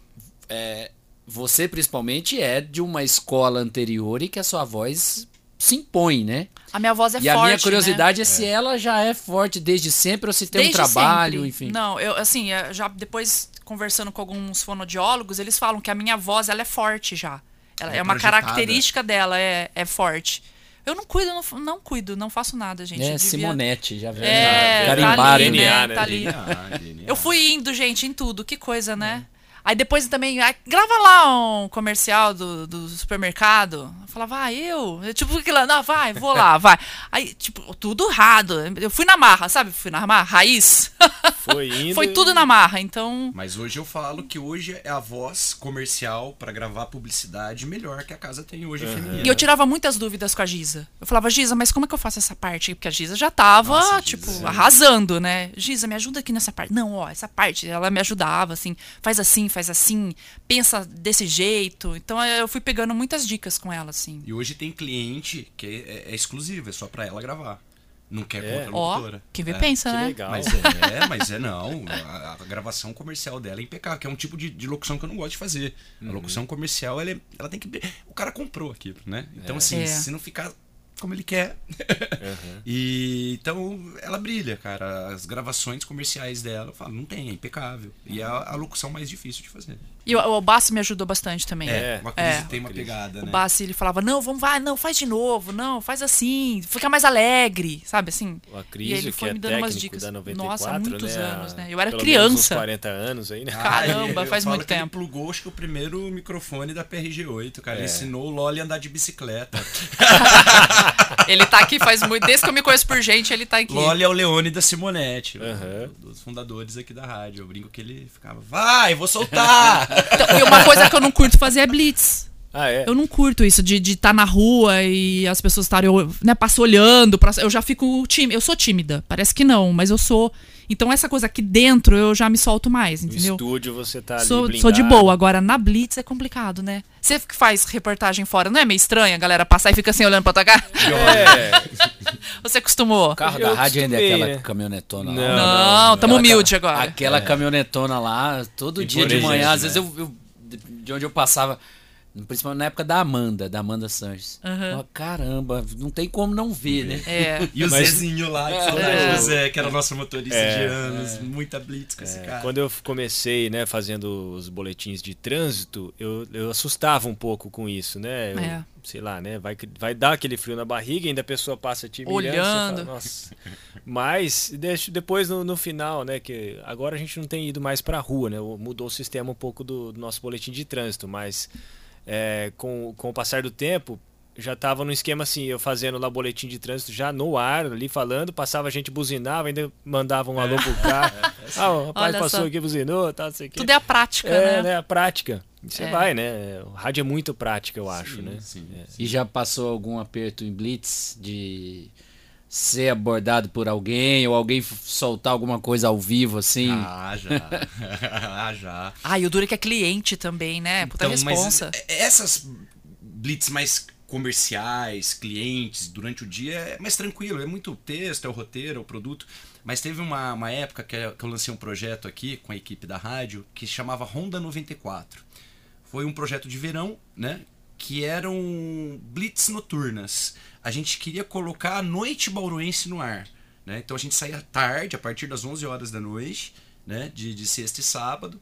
[SPEAKER 2] é, você principalmente é de uma escola anterior e que a sua voz se impõe, né?
[SPEAKER 3] A minha voz é
[SPEAKER 2] e
[SPEAKER 3] forte.
[SPEAKER 2] a minha
[SPEAKER 3] né?
[SPEAKER 2] curiosidade é se ela já é forte desde sempre ou se tem
[SPEAKER 3] Desde
[SPEAKER 2] um trabalho,
[SPEAKER 3] sempre.
[SPEAKER 2] enfim.
[SPEAKER 3] Não, eu assim, é, já depois conversando com alguns fonodiólogos, eles falam que a minha voz ela é forte já. Ela
[SPEAKER 4] É
[SPEAKER 3] é, uma
[SPEAKER 4] projetada.
[SPEAKER 3] característica dela, é, é forte. Eu não cuido, não, não cuido, não faço nada, gente.
[SPEAKER 2] É,
[SPEAKER 3] devia-
[SPEAKER 2] Simonete, já vem.
[SPEAKER 3] É,
[SPEAKER 2] carimbaram,
[SPEAKER 3] tá ali,
[SPEAKER 2] né?
[SPEAKER 3] Né?
[SPEAKER 1] né?
[SPEAKER 3] Tá ali. Eu fui indo, gente, em tudo. Que coisa, né? Aí depois também, ah, grava lá um comercial do, do supermercado. Eu falava, ah, eu? eu tipo, aquilo, não, vai, vou lá, vai. Aí, tipo, tudo errado. Eu fui na marra, sabe? Fui na marra, raiz.
[SPEAKER 1] Foi indo.
[SPEAKER 3] Foi tudo na marra, então.
[SPEAKER 4] Mas hoje eu falo que hoje é a voz comercial pra gravar publicidade melhor que a casa tem hoje feminina.
[SPEAKER 3] E eu tirava muitas dúvidas com a Giza. Eu falava, Giza, mas como é que eu faço essa parte? Porque a Giza já tava,
[SPEAKER 4] Nossa,
[SPEAKER 3] tipo,
[SPEAKER 4] Giza.
[SPEAKER 3] arrasando, né? Giza, me ajuda aqui nessa parte. Não, ó, essa parte, ela me ajudava, assim, faz assim, faz assim, pensa desse jeito. Então eu fui pegando muitas dicas com ela, assim.
[SPEAKER 4] E hoje tem cliente que é, é exclusivo, é só pra ela gravar. Não quer
[SPEAKER 1] É.
[SPEAKER 4] contra a
[SPEAKER 3] Ó,
[SPEAKER 4] locutora.
[SPEAKER 3] quem vê
[SPEAKER 4] É.
[SPEAKER 3] pensa,
[SPEAKER 1] Que
[SPEAKER 3] né?
[SPEAKER 1] legal.
[SPEAKER 4] Mas é, mas é não. A, a gravação comercial dela é impecável, que é um tipo de, de locução que eu não gosto de fazer. A
[SPEAKER 3] Uhum.
[SPEAKER 4] locução comercial, ela, é- ela tem que. O cara comprou aquilo, né? Então, assim,
[SPEAKER 3] É.
[SPEAKER 4] se não ficar como ele quer. E então ela brilha, cara. As gravações comerciais dela, eu falo, não tem, é impecável. E é a, a locução mais difícil de fazer.
[SPEAKER 3] E o, o Bassi me ajudou bastante também.
[SPEAKER 1] É.
[SPEAKER 4] uma crise
[SPEAKER 3] É.
[SPEAKER 4] tem uma pegada,
[SPEAKER 3] O
[SPEAKER 4] né?
[SPEAKER 3] Bassi, ele falava, não, vamos, vai, não, faz de novo, não, faz assim, fica mais alegre, sabe, assim.
[SPEAKER 1] A
[SPEAKER 3] E
[SPEAKER 1] Cris,
[SPEAKER 3] ele foi
[SPEAKER 1] é
[SPEAKER 3] me dando umas dicas.
[SPEAKER 1] da 94,
[SPEAKER 3] Nossa, há muitos
[SPEAKER 1] né?
[SPEAKER 3] anos, né? Eu era
[SPEAKER 1] Pelo menos uns
[SPEAKER 3] criança.
[SPEAKER 1] 40 anos aí, né?
[SPEAKER 3] Caramba,
[SPEAKER 4] Ah,
[SPEAKER 3] faz muito tempo.
[SPEAKER 4] Ele plugou, acho que o primeiro microfone da PRG8, cara. Ele
[SPEAKER 1] É.
[SPEAKER 4] ensinou o Loli a andar de bicicleta.
[SPEAKER 3] Ele tá aqui faz muito, desde que eu me conheço por gente, ele tá aqui.
[SPEAKER 4] Loli é o Leone da Simonetti,
[SPEAKER 1] Aham.
[SPEAKER 4] um dos fundadores aqui da rádio. Eu brinco que ele ficava, vai, vou soltar!
[SPEAKER 3] Então, e uma coisa que eu não curto fazer é blitz.
[SPEAKER 1] Ah, é?
[SPEAKER 3] Eu não curto isso de estar na rua e as pessoas estarem, né, passam olhando. Pra, eu já fico tímida. Eu sou tímida. Parece que não, mas eu sou. Então essa coisa aqui dentro eu já me solto mais,
[SPEAKER 1] No
[SPEAKER 3] entendeu?
[SPEAKER 1] estúdio você tá ali
[SPEAKER 3] Sou,
[SPEAKER 1] blindado.
[SPEAKER 3] sou de boa. Agora, na Blitz é complicado, né? Você que faz reportagem fora, não é meio estranho a galera passar e fica assim olhando pra tua cara?
[SPEAKER 1] É,
[SPEAKER 3] Você acostumou?
[SPEAKER 2] O carro
[SPEAKER 1] Eu
[SPEAKER 2] da rádio ainda é aquela
[SPEAKER 1] né?
[SPEAKER 2] caminhonetona
[SPEAKER 1] Não,
[SPEAKER 2] lá.
[SPEAKER 3] Não, tamo
[SPEAKER 2] Aquela
[SPEAKER 3] humilde agora.
[SPEAKER 2] Aquela caminhonetona lá, todo
[SPEAKER 1] E
[SPEAKER 2] dia de manhã,
[SPEAKER 1] gente,
[SPEAKER 2] às vezes
[SPEAKER 1] né?
[SPEAKER 2] eu, eu- de onde eu passava, Principalmente na época da Amanda, da Amanda Sanches.
[SPEAKER 3] Aham.
[SPEAKER 2] Ó, caramba, não tem como não ver, né?
[SPEAKER 3] É.
[SPEAKER 4] E o
[SPEAKER 1] Mas-
[SPEAKER 4] Zezinho lá, que
[SPEAKER 2] É.
[SPEAKER 4] do Zé, que era nosso motorista
[SPEAKER 1] É.
[SPEAKER 4] de anos. Muita blitz com esse cara.
[SPEAKER 1] Quando eu comecei, né, fazendo os boletins de trânsito, eu, eu assustava um pouco com isso, né? Eu,
[SPEAKER 3] É.
[SPEAKER 1] Sei lá, né? Vai, vai dar aquele frio na barriga, ainda a pessoa passa te
[SPEAKER 3] Olhando.
[SPEAKER 1] fala, Nossa. Mas deixa- depois no, no final, né? Que agora a gente não tem ido mais pra rua, né? Mudou o sistema um pouco do, do nosso boletim de trânsito, mas é, com, com o passar do tempo, já tava no esquema assim, eu fazendo lá boletim de trânsito já no ar, ali falando, passava a gente buzinava, ainda mandava um alô pro carro. ah, o rapaz
[SPEAKER 3] Olha
[SPEAKER 1] passou
[SPEAKER 3] só.
[SPEAKER 1] aqui, buzinou, tal, não sei o quê.
[SPEAKER 3] Tudo é a prática,
[SPEAKER 1] É,
[SPEAKER 3] né?
[SPEAKER 1] né? A prática. Você
[SPEAKER 3] É.
[SPEAKER 1] vai, né? O rádio é muito prática, eu acho,
[SPEAKER 4] Sim,
[SPEAKER 1] né?
[SPEAKER 4] sim.
[SPEAKER 1] É.
[SPEAKER 2] E já passou algum aperto em Blitz de ser abordado por alguém ou alguém soltar alguma coisa ao vivo assim?
[SPEAKER 4] Ah, já. ah, já.
[SPEAKER 3] Ah, e o duro é que é cliente também, né? Puta
[SPEAKER 4] Então, mas
[SPEAKER 3] responsa.
[SPEAKER 4] essas blitz mais comerciais, clientes, durante o dia é mais tranquilo, é muito texto, é o roteiro, é o produto. Mas teve uma, uma época que eu que eu lancei um projeto aqui com a equipe da rádio que chamava Honda 94. Foi um projeto de verão, né? Que eram blitz noturnas. A gente queria colocar a noite bauruense no ar. Né? Então a gente saía tarde, a partir das 11 horas da noite, né? de, de sexta e sábado.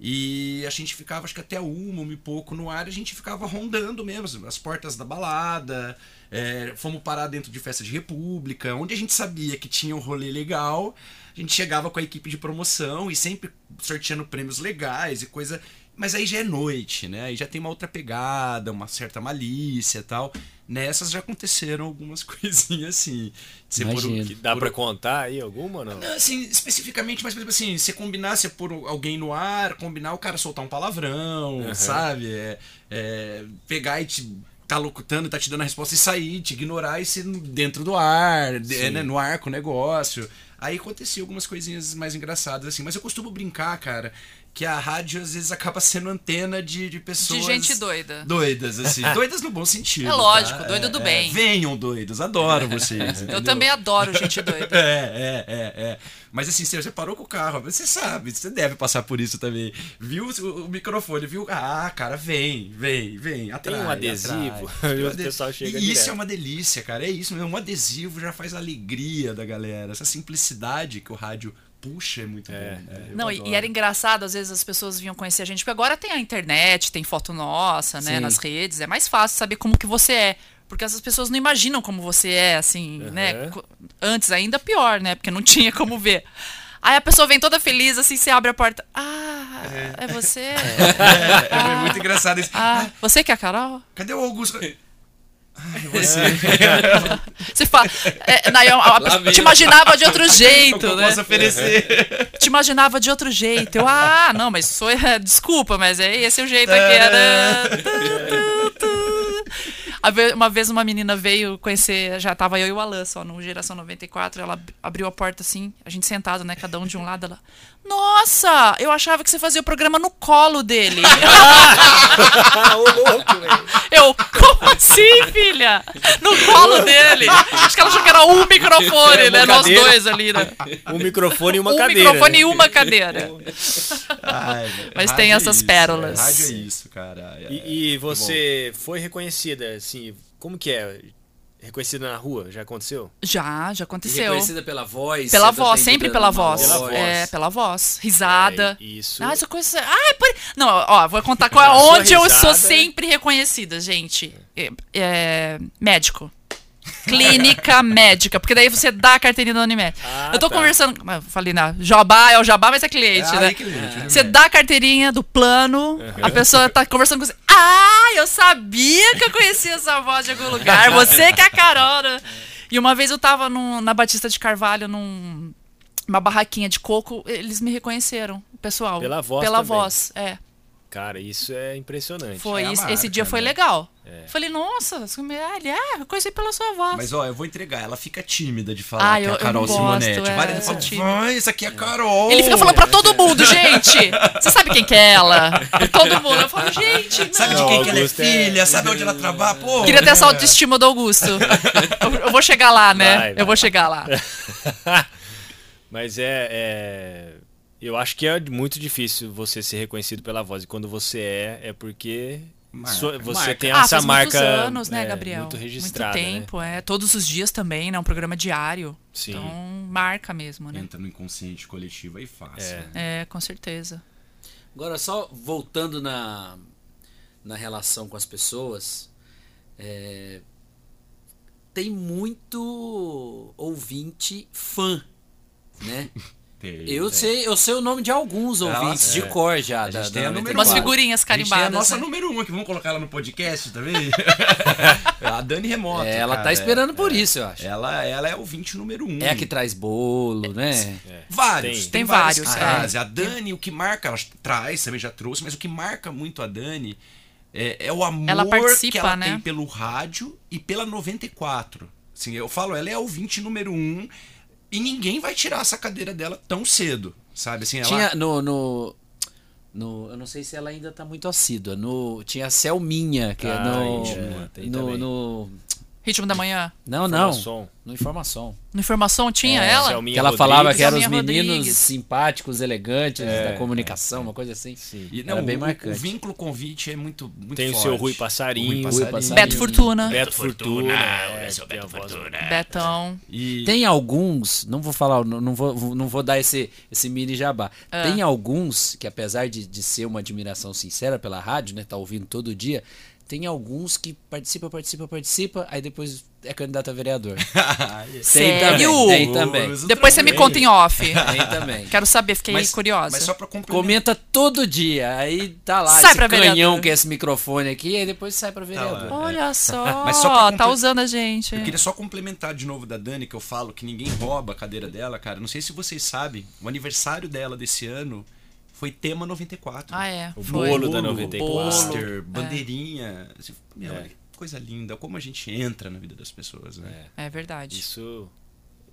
[SPEAKER 4] E a gente ficava, acho que até uma, uma e pouco no ar, a gente ficava rondando mesmo, as portas da balada. é, fomos parar dentro de festa de república, onde a gente sabia que tinha um rolê legal. A gente chegava com a equipe de promoção e sempre sorteando prêmios legais e coisa. Mas aí já é noite, né? Aí já tem uma outra pegada, uma certa malícia e tal. Nessas já aconteceram algumas coisinhas assim. Ser por-.
[SPEAKER 1] Que dá
[SPEAKER 4] por-
[SPEAKER 1] pra contar aí alguma ou não?
[SPEAKER 4] não, assim, especificamente, mas por exemplo assim, você combinar, você pôr alguém no ar, combinar o cara soltar um palavrão,
[SPEAKER 1] Uhum.
[SPEAKER 4] sabe? É, é, pegar e te tá locutando, tá te dando a resposta e sair, te ignorar e ser dentro do ar, de- né, no ar com o negócio. Aí acontecia algumas coisinhas mais engraçadas, assim, mas eu costumo brincar, cara, que a rádio às vezes acaba sendo antena de, de pessoas.
[SPEAKER 3] De gente doida.
[SPEAKER 4] Doidas, assim. doidas no bom sentido.
[SPEAKER 3] É lógico,
[SPEAKER 4] tá?
[SPEAKER 3] doido do
[SPEAKER 4] É,
[SPEAKER 3] bem.
[SPEAKER 4] Venham doidos, adoro vocês.
[SPEAKER 3] Eu também adoro gente doida.
[SPEAKER 4] É, é, é, é. Mas assim, você parou com o carro, você sabe, você deve passar por isso também. Viu o, o microfone, viu? Ah, cara, vem, vem, vem. Atrai,
[SPEAKER 1] um adesivo,
[SPEAKER 4] atrai. Tem
[SPEAKER 1] o pessoal chega
[SPEAKER 4] E isso é uma delícia, cara. É isso mesmo. Um adesivo já faz a alegria da galera. Essa simplicidade que o rádio puxa é muito
[SPEAKER 1] É,
[SPEAKER 4] bom. né?
[SPEAKER 1] é.
[SPEAKER 3] Não, e, e era engraçado, às vezes as pessoas vinham conhecer a gente, porque agora tem a internet, tem foto nossa, né,
[SPEAKER 2] Sim.
[SPEAKER 3] nas redes, é mais fácil saber como que você é. Porque essas pessoas não imaginam como você é, assim, né?
[SPEAKER 1] Uhum.
[SPEAKER 3] Co- Antes ainda pior, né? Porque não tinha como ver. Aí a pessoa vem toda feliz, assim, você abre a porta. Ah, é, você?
[SPEAKER 4] É, é muito engraçado isso.
[SPEAKER 3] Ah, você que é a Carol?
[SPEAKER 4] Cadê o Augusto? Ai, você.
[SPEAKER 3] Você fala. É, não, eu- a- te imaginava de outro jeito,
[SPEAKER 4] eu
[SPEAKER 3] né?
[SPEAKER 4] posso oferecer?
[SPEAKER 3] Te imaginava de outro jeito. Eu, ah, não, mas sou. Desculpa, mas é esse é o jeito aqui. Era. Uma vez uma menina veio conhecer, já tava eu e o Alan só no Geração 94. Ela ab- abriu a porta assim, a gente sentado, né? Cada um de um lado. Ela. Nossa, eu achava que você fazia o programa no colo dele.
[SPEAKER 1] Ah, ô louco, velho.
[SPEAKER 3] Eu, como assim, filha? No colo dele. Acho que ela achou que era um microfone,
[SPEAKER 1] É,
[SPEAKER 3] né? Nós dois ali, né?
[SPEAKER 1] Um microfone e uma
[SPEAKER 3] um
[SPEAKER 1] cadeira.
[SPEAKER 3] microfone
[SPEAKER 1] né?
[SPEAKER 3] e uma cadeira.
[SPEAKER 4] Ai,
[SPEAKER 3] Mas tem
[SPEAKER 4] é
[SPEAKER 3] essas
[SPEAKER 4] isso,
[SPEAKER 3] pérolas.
[SPEAKER 4] é, Rádio é isso, cara. É-
[SPEAKER 1] E, e você foi reconhecida, assim, como que é? Reconhecida na rua? Já aconteceu?
[SPEAKER 3] Já, já
[SPEAKER 2] E
[SPEAKER 3] aconteceu.
[SPEAKER 2] reconhecida pela voz.
[SPEAKER 3] Pela
[SPEAKER 2] sendo
[SPEAKER 3] voz, sempre pela
[SPEAKER 2] numa
[SPEAKER 3] voz.
[SPEAKER 1] Pela voz.
[SPEAKER 3] É, pela voz. Risada.
[SPEAKER 1] É, isso.
[SPEAKER 3] Ah, essa coisa. Ai, por... Não, ó, vou contar qual,
[SPEAKER 1] sua
[SPEAKER 3] onde eu sou sempre reconhecida, gente. É, é, médico. Clínica médica, porque daí você dá a carteirinha da Unimed.
[SPEAKER 1] Ah,
[SPEAKER 3] eu tô
[SPEAKER 1] tá.
[SPEAKER 3] conversando, eu falei na Jabá, é o Jabá, mas é cliente,
[SPEAKER 4] Ah,
[SPEAKER 3] né?
[SPEAKER 4] é cliente,
[SPEAKER 3] Você dá a carteirinha do plano, a pessoa tá conversando com você. Ah, eu sabia que eu conhecia essa voz de algum lugar. Você que é a Carol. né? E uma vez eu tava na Batista de Carvalho, num uma barraquinha de coco, eles me reconheceram, o pessoal.
[SPEAKER 1] Pela voz
[SPEAKER 3] Pela
[SPEAKER 1] também.
[SPEAKER 3] voz, é.
[SPEAKER 1] Cara, isso é impressionante.
[SPEAKER 3] Foi
[SPEAKER 4] É
[SPEAKER 3] isso.
[SPEAKER 4] marca,
[SPEAKER 3] Esse dia foi
[SPEAKER 4] né?
[SPEAKER 3] legal.
[SPEAKER 1] É.
[SPEAKER 3] Falei, nossa, ah, ele, ah, eu conheci pela sua voz.
[SPEAKER 4] Mas ó, eu vou entregar. Ela fica tímida de falar
[SPEAKER 3] Ah,
[SPEAKER 4] que é a Carol
[SPEAKER 3] não
[SPEAKER 4] Simonetti.
[SPEAKER 3] gosto, é,
[SPEAKER 4] Várias vezes fala, vai, isso aqui é a Carol.
[SPEAKER 3] Ele fica falando pra todo mundo, gente! Você sabe quem que é ela? Pra todo mundo. Eu falo, gente, não.
[SPEAKER 4] Sabe de
[SPEAKER 1] Não,
[SPEAKER 4] quem que ela é
[SPEAKER 1] é-
[SPEAKER 4] filha? Sabe onde ela trabalha? Pô.
[SPEAKER 3] Queria ter essa autoestima do Augusto. Eu, eu vou chegar lá, né?
[SPEAKER 1] Vai, vai.
[SPEAKER 3] Eu vou chegar lá.
[SPEAKER 1] Mas é, é- Eu acho que é muito difícil você ser reconhecido pela voz. E quando você é, é porque So- você
[SPEAKER 4] marca.
[SPEAKER 1] tem
[SPEAKER 3] ah,
[SPEAKER 1] essa
[SPEAKER 3] faz
[SPEAKER 1] marca
[SPEAKER 3] muitos anos, né,
[SPEAKER 1] é,
[SPEAKER 3] Gabriel?
[SPEAKER 1] muito registrada, né?
[SPEAKER 3] tempo, é. Todos os dias também, né? Um programa diário.
[SPEAKER 1] Sim.
[SPEAKER 3] Então, marca mesmo, né?
[SPEAKER 4] Entra no inconsciente coletivo aí fácil.
[SPEAKER 1] É.
[SPEAKER 4] né?
[SPEAKER 3] É, com certeza.
[SPEAKER 2] Agora, só voltando na, na relação com as pessoas, é, tem muito ouvinte fã, né?
[SPEAKER 4] Tem,
[SPEAKER 2] Eu
[SPEAKER 4] é.
[SPEAKER 2] sei, eu sei o nome de alguns ouvintes
[SPEAKER 4] Nossa,
[SPEAKER 2] de
[SPEAKER 4] é.
[SPEAKER 2] cor já.
[SPEAKER 4] A
[SPEAKER 2] da-
[SPEAKER 4] gente
[SPEAKER 2] da
[SPEAKER 4] tem a número
[SPEAKER 2] 94.
[SPEAKER 3] Umas figurinhas
[SPEAKER 4] A gente tem a
[SPEAKER 3] carimbadas.
[SPEAKER 4] nossa
[SPEAKER 3] né?
[SPEAKER 4] número um aqui, vamos colocar ela no podcast também? a Dani Remoto.
[SPEAKER 2] É, ela
[SPEAKER 4] cara,
[SPEAKER 2] tá esperando
[SPEAKER 4] é,
[SPEAKER 2] por
[SPEAKER 4] é.
[SPEAKER 2] isso, eu acho.
[SPEAKER 4] Ela, ela é o 20 número um.
[SPEAKER 2] É a que traz bolo, né?
[SPEAKER 4] Vários.
[SPEAKER 1] Tem.
[SPEAKER 3] Tem
[SPEAKER 4] vários.
[SPEAKER 3] vários,
[SPEAKER 4] que
[SPEAKER 3] é.
[SPEAKER 4] A Dani, o que marca, ela traz, também já trouxe, mas o que marca muito a Dani é, é o amor
[SPEAKER 3] Ela
[SPEAKER 4] que ela
[SPEAKER 3] né?
[SPEAKER 4] tem pelo rádio e pela 94. Assim, eu falo, ela é a ouvinte número um e ninguém vai tirar essa cadeira dela tão cedo, sabe? Assim, ela...
[SPEAKER 2] Tinha no, no, no- Eu não sei se ela ainda tá muito assídua. No, tinha a Selminha, que é
[SPEAKER 1] Ah,
[SPEAKER 2] no.
[SPEAKER 1] é, tem
[SPEAKER 2] no,
[SPEAKER 1] também.
[SPEAKER 2] no-
[SPEAKER 3] Ritmo da manhã.
[SPEAKER 2] Não, não.
[SPEAKER 1] Informação.
[SPEAKER 2] No Informação.
[SPEAKER 3] No Informação tinha
[SPEAKER 2] É,
[SPEAKER 3] ela?
[SPEAKER 2] Que ela
[SPEAKER 1] Rodrigues.
[SPEAKER 2] falava que eram os meninos
[SPEAKER 3] Rodrigues.
[SPEAKER 2] simpáticos, elegantes
[SPEAKER 1] É,
[SPEAKER 2] da comunicação, uma coisa assim.
[SPEAKER 1] Sim.
[SPEAKER 4] E,
[SPEAKER 2] Era
[SPEAKER 4] não,
[SPEAKER 2] bem
[SPEAKER 4] o,
[SPEAKER 2] marcante.
[SPEAKER 4] o vínculo convite é muito, muito
[SPEAKER 1] Tem o
[SPEAKER 4] forte.
[SPEAKER 1] seu Rui Passarinho.
[SPEAKER 4] Rui
[SPEAKER 2] Rui Passarinho.
[SPEAKER 3] Beto Fortuna.
[SPEAKER 1] Beto Fortuna. é, tem a voz-
[SPEAKER 3] Betão.
[SPEAKER 4] E
[SPEAKER 2] Tem alguns, não vou falar, não, não vou, não vou dar esse, esse mini jabá.
[SPEAKER 3] Ah.
[SPEAKER 2] Tem alguns que, apesar de, de ser uma admiração sincera pela rádio, né? Tá ouvindo todo dia, tem alguns que participa, participa, participa, aí depois é candidato a vereador. Tem
[SPEAKER 3] Sério?
[SPEAKER 2] também, tem também.
[SPEAKER 4] Uso
[SPEAKER 3] Depois você me conta em off.
[SPEAKER 2] Tem também.
[SPEAKER 3] Quero saber, fiquei
[SPEAKER 4] mas,
[SPEAKER 3] curiosa.
[SPEAKER 4] Mas só pra complementar.
[SPEAKER 2] Comenta todo dia, aí tá lá
[SPEAKER 3] Sai
[SPEAKER 2] esse
[SPEAKER 3] pra
[SPEAKER 2] canhão
[SPEAKER 3] vereador.
[SPEAKER 2] que é esse microfone aqui, aí depois sai pra vereador.
[SPEAKER 4] lá.
[SPEAKER 3] Olha só,
[SPEAKER 4] Mas só
[SPEAKER 3] tá usando a gente.
[SPEAKER 4] Eu queria só complementar de novo da Dani, que eu falo que ninguém rouba a cadeira dela, cara. Não sei se vocês sabem, o aniversário dela desse ano foi tema 94.
[SPEAKER 3] Ah, é.
[SPEAKER 1] O
[SPEAKER 3] Foi.
[SPEAKER 1] bolo da 94.
[SPEAKER 4] Pôster, bandeirinha. Assim, meu, olha que coisa linda. Como a gente entra na vida das pessoas, né?
[SPEAKER 3] É verdade.
[SPEAKER 1] Isso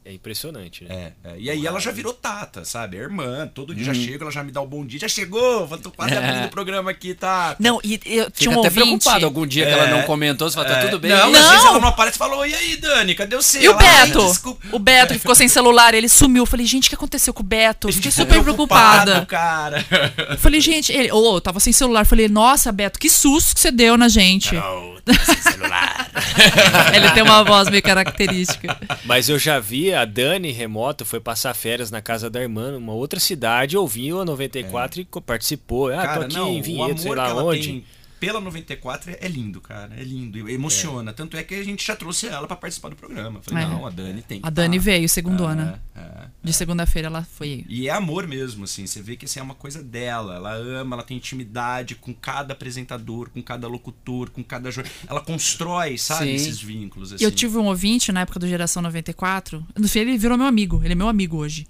[SPEAKER 1] é impressionante, né?
[SPEAKER 4] É, é. E aí ela já virou Tata, sabe? É irmã. Todo dia já
[SPEAKER 3] Uhum.
[SPEAKER 4] chega, ela já me dá o bom dia. Já chegou! Tô quase abrindo o programa aqui, Tata.
[SPEAKER 3] Não, e eu tinha um
[SPEAKER 2] até
[SPEAKER 3] ouvinte.
[SPEAKER 2] preocupado algum dia que ela
[SPEAKER 4] É.
[SPEAKER 2] não comentou, você fala, tá
[SPEAKER 4] É,
[SPEAKER 2] tudo bem?
[SPEAKER 4] Não,
[SPEAKER 2] aí?
[SPEAKER 4] às
[SPEAKER 3] Não.
[SPEAKER 4] vezes ela não aparece e fala, e aí, Dani, cadê você?
[SPEAKER 3] E o
[SPEAKER 4] Ela, "Ai,
[SPEAKER 3] Beto?
[SPEAKER 4] desculpa."
[SPEAKER 3] O Beto que ficou sem celular, ele sumiu. Eu falei, gente, o que aconteceu com o Beto? Fiquei super
[SPEAKER 4] Preocupado,
[SPEAKER 3] preocupada.
[SPEAKER 4] cara.
[SPEAKER 3] Eu falei, gente, ele, ô, eu tava sem celular. Eu falei, nossa, Beto, que susto que você deu na gente.
[SPEAKER 4] Não, tá sem celular.
[SPEAKER 3] ele tem uma voz meio característica.
[SPEAKER 1] Mas eu já vi a Dani remoto, foi passar férias na casa da irmã, numa outra cidade, ouviu a 94 e co- participou. Ah, tô
[SPEAKER 4] Cara,
[SPEAKER 1] aqui
[SPEAKER 4] não,
[SPEAKER 1] em Vinhedo, sei lá onde.
[SPEAKER 4] tem pela 94 é- é lindo, cara. É lindo. Emociona. Tanto é que a gente já trouxe ela pra participar do programa. Falei,
[SPEAKER 3] É.
[SPEAKER 4] não, a Dani tem que
[SPEAKER 3] A Dani
[SPEAKER 4] tá.
[SPEAKER 3] veio, segundona.
[SPEAKER 4] É, é.
[SPEAKER 3] De segunda-feira ela foi.
[SPEAKER 4] E é amor mesmo, assim. Você vê que assim, é uma coisa dela. Ela ama, ela tem intimidade com cada apresentador, com cada locutor, com cada jornal. Ela constrói, sabe,
[SPEAKER 2] Sim.
[SPEAKER 4] esses vínculos. Assim.
[SPEAKER 3] Eu tive um ouvinte na época do Geração 94. No fim, ele virou meu amigo. Ele é meu amigo hoje.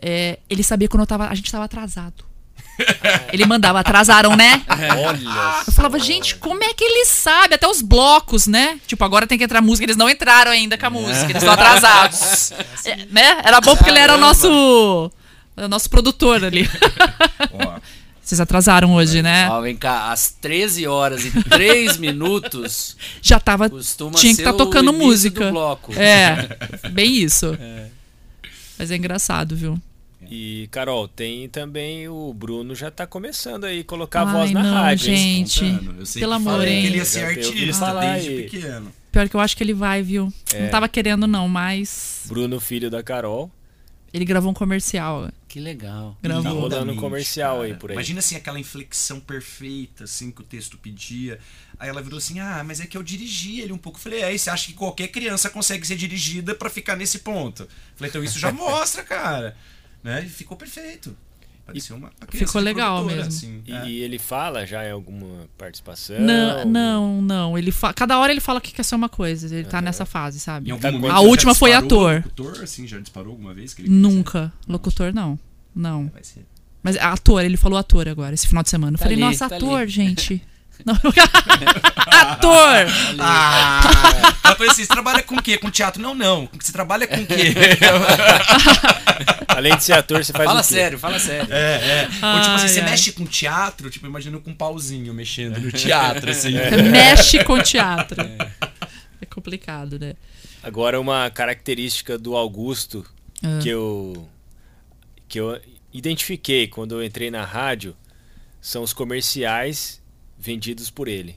[SPEAKER 3] É, ele sabia quando eu tava, a gente tava atrasado. Ele mandava, atrasaram, né?
[SPEAKER 1] Olha
[SPEAKER 3] Eu falava, gente, como é que ele sabe? Até os blocos, né? Tipo, agora tem que entrar música. Eles não entraram ainda com a música, eles estão atrasados. É, né? Era bom porque ele era o nosso, o nosso produtor ali.
[SPEAKER 4] Ó,
[SPEAKER 3] Vocês atrasaram hoje, né?
[SPEAKER 2] Ó, vem cá, às 13 horas e 3 minutos
[SPEAKER 3] Já tava. Tinha que estar tocando
[SPEAKER 2] o início
[SPEAKER 3] música.
[SPEAKER 2] bloco.
[SPEAKER 3] É, bem isso. Mas é engraçado, viu?
[SPEAKER 1] E, Carol, tem também o Bruno já tá começando aí a colocar a
[SPEAKER 3] Ai,
[SPEAKER 1] voz na
[SPEAKER 3] não,
[SPEAKER 1] rádio. hein?
[SPEAKER 3] gente.
[SPEAKER 4] Eu sempre
[SPEAKER 3] pelo amor,
[SPEAKER 4] falei
[SPEAKER 3] hein?
[SPEAKER 4] que ele ia ser artista desde
[SPEAKER 1] aí.
[SPEAKER 4] pequeno.
[SPEAKER 3] Pior que eu acho que ele vai, viu?
[SPEAKER 1] É.
[SPEAKER 3] Não tava querendo, não, mas.
[SPEAKER 1] Bruno, filho da Carol.
[SPEAKER 3] Ele gravou um comercial.
[SPEAKER 2] Que legal.
[SPEAKER 1] Tá
[SPEAKER 3] Gravou.
[SPEAKER 1] rolando um
[SPEAKER 4] Lindamente,
[SPEAKER 1] comercial aí
[SPEAKER 4] cara.
[SPEAKER 1] por aí.
[SPEAKER 4] Imagina assim aquela inflexão perfeita assim que o texto pedia. Aí ela virou assim: "Ah, mas é que eu dirigi ele um pouco". Falei: "É, e você acha que qualquer criança consegue ser dirigida pra ficar nesse ponto?". Falei: "Então isso já mostra, cara". Né? E ficou perfeito. Parecia uma,
[SPEAKER 3] Ficou legal mesmo.
[SPEAKER 4] assim,
[SPEAKER 1] E,
[SPEAKER 4] é.
[SPEAKER 1] e ele fala já em alguma participação?
[SPEAKER 3] Não, não, não. Ele fa... Cada hora ele fala que quer ser uma coisa. Ele tá nessa fase, sabe?
[SPEAKER 1] Tá
[SPEAKER 3] A última foi ator.
[SPEAKER 4] Locutor, assim, já disparou alguma vez que ele queria
[SPEAKER 3] Nunca. Locutor, não. Não.
[SPEAKER 4] ser.
[SPEAKER 3] Mas ator, ele falou ator agora, esse final de semana. Eu
[SPEAKER 2] Tá
[SPEAKER 3] falei,
[SPEAKER 2] ali,
[SPEAKER 3] nossa,
[SPEAKER 2] tá
[SPEAKER 3] ator,
[SPEAKER 2] ali.
[SPEAKER 3] gente. Não. ator!
[SPEAKER 4] Ah! Ela falou assim: "Você trabalha com o quê? Com teatro?". Não, não. Você trabalha com o quê?
[SPEAKER 1] Além de ser ator, você faz
[SPEAKER 2] Fala
[SPEAKER 1] o quê?
[SPEAKER 2] sério, fala sério.
[SPEAKER 4] É, é. Ou tipo assim,
[SPEAKER 3] Ai,
[SPEAKER 4] você
[SPEAKER 3] ai.
[SPEAKER 4] mexe com teatro, tipo, imagina com um pauzinho mexendo no teatro, assim.
[SPEAKER 3] Mexe com teatro. É complicado, né?
[SPEAKER 1] Agora uma característica do Augusto
[SPEAKER 3] Ah.
[SPEAKER 1] que eu que eu identifiquei quando eu entrei na rádio são os comerciais vendidos por ele.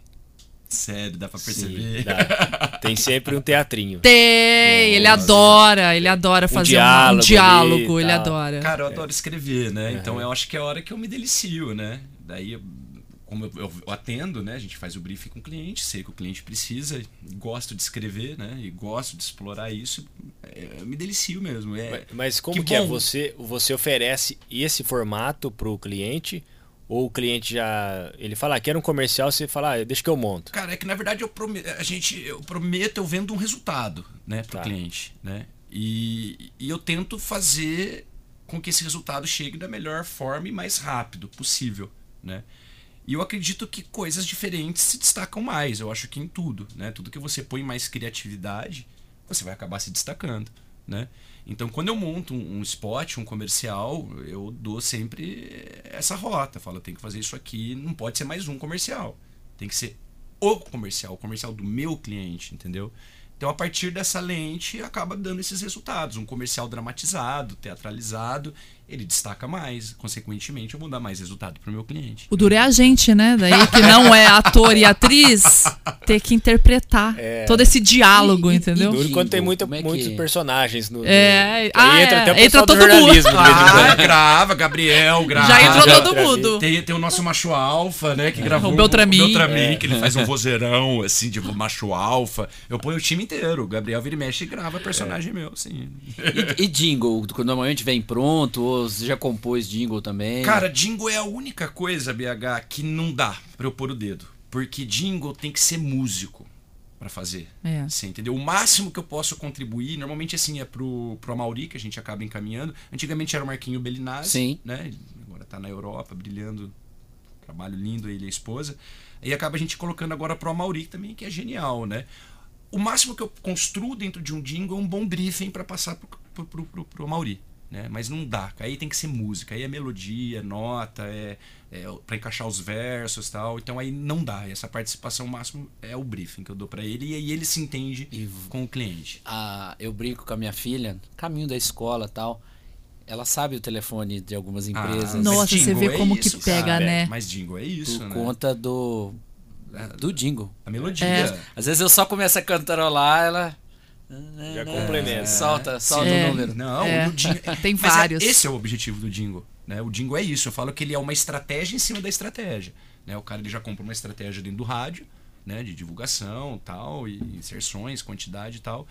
[SPEAKER 4] Sério, dá pra
[SPEAKER 1] Sim,
[SPEAKER 4] perceber.
[SPEAKER 1] dá. Tem sempre um teatrinho.
[SPEAKER 3] Tem, ele
[SPEAKER 1] Nossa.
[SPEAKER 3] adora, ele adora fazer um
[SPEAKER 1] diálogo
[SPEAKER 3] diálogo,
[SPEAKER 1] ali
[SPEAKER 3] ele
[SPEAKER 1] tal.
[SPEAKER 3] adora.
[SPEAKER 4] Cara, eu adoro escrever, né?
[SPEAKER 1] Uhum.
[SPEAKER 4] Então eu acho que é a hora que eu me delicio, né? Daí, eu- como eu, eu- eu atendo, né? A gente faz o briefing com o cliente, sei que o cliente precisa, gosto de escrever, né? E gosto de explorar isso. é, eu me delicio mesmo. É,
[SPEAKER 1] Mas- Mas como
[SPEAKER 4] Que
[SPEAKER 1] que, é? Você, você oferece esse formato pro cliente? Ou o cliente já. Ele fala, ah, quero um comercial, você fala, ah, deixa que eu monto.
[SPEAKER 4] Cara, é que na verdade eu prometo, a gente, eu prometo, eu vendo um resultado, né, pro
[SPEAKER 1] Tá.
[SPEAKER 4] cliente, né? E, e eu tento fazer com que esse resultado chegue da melhor forma e mais rápido possível, né? E eu acredito que coisas diferentes se destacam mais, eu acho que em tudo, né? Tudo que você põe mais criatividade, você vai acabar se destacando, né? Então, quando eu monto um, spot, um comercial, eu dou sempre essa rota. Falo, tem que fazer isso aqui, não pode ser mais um comercial. Tem que ser o comercial, o comercial do meu cliente, entendeu? Então, a partir dessa lente, acaba dando esses resultados. Um comercial dramatizado, teatralizado, ele destaca mais. Consequentemente, eu vou dar mais resultado para o meu cliente.
[SPEAKER 3] O duro é a gente, né? Daí que não é ator e atriz, ter que interpretar
[SPEAKER 1] É.
[SPEAKER 3] todo esse diálogo,
[SPEAKER 2] E- e-
[SPEAKER 3] entendeu?
[SPEAKER 1] Duro quando tem
[SPEAKER 2] como é que-
[SPEAKER 1] muitos personagens no. no-
[SPEAKER 3] É,
[SPEAKER 1] Aí
[SPEAKER 3] ah,
[SPEAKER 1] entra
[SPEAKER 3] é,
[SPEAKER 1] até o
[SPEAKER 3] entra todo mundo.
[SPEAKER 1] jornalismo.
[SPEAKER 4] Ah, grava, Gabriel, grava.
[SPEAKER 3] Já entrou
[SPEAKER 1] já
[SPEAKER 3] todo mundo.
[SPEAKER 4] Tem, tem o nosso macho alfa, né? Que gravou
[SPEAKER 3] O Beltramin.
[SPEAKER 4] o Beltramin,
[SPEAKER 1] É.
[SPEAKER 4] que ele faz um vozeirão, assim, de macho alfa. Eu ponho o time inteiro. O Gabriel vira e mexe e grava personagem meu, assim.
[SPEAKER 2] E, e jingle, quando normalmente vem pronto, você já compôs jingle também?
[SPEAKER 4] Cara, jingle é a única coisa, BH, que não dá pra eu pôr o dedo. Porque jingle tem que ser músico pra fazer.
[SPEAKER 3] É.
[SPEAKER 4] Você entendeu? O máximo que eu posso contribuir, normalmente assim, é pro, pro Amauri, que a gente acaba encaminhando. Antigamente era o Marquinho Bellinazzi,
[SPEAKER 2] Sim.
[SPEAKER 4] né? Agora tá na Europa, brilhando. Trabalho lindo, ele e a esposa. E acaba a gente colocando agora pro Amauri também, que é genial, né? O máximo que eu construo dentro de um jingle é um bom briefing pra passar pro, pro, pro, pro, pro Amauri. Né? Mas não dá, aí tem que ser música, aí é melodia, nota, é, é para encaixar os versos tal. Então aí não dá. Essa participação máximo é o briefing que eu dou pra ele e aí ele se entende
[SPEAKER 2] E-
[SPEAKER 4] com o cliente.
[SPEAKER 2] Ah, eu brinco com a minha filha, caminho da escola e tal. Ela sabe o telefone de algumas empresas.
[SPEAKER 4] mas
[SPEAKER 3] Nossa, você
[SPEAKER 4] jingle
[SPEAKER 3] vê
[SPEAKER 4] é
[SPEAKER 3] como que
[SPEAKER 4] isso,
[SPEAKER 3] pega,
[SPEAKER 4] cara.
[SPEAKER 3] né?
[SPEAKER 4] Mas jingle é isso,
[SPEAKER 2] por
[SPEAKER 4] né?
[SPEAKER 2] conta do do jingle.
[SPEAKER 4] A melodia.
[SPEAKER 3] É.
[SPEAKER 2] Às vezes eu só começo a cantarolar, ela
[SPEAKER 1] Já complementa.
[SPEAKER 2] solta, solta
[SPEAKER 3] É.
[SPEAKER 2] o número.
[SPEAKER 4] Não,
[SPEAKER 3] É.
[SPEAKER 4] o jingle.
[SPEAKER 3] Tem
[SPEAKER 4] é-
[SPEAKER 3] vários.
[SPEAKER 4] esse é o objetivo do jingle. Né? O jingle é isso. Eu falo que ele é uma estratégia em cima da estratégia. Né? O cara ele já compra uma estratégia dentro do rádio, né? de divulgação tal, e inserções, quantidade e tal.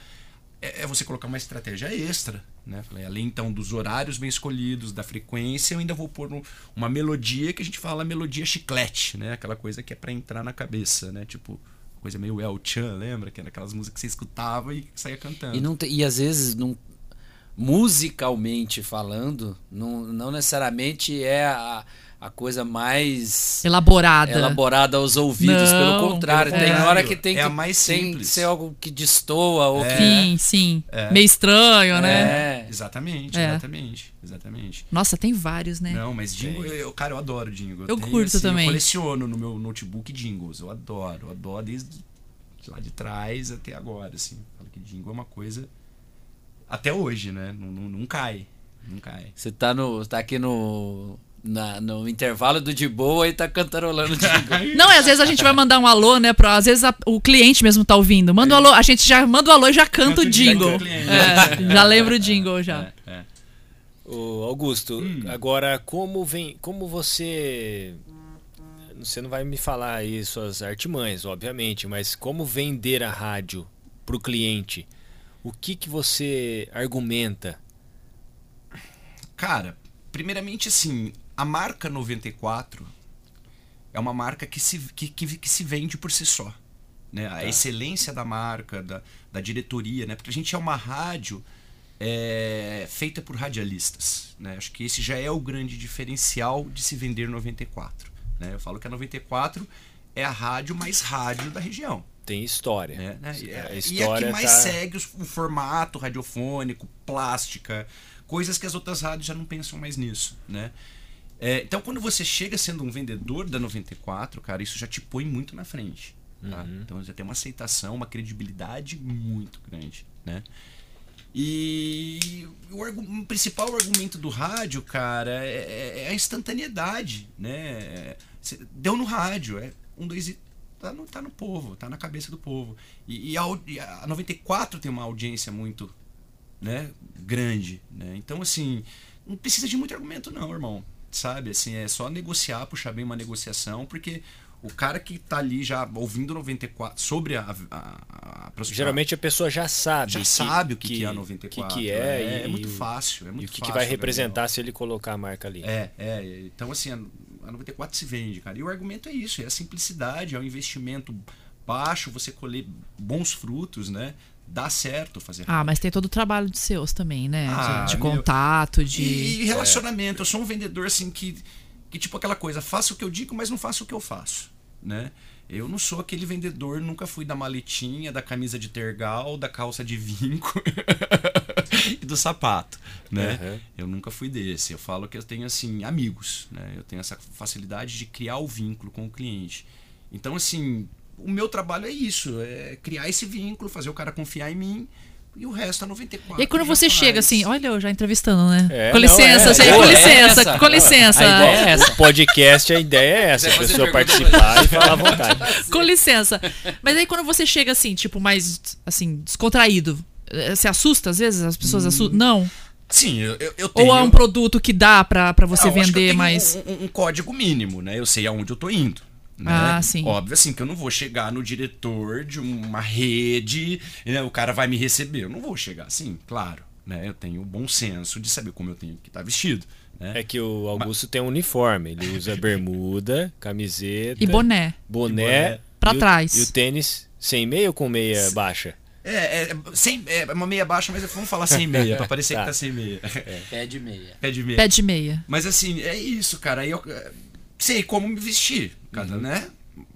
[SPEAKER 4] É, é você colocar uma estratégia extra. Né? Falei, Além então dos horários bem escolhidos, da frequência, eu ainda vou pôr um- uma melodia que a gente fala melodia chiclete, né? Aquela coisa que é para entrar na cabeça, né? Tipo, coisa meio El Chan, lembra? Que era aquelas músicas que você escutava e saía cantando.
[SPEAKER 2] E, não tem- e às vezes, não, musicalmente falando, não, não necessariamente é a, a coisa mais
[SPEAKER 3] Elaborada.
[SPEAKER 2] elaborada aos ouvidos.
[SPEAKER 3] Não,
[SPEAKER 2] pelo contrário,
[SPEAKER 4] pelo
[SPEAKER 2] tem hora que tem
[SPEAKER 4] É
[SPEAKER 2] que,
[SPEAKER 4] a mais
[SPEAKER 2] tem que
[SPEAKER 4] simples.
[SPEAKER 2] ser algo que destoa ou que.
[SPEAKER 3] Sim, sim. Meio estranho, né?
[SPEAKER 2] É.
[SPEAKER 4] Exatamente,
[SPEAKER 3] É.
[SPEAKER 4] exatamente, exatamente.
[SPEAKER 3] Nossa, tem vários, né?
[SPEAKER 4] Não, mas jingle, eu, cara, eu adoro jingle.
[SPEAKER 3] Eu
[SPEAKER 4] tenho,
[SPEAKER 3] curto também.
[SPEAKER 4] Eu coleciono no meu notebook jingles, eu adoro, eu adoro desde lá de trás até agora, assim. Falo que jingle é uma coisa até hoje, né? Não, não, não cai, não cai.
[SPEAKER 2] Você tá, no, tá aqui no, na- no intervalo do de boa e tá cantarolando jingle.
[SPEAKER 3] Não, e às vezes a gente vai mandar um alô, né? Pra, às vezes a- o cliente mesmo tá ouvindo. Manda um alô, a gente já manda o alô e já canta o
[SPEAKER 4] o jingle.
[SPEAKER 3] É, já lembra o jingle já.
[SPEAKER 4] É, é.
[SPEAKER 1] Ô, Augusto,
[SPEAKER 4] Hum.
[SPEAKER 1] agora como vem, como você você não vai me falar aí suas artimanhas, obviamente, mas como vender a rádio pro cliente? O que que você argumenta?
[SPEAKER 4] Cara, primeiramente assim, a marca 94 é uma marca que se, que, que, que se vende por si só. Né? A excelência da marca, da, da diretoria, né? Porque a gente é uma rádio é, feita por radialistas. Né? Acho que esse já é o grande diferencial de se vender 94. Né? Eu falo que a 94 é a rádio mais rádio da região.
[SPEAKER 1] Tem história.
[SPEAKER 4] né? né? E,
[SPEAKER 1] A
[SPEAKER 4] é- e é a
[SPEAKER 1] história
[SPEAKER 4] que mais
[SPEAKER 1] tá-
[SPEAKER 4] segue o formato radiofônico, plástica, coisas que as outras rádios já não pensam mais nisso, né? É, então, quando você chega sendo um vendedor da 94, cara, isso já te põe muito na frente. tá?
[SPEAKER 1] Uhum.
[SPEAKER 4] Então, já tem uma aceitação, uma credibilidade muito grande, né? E o, o principal argumento do rádio, cara, é, é a instantaneidade, né? Cê- Deu no rádio, é um, dois e tá no, tá no povo, tá na cabeça do povo. E, e a, e a 94 tem uma audiência muito né, grande, né? Então, assim, não precisa de muito argumento não, irmão. Sabe? Assim, é só negociar, puxar bem uma negociação, porque o cara que tá ali já ouvindo 94 sobre a, a, a, a
[SPEAKER 1] Geralmente a pessoa já sabe.
[SPEAKER 4] já
[SPEAKER 1] que-
[SPEAKER 4] sabe o que, que, é a 94.
[SPEAKER 1] que que é,
[SPEAKER 4] é,
[SPEAKER 1] e-
[SPEAKER 4] é muito fácil, é muito
[SPEAKER 1] E o que, que
[SPEAKER 4] fácil,
[SPEAKER 1] vai representar se ele colocar a marca ali.
[SPEAKER 4] É, é. Então, assim, a, a 94 se vende, cara. E o argumento é isso: é a simplicidade, é o investimento baixo, você colher bons frutos, né? Dá certo fazer
[SPEAKER 5] Ah, mas tem todo o trabalho de seus também, né? De-
[SPEAKER 4] Ah,
[SPEAKER 5] de,
[SPEAKER 4] meu.
[SPEAKER 5] contato, de.
[SPEAKER 4] E relacionamento. Eu sou um vendedor assim que, que tipo aquela coisa, faço o que eu digo, mas não faço o que eu faço, né? Eu não sou aquele vendedor, nunca fui da maletinha, da camisa de tergal, da calça de vinco e do sapato, né?
[SPEAKER 1] Uhum.
[SPEAKER 4] Eu nunca fui desse. Eu falo que eu tenho assim amigos, né? Eu tenho essa facilidade de criar o vínculo com o cliente. Então assim, o meu trabalho é isso, é criar esse vínculo, fazer o cara confiar em mim. E o resto é 94.
[SPEAKER 5] E aí quando você
[SPEAKER 4] faz.
[SPEAKER 5] chega assim, olha, eu já entrevistando, né?
[SPEAKER 1] É,
[SPEAKER 5] com
[SPEAKER 1] não,
[SPEAKER 5] licença,
[SPEAKER 1] é,
[SPEAKER 5] gente,
[SPEAKER 1] é,
[SPEAKER 5] com licença,
[SPEAKER 2] essa.
[SPEAKER 5] com licença.
[SPEAKER 2] A ideia é essa.
[SPEAKER 1] O podcast, a ideia é essa, a
[SPEAKER 2] Você
[SPEAKER 1] pessoa participar e falar à vontade.
[SPEAKER 5] Com licença. Mas aí quando você chega assim, tipo, mais assim, descontraído, eh, você assusta às vezes? As pessoas
[SPEAKER 4] Hum.
[SPEAKER 5] assustam? Não.
[SPEAKER 4] Sim, eu, eu, tenho.
[SPEAKER 5] Ou é um produto que dá pra, pra você
[SPEAKER 4] Ah, eu acho que eu
[SPEAKER 5] vender
[SPEAKER 4] tenho
[SPEAKER 5] mais.
[SPEAKER 4] Um, um- um código mínimo, né? Eu sei aonde eu tô indo. Né?
[SPEAKER 5] Ah, sim.
[SPEAKER 4] Óbvio assim que eu não vou chegar no diretor de uma rede, né? o cara vai me receber. Eu não vou chegar assim, claro. Né? Eu tenho o bom senso de saber como eu tenho que estar vestido. Né?
[SPEAKER 1] É que o Augusto tem um uniforme. Ele usa bermuda, camiseta,
[SPEAKER 5] E boné.
[SPEAKER 1] boné,
[SPEAKER 4] boné.
[SPEAKER 5] Pra
[SPEAKER 1] e o-
[SPEAKER 5] trás.
[SPEAKER 1] E o tênis sem meia ou com meia baixa?
[SPEAKER 4] É, é, sem, é uma meia baixa, mas vamos falar sem meia, pra parecer
[SPEAKER 1] Tá.
[SPEAKER 4] que tá sem meia.
[SPEAKER 2] Pé de meia.
[SPEAKER 4] Pé de meia.
[SPEAKER 5] Pé de meia.
[SPEAKER 4] Mas assim, é isso, cara. Aí eu é, sei como me vestir, cara, né?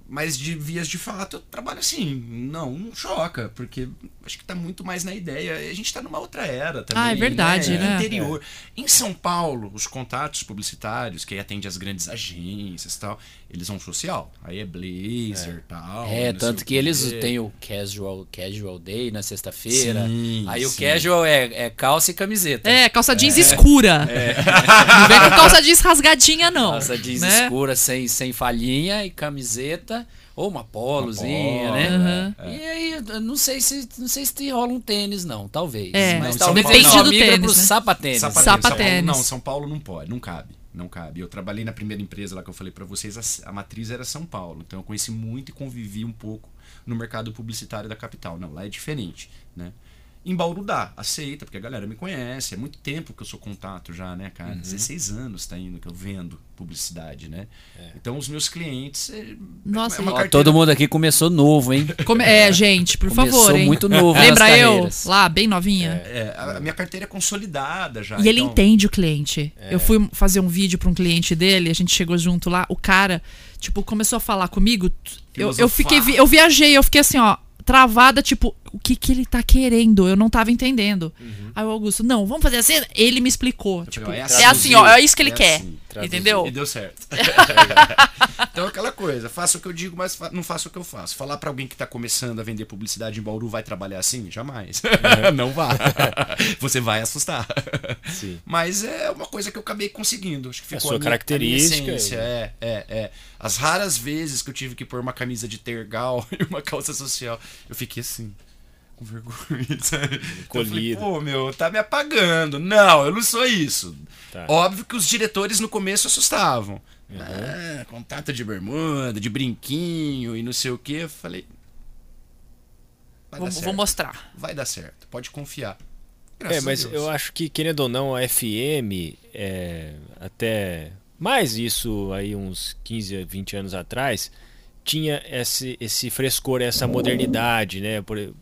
[SPEAKER 4] Mas de vias de fato eu trabalho assim. Não, não choca, porque acho que tá muito mais na ideia. A gente tá numa outra era também.
[SPEAKER 5] Ah, é verdade, né?
[SPEAKER 4] Interior. Em São Paulo, os contatos publicitários, que aí atende as grandes agências e tal, eles são social. Aí é blazer e tal.
[SPEAKER 2] É,
[SPEAKER 4] não sei
[SPEAKER 2] tanto
[SPEAKER 4] o
[SPEAKER 2] que eles têm o casual, casual day na sexta-feira.
[SPEAKER 4] Sim,
[SPEAKER 2] Aí o
[SPEAKER 4] sim.
[SPEAKER 2] casual é, é calça e camiseta.
[SPEAKER 5] É, calça jeans escura. Não vem com calça jeans rasgadinha, não.
[SPEAKER 2] Calça jeans
[SPEAKER 5] né?
[SPEAKER 2] escura sem, sem falhinha e camiseta. Ou uma polozinha,
[SPEAKER 4] polo,
[SPEAKER 2] né?
[SPEAKER 5] Uhum.
[SPEAKER 2] E aí, não sei se não sei se rola um tênis, não. Talvez.
[SPEAKER 5] É,
[SPEAKER 2] Mas
[SPEAKER 4] Não,
[SPEAKER 2] talvez
[SPEAKER 5] depende
[SPEAKER 2] não,
[SPEAKER 5] do tênis,
[SPEAKER 2] pro
[SPEAKER 5] né?
[SPEAKER 2] sapatênis.
[SPEAKER 4] Sapatênis.
[SPEAKER 5] Sapatênis.
[SPEAKER 4] São Paulo, não, São Paulo não pode, não cabe. Não cabe. Eu trabalhei na primeira empresa lá que eu falei pra vocês, a, a matriz era São Paulo. Então eu conheci muito e convivi um pouco no mercado publicitário da capital. Não, lá é diferente, né? Em Bauru dá, aceita, porque a galera me conhece. É muito tempo que eu sou contato já, né, cara? 16 anos tá indo que eu vendo publicidade, né? Então os meus clientes. É,
[SPEAKER 5] Nossa,
[SPEAKER 4] é uma
[SPEAKER 2] Ó, todo mundo aqui começou novo, hein?
[SPEAKER 5] Come- É, gente, por
[SPEAKER 2] Começou
[SPEAKER 5] favor, hein?
[SPEAKER 2] muito novo nas
[SPEAKER 5] Lembra eu,
[SPEAKER 2] carreiras.
[SPEAKER 5] lá, bem novinha?
[SPEAKER 4] É, a a minha carteira é consolidada já.
[SPEAKER 5] E ele
[SPEAKER 4] então-
[SPEAKER 5] entende o cliente. Eu fui fazer um vídeo pra um cliente dele, a gente chegou junto lá, o cara, tipo, começou a falar comigo. Eu, eu fiquei, eu viajei, eu fiquei assim, ó, travada, tipo, o que que ele tá querendo? Eu não tava entendendo. Aí o Augusto, não, vamos fazer assim. Ele me explicou. Tipo,
[SPEAKER 4] falei,
[SPEAKER 5] é,
[SPEAKER 4] ó, é
[SPEAKER 5] assim, ó, é isso que ele
[SPEAKER 4] é
[SPEAKER 5] quer.
[SPEAKER 4] assim,
[SPEAKER 5] entendeu?
[SPEAKER 4] E deu certo. então aquela coisa, faço o que eu digo, mas fa- não faço o que eu faço. Falar pra alguém que tá começando a vender publicidade em Bauru vai trabalhar assim? Jamais. não vai. Você vai assustar.
[SPEAKER 1] Sim.
[SPEAKER 4] Mas é uma coisa que eu acabei conseguindo. Acho que
[SPEAKER 1] É a
[SPEAKER 4] ficou
[SPEAKER 1] sua
[SPEAKER 4] a minha, a minha
[SPEAKER 1] característica
[SPEAKER 4] essência. É, é, é. As raras vezes que eu tive que pôr uma camisa de tergal e uma calça social, eu fiquei assim. Com vergonha, sabe? Então eu falei,
[SPEAKER 1] Colhido.
[SPEAKER 4] Pô, meu, tá me apagando. Não, eu não sou isso.
[SPEAKER 1] Tá.
[SPEAKER 4] Óbvio que os diretores no começo assustavam. Ah, contato de bermuda, de brinquinho e não sei o que. Eu falei. Vai
[SPEAKER 5] Vou,
[SPEAKER 4] dar
[SPEAKER 5] vou mostrar.
[SPEAKER 4] Vai dar certo, pode confiar.
[SPEAKER 1] É,
[SPEAKER 4] Graças a
[SPEAKER 1] mas
[SPEAKER 4] Deus.
[SPEAKER 1] eu acho que, querendo ou não, a FM, é, até mais isso aí uns 15, 20 anos atrás, tinha esse, esse frescor, essa modernidade, né? Por-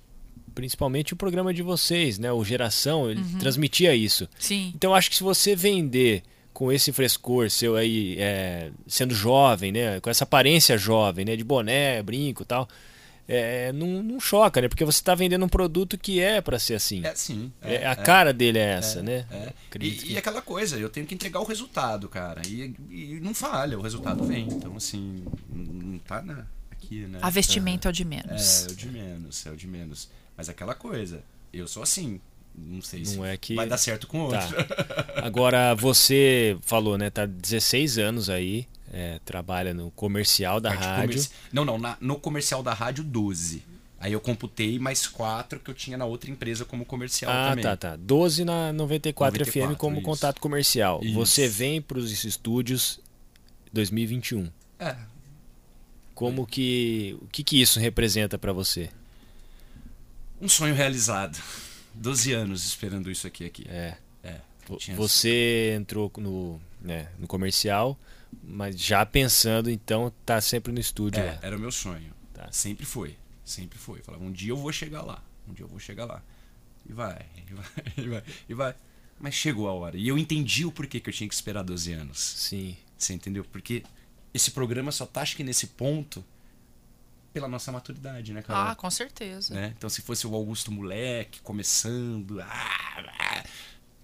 [SPEAKER 1] principalmente o programa de vocês, né? O Geração, ele transmitia isso.
[SPEAKER 5] Sim.
[SPEAKER 1] Então eu acho que se você vender com esse frescor seu aí, é, sendo jovem, né? Com essa aparência jovem, né? De boné, brinco e tal, é, não, não choca, né? Porque você está vendendo um produto que é para ser assim.
[SPEAKER 4] É sim.
[SPEAKER 1] É, a cara dele é essa, né?
[SPEAKER 4] É. E,
[SPEAKER 1] que-
[SPEAKER 4] e aquela coisa, eu tenho que entregar o resultado, cara. E, e não falha, o resultado vem. Então, assim, não tá na, aqui, né?
[SPEAKER 5] A vestimenta é o de
[SPEAKER 4] É,
[SPEAKER 5] menos.
[SPEAKER 4] é o de menos, é o de menos. Mas aquela coisa, eu sou assim. Não sei se
[SPEAKER 1] Não é que-
[SPEAKER 4] vai dar certo com outro.
[SPEAKER 1] Tá. Agora, você falou, né? Tá 16 anos aí é, trabalha no comercial da
[SPEAKER 4] Parte
[SPEAKER 1] rádio.
[SPEAKER 4] comerci- Não, não, na- no comercial da rádio 12. Aí eu computei mais quatro que eu tinha na outra empresa como comercial
[SPEAKER 1] Ah,
[SPEAKER 4] também.
[SPEAKER 1] tá, tá. 12 na 94,
[SPEAKER 4] 94,
[SPEAKER 1] FM como
[SPEAKER 4] isso.
[SPEAKER 1] contato comercial.
[SPEAKER 4] Isso.
[SPEAKER 1] Você vem para os estúdios 2021.
[SPEAKER 4] É,
[SPEAKER 1] Como que o que que isso representa para você?
[SPEAKER 4] Um sonho realizado. 12 anos esperando isso aqui aqui.
[SPEAKER 1] É.
[SPEAKER 4] É.
[SPEAKER 1] Você entrou no, né, no comercial, mas já pensando então tá sempre no estúdio
[SPEAKER 4] É, era o meu sonho.
[SPEAKER 1] Tá.
[SPEAKER 4] Sempre foi. Sempre foi. Falava, um dia eu vou chegar lá. Um dia eu vou chegar lá. E vai, e vai, e vai, e vai. Mas chegou a hora. E eu entendi o porquê que eu tinha que esperar 12 anos.
[SPEAKER 1] Sim.
[SPEAKER 4] Você entendeu? Porque esse programa só tá, acho que nesse ponto, pela nossa maturidade, né, cara?
[SPEAKER 3] Ah, com certeza.
[SPEAKER 4] né? Então, se fosse o Augusto moleque, começando, ah, ah,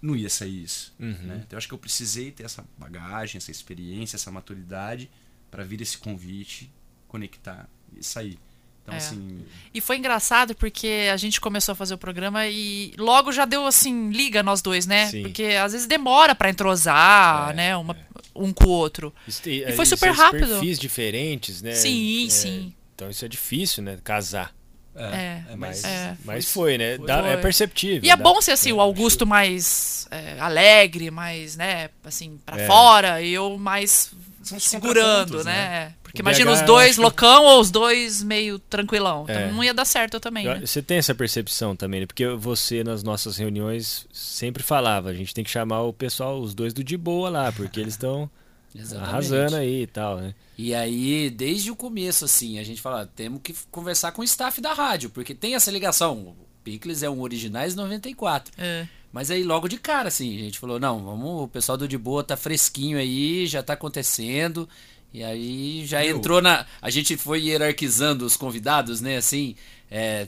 [SPEAKER 4] não ia sair isso.
[SPEAKER 1] Uhum.
[SPEAKER 4] Né? Então, eu acho que eu precisei ter essa bagagem, essa experiência, essa maturidade para vir esse convite, conectar e sair. Então,
[SPEAKER 3] É.
[SPEAKER 4] assim,
[SPEAKER 3] E foi engraçado porque a gente começou a fazer o programa e logo já deu assim, liga nós dois, né?
[SPEAKER 1] Sim.
[SPEAKER 3] Porque às vezes demora pra entrosar,
[SPEAKER 1] É,
[SPEAKER 3] né? Uma, Um com o outro.
[SPEAKER 1] Isso tem-
[SPEAKER 3] E foi
[SPEAKER 1] aí
[SPEAKER 3] super
[SPEAKER 1] são
[SPEAKER 3] rápido.
[SPEAKER 1] perfis diferentes, né?
[SPEAKER 3] Sim,
[SPEAKER 1] É,
[SPEAKER 3] sim.
[SPEAKER 1] Então isso é difícil, né? Casar.
[SPEAKER 3] É.
[SPEAKER 1] Mas,
[SPEAKER 3] É.
[SPEAKER 1] mas foi, né? Dá-
[SPEAKER 3] Foi.
[SPEAKER 1] é perceptível.
[SPEAKER 3] E é
[SPEAKER 1] dá-
[SPEAKER 3] bom ser assim,
[SPEAKER 1] é,
[SPEAKER 3] o Augusto mais é, alegre, mais, né, assim, pra
[SPEAKER 1] É.
[SPEAKER 3] fora, e eu mais
[SPEAKER 4] São
[SPEAKER 3] segurando,
[SPEAKER 4] contrapontos,
[SPEAKER 3] né? Porque
[SPEAKER 1] O
[SPEAKER 3] imagina
[SPEAKER 1] BH,
[SPEAKER 3] os
[SPEAKER 1] eu
[SPEAKER 3] dois
[SPEAKER 1] acho que-
[SPEAKER 3] loucão ou os dois meio tranquilão. Então
[SPEAKER 1] É.
[SPEAKER 3] não ia dar certo também,
[SPEAKER 1] Eu-
[SPEAKER 3] né?
[SPEAKER 1] Você tem essa percepção também, né? Porque você, nas nossas reuniões, sempre falava, a gente tem que chamar o pessoal, os dois do de boa lá, porque eles estão
[SPEAKER 2] Exatamente.
[SPEAKER 1] arrasando aí e tal, né?
[SPEAKER 2] E aí, desde o começo, assim, a gente fala, temos que conversar com o staff da rádio, porque tem essa ligação. O Picles é um Originais 94.
[SPEAKER 3] É.
[SPEAKER 2] Mas aí, logo de cara, assim, a gente falou, não, vamos, o pessoal do De Boa tá fresquinho aí, já tá acontecendo. E aí já
[SPEAKER 4] Viu?
[SPEAKER 2] entrou na. A gente foi hierarquizando os convidados, né, assim, é,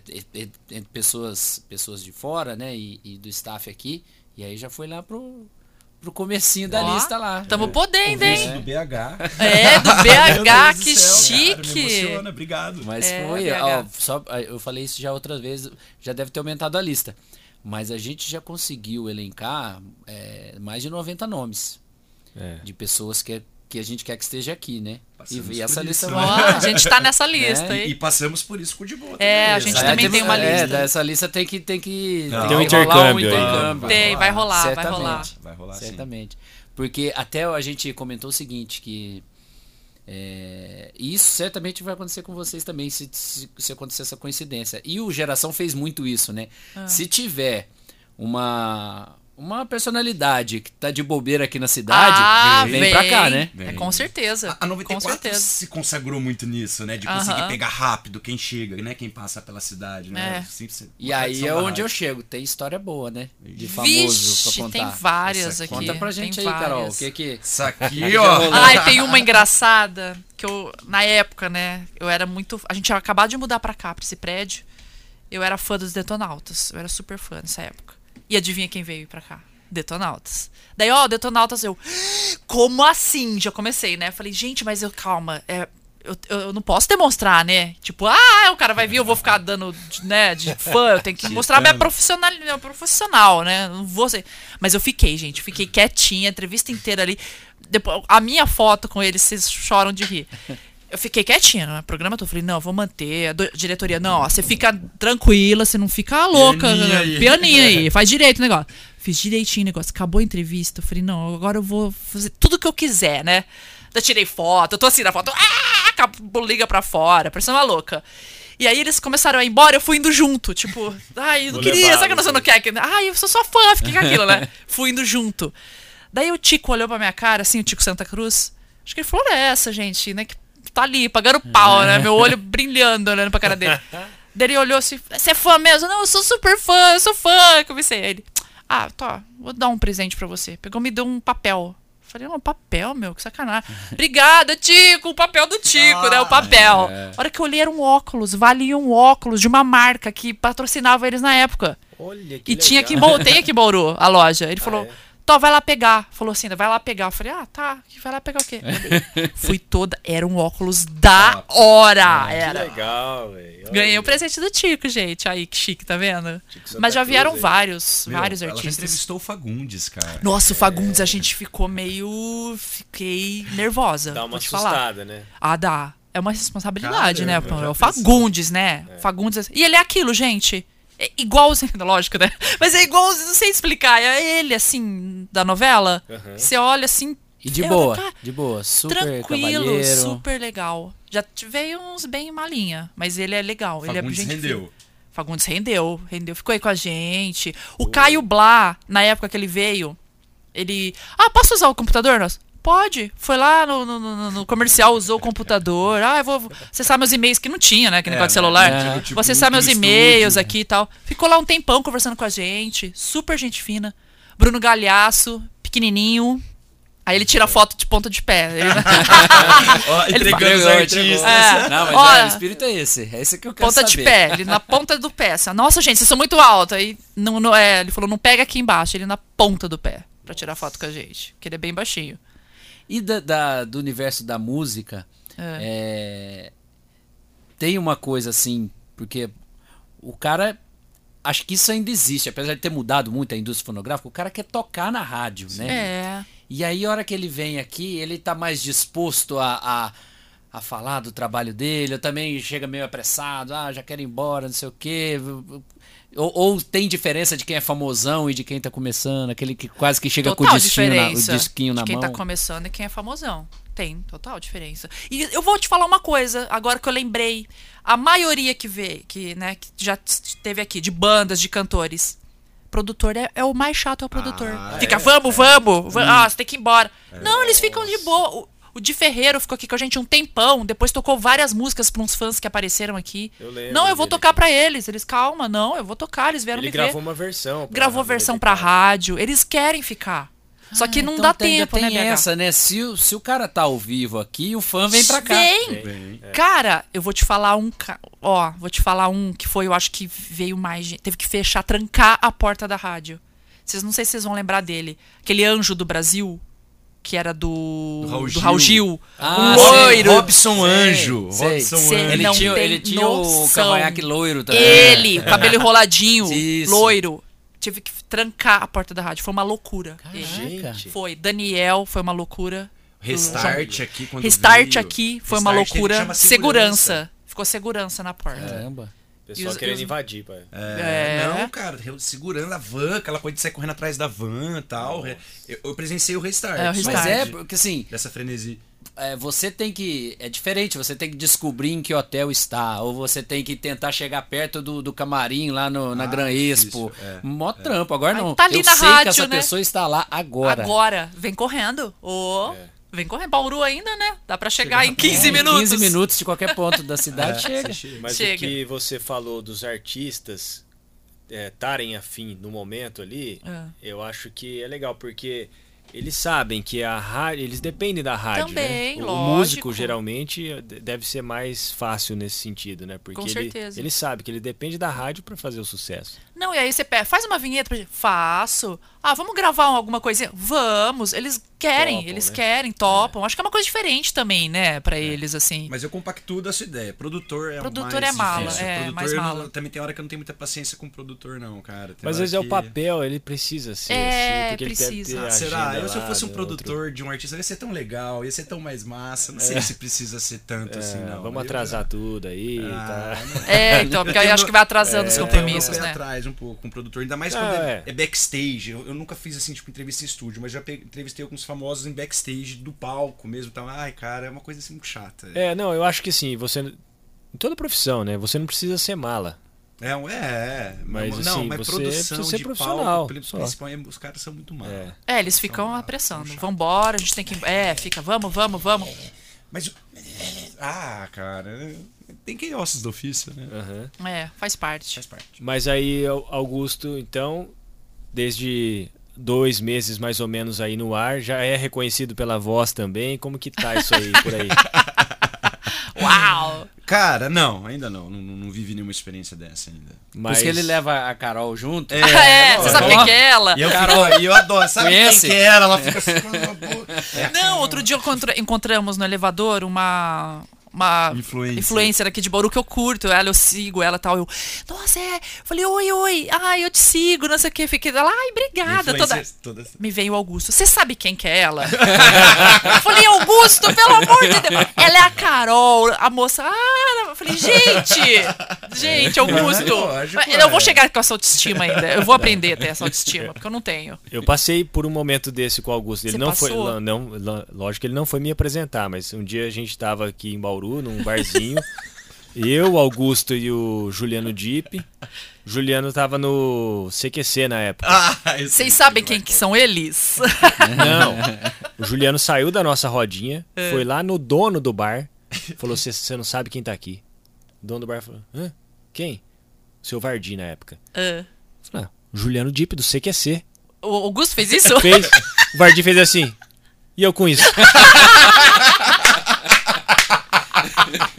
[SPEAKER 2] entre pessoas, pessoas de fora, né, e, e do staff aqui. E aí já foi lá pro, pro comecinho da
[SPEAKER 3] Ó,
[SPEAKER 2] lista lá.
[SPEAKER 3] Tamo podendo,
[SPEAKER 4] Isso
[SPEAKER 3] hein?
[SPEAKER 4] do BH.
[SPEAKER 3] É, do BH, que
[SPEAKER 4] do céu, cara,
[SPEAKER 3] chique.
[SPEAKER 4] me emociona, obrigado.
[SPEAKER 2] Mas
[SPEAKER 3] É,
[SPEAKER 2] foi,
[SPEAKER 3] BH.
[SPEAKER 2] ó, só, eu falei isso já outras vezes, já deve ter aumentado a lista. Mas a gente já conseguiu elencar é, mais de 90 nomes
[SPEAKER 1] É.
[SPEAKER 2] de pessoas que, que a gente quer que esteja aqui, né?
[SPEAKER 4] Passamos
[SPEAKER 2] E, e essa
[SPEAKER 4] por
[SPEAKER 2] lista
[SPEAKER 4] isso,
[SPEAKER 2] vai.
[SPEAKER 3] Ó, a gente tá nessa lista,
[SPEAKER 2] É,
[SPEAKER 4] E, e passamos por isso com o de boa.
[SPEAKER 3] É, a gente
[SPEAKER 4] né?
[SPEAKER 3] também tem uma
[SPEAKER 2] é,
[SPEAKER 3] lista.
[SPEAKER 2] Essa lista tem que. Tem, que,
[SPEAKER 4] Não,
[SPEAKER 2] tem
[SPEAKER 1] tem um
[SPEAKER 2] rolar
[SPEAKER 1] intercâmbio aí.
[SPEAKER 2] intercâmbio.
[SPEAKER 3] Tem, vai rolar, vai
[SPEAKER 2] Certamente.
[SPEAKER 3] rolar.
[SPEAKER 4] Vai rolar sim.
[SPEAKER 2] Certamente. Porque até a gente comentou o seguinte, que é, e isso certamente vai acontecer com vocês também, se, se, se acontecer essa coincidência. E o Geração fez muito isso, né?
[SPEAKER 3] Ah.
[SPEAKER 2] Se tiver uma, uma personalidade que tá de bobeira aqui na cidade,
[SPEAKER 3] ah,
[SPEAKER 2] vem, pra cá, né?
[SPEAKER 3] É, com certeza.
[SPEAKER 4] A, a 94
[SPEAKER 3] com certeza.
[SPEAKER 4] se consagrou muito nisso, né? De conseguir
[SPEAKER 3] Aham.
[SPEAKER 4] pegar rápido quem chega, né? Quem passa pela cidade, né?
[SPEAKER 3] É.
[SPEAKER 2] E aí é onde eu chego. Tem história boa, né? De famoso
[SPEAKER 3] Vixe,
[SPEAKER 2] pra contar.
[SPEAKER 3] tem várias
[SPEAKER 4] Essa
[SPEAKER 3] aqui.
[SPEAKER 2] Conta pra gente
[SPEAKER 3] tem
[SPEAKER 2] aí, Carol. O
[SPEAKER 3] várias.
[SPEAKER 2] que que...
[SPEAKER 4] Isso aqui, ó.
[SPEAKER 3] Ai, tem uma engraçada que eu, na época, né, eu era muito. A gente tinha acabado de mudar pra cá, pra esse prédio. Eu era fã dos Detonautas. Eu era super fã nessa época. E adivinha quem veio pra cá? Detonautas. Daí, ó, Detonautas, eu. Como assim? Já comecei, né? Falei, gente, mas eu, calma, é. Eu, eu eu não posso demonstrar, né? Tipo, ah, o cara vai vir, eu vou ficar dando, né, de fã, eu tenho que mostrar minha profissional, minha profissional, né? Não vou ser. Mas eu fiquei, gente, fiquei quietinha, a entrevista inteira ali. Depois, a minha foto com eles, vocês choram de rir. Eu fiquei quietinha no programa, todo. eu falei, não, eu vou manter. A diretoria, não, ó, você fica tranquila, você não fica louca.
[SPEAKER 4] Pianinha aí.
[SPEAKER 3] Pianinha aí, faz direito o negócio. Fiz direitinho o negócio. Acabou a entrevista. Eu falei, não, agora eu vou fazer tudo que eu quiser, né? Eu tirei foto, eu tô assim na foto, ah, acabou, liga pra fora, parecendo uma louca. E aí eles começaram a ir embora, eu fui indo junto, tipo, ai, eu não queria, sabe que você não quer? que- Ai, eu sou sua fã, fiquei com aquilo, né? fui indo junto. Daí o Tico olhou pra minha cara, assim, o Tico Santa Cruz. Acho que ele falou, é essa, gente, né? Que tá ali, pagando pau, né? Meu olho brilhando, olhando pra cara dele. Daí ele olhou assim, você é fã mesmo? Não, eu sou super fã, eu sou fã. Comecei. Ele, ah, tá, vou dar um presente pra você. Pegou, me deu um papel. Falei, um papel, meu, que sacanagem. Obrigada, Tico, o papel do Tico, né? O papel. A hora que eu olhei era um óculos, valia um óculos de uma marca que patrocinava eles na época.
[SPEAKER 1] Olha que
[SPEAKER 3] E tinha
[SPEAKER 1] legal.
[SPEAKER 3] em Bauru, tem aqui em Bauru a loja. Ele falou,
[SPEAKER 1] é?
[SPEAKER 3] Tó, vai lá pegar. Falou assim, vai lá pegar. Eu falei, ah, tá. Vai lá pegar o quê? Fui toda. Era um óculos da hora.
[SPEAKER 1] Que
[SPEAKER 3] Era.
[SPEAKER 1] legal, velho.
[SPEAKER 3] Ganhei o
[SPEAKER 1] aí.
[SPEAKER 3] presente do Tico, gente. Aí, que chique, tá vendo? Mas já
[SPEAKER 1] Cruz
[SPEAKER 3] vieram
[SPEAKER 1] aí.
[SPEAKER 3] vários,
[SPEAKER 4] Meu,
[SPEAKER 3] vários
[SPEAKER 4] Ela
[SPEAKER 3] artistas.
[SPEAKER 4] entrevistou o Fagundes, cara.
[SPEAKER 3] Nossa, o Fagundes, a gente ficou meio. Fiquei nervosa.
[SPEAKER 1] Dá uma
[SPEAKER 3] te falar.
[SPEAKER 1] assustada, né?
[SPEAKER 3] Ah, dá. É uma responsabilidade,
[SPEAKER 4] Caramba,
[SPEAKER 3] né? É o. Fagundes, né? Fagundes. E ele é aquilo, gente. É igualzinho, lógico, né? Mas é igual, não sei explicar. É ele, assim, da novela.
[SPEAKER 1] Aham.
[SPEAKER 3] Você olha assim.
[SPEAKER 2] E de
[SPEAKER 3] é,
[SPEAKER 2] boa,
[SPEAKER 3] tá
[SPEAKER 2] de boa. Super
[SPEAKER 3] tranquilo,
[SPEAKER 2] cavalheiro.
[SPEAKER 3] super legal. Já veio uns bem malinha, mas ele é legal. ele é
[SPEAKER 4] Fagundes
[SPEAKER 3] gente
[SPEAKER 4] rendeu.
[SPEAKER 3] Fagundes rendeu, rendeu, ficou aí com a gente. O Caio Blá, na época que ele veio, ele. Ah, posso usar o computador? Nós? Pode. Foi lá no, no- no- no comercial, usou o computador. Ah, eu vou vou acessar meus e-mails, que não tinha, né? Que negócio de celular.
[SPEAKER 2] né?
[SPEAKER 3] Vou
[SPEAKER 4] Tipo,
[SPEAKER 3] acessar
[SPEAKER 4] muito
[SPEAKER 3] meus e-mails
[SPEAKER 4] estúdio.
[SPEAKER 3] aqui e tal. Ficou lá um tempão conversando com a gente. Super gente fina. Bruno Galhaço, pequenininho. Aí ele tira foto de ponta de pé. Ele- Ele
[SPEAKER 4] entregando os artistas.
[SPEAKER 3] É.
[SPEAKER 2] Não, mas
[SPEAKER 3] Olha,
[SPEAKER 2] é, o espírito é esse. É esse que eu quero
[SPEAKER 3] ponta de
[SPEAKER 2] saber.
[SPEAKER 3] pé, ele na ponta do pé. Assim, Nossa, gente, vocês são muito altos. Aí não, não- é, ele falou, não pega aqui embaixo, ele na ponta do pé, pra tirar foto com a gente. Porque ele é bem baixinho.
[SPEAKER 2] E da, da- do universo da música,
[SPEAKER 3] É.
[SPEAKER 2] é, tem uma coisa assim, porque o cara. Acho que isso ainda existe, apesar de ter mudado muito a indústria fonográfica, o cara quer tocar na rádio, né?
[SPEAKER 3] É.
[SPEAKER 2] E aí, a hora que ele vem aqui, ele tá mais disposto a, a, a falar do trabalho dele, eu também chega meio apressado, ah, já quero ir embora, não sei o quê. Ou, ou tem diferença de quem é famosão e de quem tá começando, aquele que quase que chega com o,
[SPEAKER 3] Total
[SPEAKER 2] destino na, o
[SPEAKER 3] diferença
[SPEAKER 2] disquinho na
[SPEAKER 3] de quem
[SPEAKER 2] mão.
[SPEAKER 3] tá começando e quem é famosão. Tem, total diferença. E eu vou te falar uma coisa, agora que eu lembrei. A maioria que vê, que, né, que já teve aqui, de bandas, de cantores. Produtor é, é o mais chato, é o produtor.
[SPEAKER 4] Ah,
[SPEAKER 3] Fica,
[SPEAKER 4] é,
[SPEAKER 3] vamos, vamos, va-
[SPEAKER 2] Hum.
[SPEAKER 3] ah, você tem que ir embora. Não, eles ficam de boa. O, Di Ferreiro ficou aqui com a gente um tempão, depois tocou várias músicas pra uns fãs que apareceram aqui.
[SPEAKER 1] Eu lembro
[SPEAKER 3] não, eu vou tocar pra eles. Eles, calma, não, eu vou tocar, eles vieram
[SPEAKER 1] Ele
[SPEAKER 3] me ver
[SPEAKER 1] gravou uma versão. pra
[SPEAKER 3] gravou
[SPEAKER 1] Rádio
[SPEAKER 3] versão pra
[SPEAKER 1] 94.
[SPEAKER 3] rádio. Eles querem ficar. Só que não
[SPEAKER 2] Então
[SPEAKER 3] dá
[SPEAKER 2] tem,
[SPEAKER 3] tempo,
[SPEAKER 2] tem
[SPEAKER 3] né, BH?
[SPEAKER 2] essa, né? Se, o- se o cara tá ao vivo aqui, o fã vem pra cá.
[SPEAKER 3] Vem.
[SPEAKER 4] Bem,
[SPEAKER 3] Cara, eu vou te falar um. Ó, vou te falar um que foi, eu acho que veio mais gente. Teve que fechar, trancar a porta da rádio. Vocês não sei se vocês vão lembrar dele. Aquele anjo do Brasil, que era do.
[SPEAKER 4] Do Raul
[SPEAKER 3] do Raul
[SPEAKER 4] Gil.
[SPEAKER 3] Gil.
[SPEAKER 2] Ah,
[SPEAKER 3] um
[SPEAKER 2] sei.
[SPEAKER 3] loiro.
[SPEAKER 4] Robson Anjo.
[SPEAKER 2] sei.
[SPEAKER 4] Robson
[SPEAKER 3] Sei,
[SPEAKER 4] Anjo.
[SPEAKER 2] Ele
[SPEAKER 3] não
[SPEAKER 2] tinha, ele tinha o cavanhaque loiro também.
[SPEAKER 3] Ele, cabelo enroladinho,
[SPEAKER 2] Isso.
[SPEAKER 3] loiro. Tive que trancar a porta da rádio. Foi uma loucura.
[SPEAKER 1] Gente.
[SPEAKER 3] Foi. Daniel, foi uma loucura.
[SPEAKER 4] Restart aqui quando
[SPEAKER 3] Restart
[SPEAKER 4] veio.
[SPEAKER 3] aqui foi uma
[SPEAKER 4] Restart, ele
[SPEAKER 3] loucura.
[SPEAKER 4] chama
[SPEAKER 3] Segurança. Ficou segurança na porta.
[SPEAKER 2] Caramba.
[SPEAKER 1] Pessoal
[SPEAKER 3] os-
[SPEAKER 1] querendo
[SPEAKER 3] os-
[SPEAKER 1] invadir, pai.
[SPEAKER 4] É,
[SPEAKER 3] É.
[SPEAKER 4] Não, cara, segurando a van, aquela coisa de sair correndo atrás da van e tal. Eu, eu presenciei o restart.
[SPEAKER 3] É, o restart.
[SPEAKER 2] Mas é, porque assim,
[SPEAKER 4] Dessa frenesi.
[SPEAKER 2] é, você tem que. É diferente, você tem que descobrir em que hotel está. Ou você tem que tentar chegar perto do, do camarim lá no, na
[SPEAKER 4] Ah,
[SPEAKER 2] Gran Expo.
[SPEAKER 4] é,
[SPEAKER 2] Mó trampo. Agora não.
[SPEAKER 3] tá ali
[SPEAKER 2] Eu
[SPEAKER 3] na
[SPEAKER 2] sei que
[SPEAKER 3] rádio,
[SPEAKER 2] essa
[SPEAKER 3] né?
[SPEAKER 2] pessoa está lá agora.
[SPEAKER 3] Agora, vem correndo. Ô, Vem correndo. Bauru ainda, né? Dá pra chegar em 15
[SPEAKER 2] É,
[SPEAKER 3] minutos.
[SPEAKER 2] 15 minutos de qualquer ponto da cidade chega.
[SPEAKER 1] Mas
[SPEAKER 3] Chega.
[SPEAKER 1] o que você falou dos artistas estarem afim no momento ali,
[SPEAKER 3] É.
[SPEAKER 1] eu acho que é legal, porque eles sabem que a rádio, eles dependem da rádio,
[SPEAKER 3] Também,
[SPEAKER 1] né? O,
[SPEAKER 3] lógico.
[SPEAKER 1] músico geralmente de- deve ser mais fácil nesse sentido, né? Porque
[SPEAKER 3] Com
[SPEAKER 1] ele,
[SPEAKER 3] certeza.
[SPEAKER 1] ele sabe que ele depende da rádio para fazer o sucesso.
[SPEAKER 3] Não, e aí você pega, faz uma vinheta pra gente. Faço. Ah, vamos gravar alguma coisinha? Vamos. Eles querem,
[SPEAKER 1] Topam,
[SPEAKER 3] eles
[SPEAKER 1] né?
[SPEAKER 3] querem, topam. Acho que é uma coisa diferente também, né, pra eles, assim.
[SPEAKER 4] Mas eu compactuo da sua ideia. Produtor é o
[SPEAKER 3] Produtor
[SPEAKER 4] mais
[SPEAKER 3] é mala,
[SPEAKER 4] difícil.
[SPEAKER 3] é,
[SPEAKER 4] produtor
[SPEAKER 3] mais
[SPEAKER 4] eu não-
[SPEAKER 3] mala.
[SPEAKER 4] também tem hora que eu não tenho muita paciência com produtor, não, cara. Tem
[SPEAKER 1] Mas às vezes é o
[SPEAKER 4] que-
[SPEAKER 1] papel, ele precisa ser
[SPEAKER 3] É,
[SPEAKER 1] assim, porque ele deve
[SPEAKER 3] precisa.
[SPEAKER 1] ter a
[SPEAKER 4] Ah, será? Eu, se eu fosse um produtor de um artista, ia ser tão legal, ia ser tão mais massa. Não sei se precisa ser tanto
[SPEAKER 1] outro.
[SPEAKER 4] assim,
[SPEAKER 1] É,
[SPEAKER 4] não.
[SPEAKER 1] vamos
[SPEAKER 4] Eu-
[SPEAKER 1] atrasar tudo aí,
[SPEAKER 4] Ah,
[SPEAKER 1] tá?
[SPEAKER 3] É, então, porque aí
[SPEAKER 4] tenho-
[SPEAKER 3] acho que vai atrasando os
[SPEAKER 4] Eu
[SPEAKER 3] compromissos, né?
[SPEAKER 4] atrás um pouco com o produtor, ainda mais
[SPEAKER 1] Ah,
[SPEAKER 4] quando é,
[SPEAKER 1] é.
[SPEAKER 4] é backstage. Eu, eu nunca fiz assim, tipo, entrevista em estúdio, mas já entrevistei alguns famosos em backstage do palco mesmo. Então, ai, cara, é uma coisa assim muito chata.
[SPEAKER 1] É, não, eu acho que assim, você. Em toda profissão, né? Você não precisa ser mala.
[SPEAKER 4] É, um- é, é.
[SPEAKER 1] Mas,
[SPEAKER 4] não,
[SPEAKER 1] assim,
[SPEAKER 4] mas
[SPEAKER 1] você
[SPEAKER 4] produção
[SPEAKER 1] precisa ser
[SPEAKER 4] de
[SPEAKER 1] profissional,
[SPEAKER 4] palco, principalmente, os caras são muito maus.
[SPEAKER 1] É.
[SPEAKER 3] É, eles ficam apressando. Vambora, a gente tem que. É, fica, vamos, vamos, vamos.
[SPEAKER 4] Mas. Ah, cara. Tem quem é ossos do ofício, né?
[SPEAKER 1] aham.
[SPEAKER 3] É, faz parte.
[SPEAKER 4] Faz parte.
[SPEAKER 1] Mas aí, Au- Augusto, então, desde dois meses mais ou menos aí no ar, já é reconhecido pela voz também. Como que tá isso aí por aí?
[SPEAKER 3] Uau!
[SPEAKER 4] Cara, não, ainda não. Não, não vivi nenhuma experiência dessa ainda.
[SPEAKER 2] Por
[SPEAKER 1] Mas
[SPEAKER 2] isso que ele leva a Carol junto.
[SPEAKER 4] É,
[SPEAKER 3] É, você sabe quem que é ela?
[SPEAKER 4] E eu, fico, e eu adoro. Sabe
[SPEAKER 2] Conhece?
[SPEAKER 4] quem que era? Ela fica assim. É,
[SPEAKER 3] Não, outro dia encontra- encontramos no elevador uma. Uma
[SPEAKER 4] Influencer.
[SPEAKER 3] influencer aqui de Bauru que eu curto, ela, eu sigo ela e tal. Eu, nossa, é. Falei, oi, oi, ai, eu te sigo, não sei o que. Fiquei lá, ai, obrigada. Toda...
[SPEAKER 4] Influencer toda assim.
[SPEAKER 3] Me veio o Augusto. Você sabe quem que é ela? eu falei, Augusto, pelo amor de Deus. Ela é a Carol, a moça. Ah, eu falei, gente, gente, Augusto.
[SPEAKER 4] lógico,
[SPEAKER 3] eu vou
[SPEAKER 4] é.
[SPEAKER 3] chegar com essa autoestima ainda. Eu vou aprender a ter essa autoestima, porque eu não tenho.
[SPEAKER 1] eu passei por um momento desse com o Augusto. Ele
[SPEAKER 3] Você
[SPEAKER 1] não foi.
[SPEAKER 3] passou?
[SPEAKER 1] Não, não, lógico que ele não foi me apresentar, mas um dia a gente estava aqui em Bauru, num barzinho. eu, o Augusto e o Juliano. O Juliano tava no CQC na época.
[SPEAKER 4] Ah,
[SPEAKER 3] Vocês sabem quem que são eles?
[SPEAKER 1] Não. O Juliano saiu da nossa rodinha,
[SPEAKER 3] É.
[SPEAKER 1] foi lá no dono do bar, falou: Você não sabe quem tá aqui. O dono do bar falou: Hã? Quem? O seu Vardi na época.
[SPEAKER 3] Ah,
[SPEAKER 1] falei, ah, Juliano Dipe do CQC.
[SPEAKER 3] o Augusto fez isso?
[SPEAKER 1] Fez. O Vardi fez assim. E eu com isso.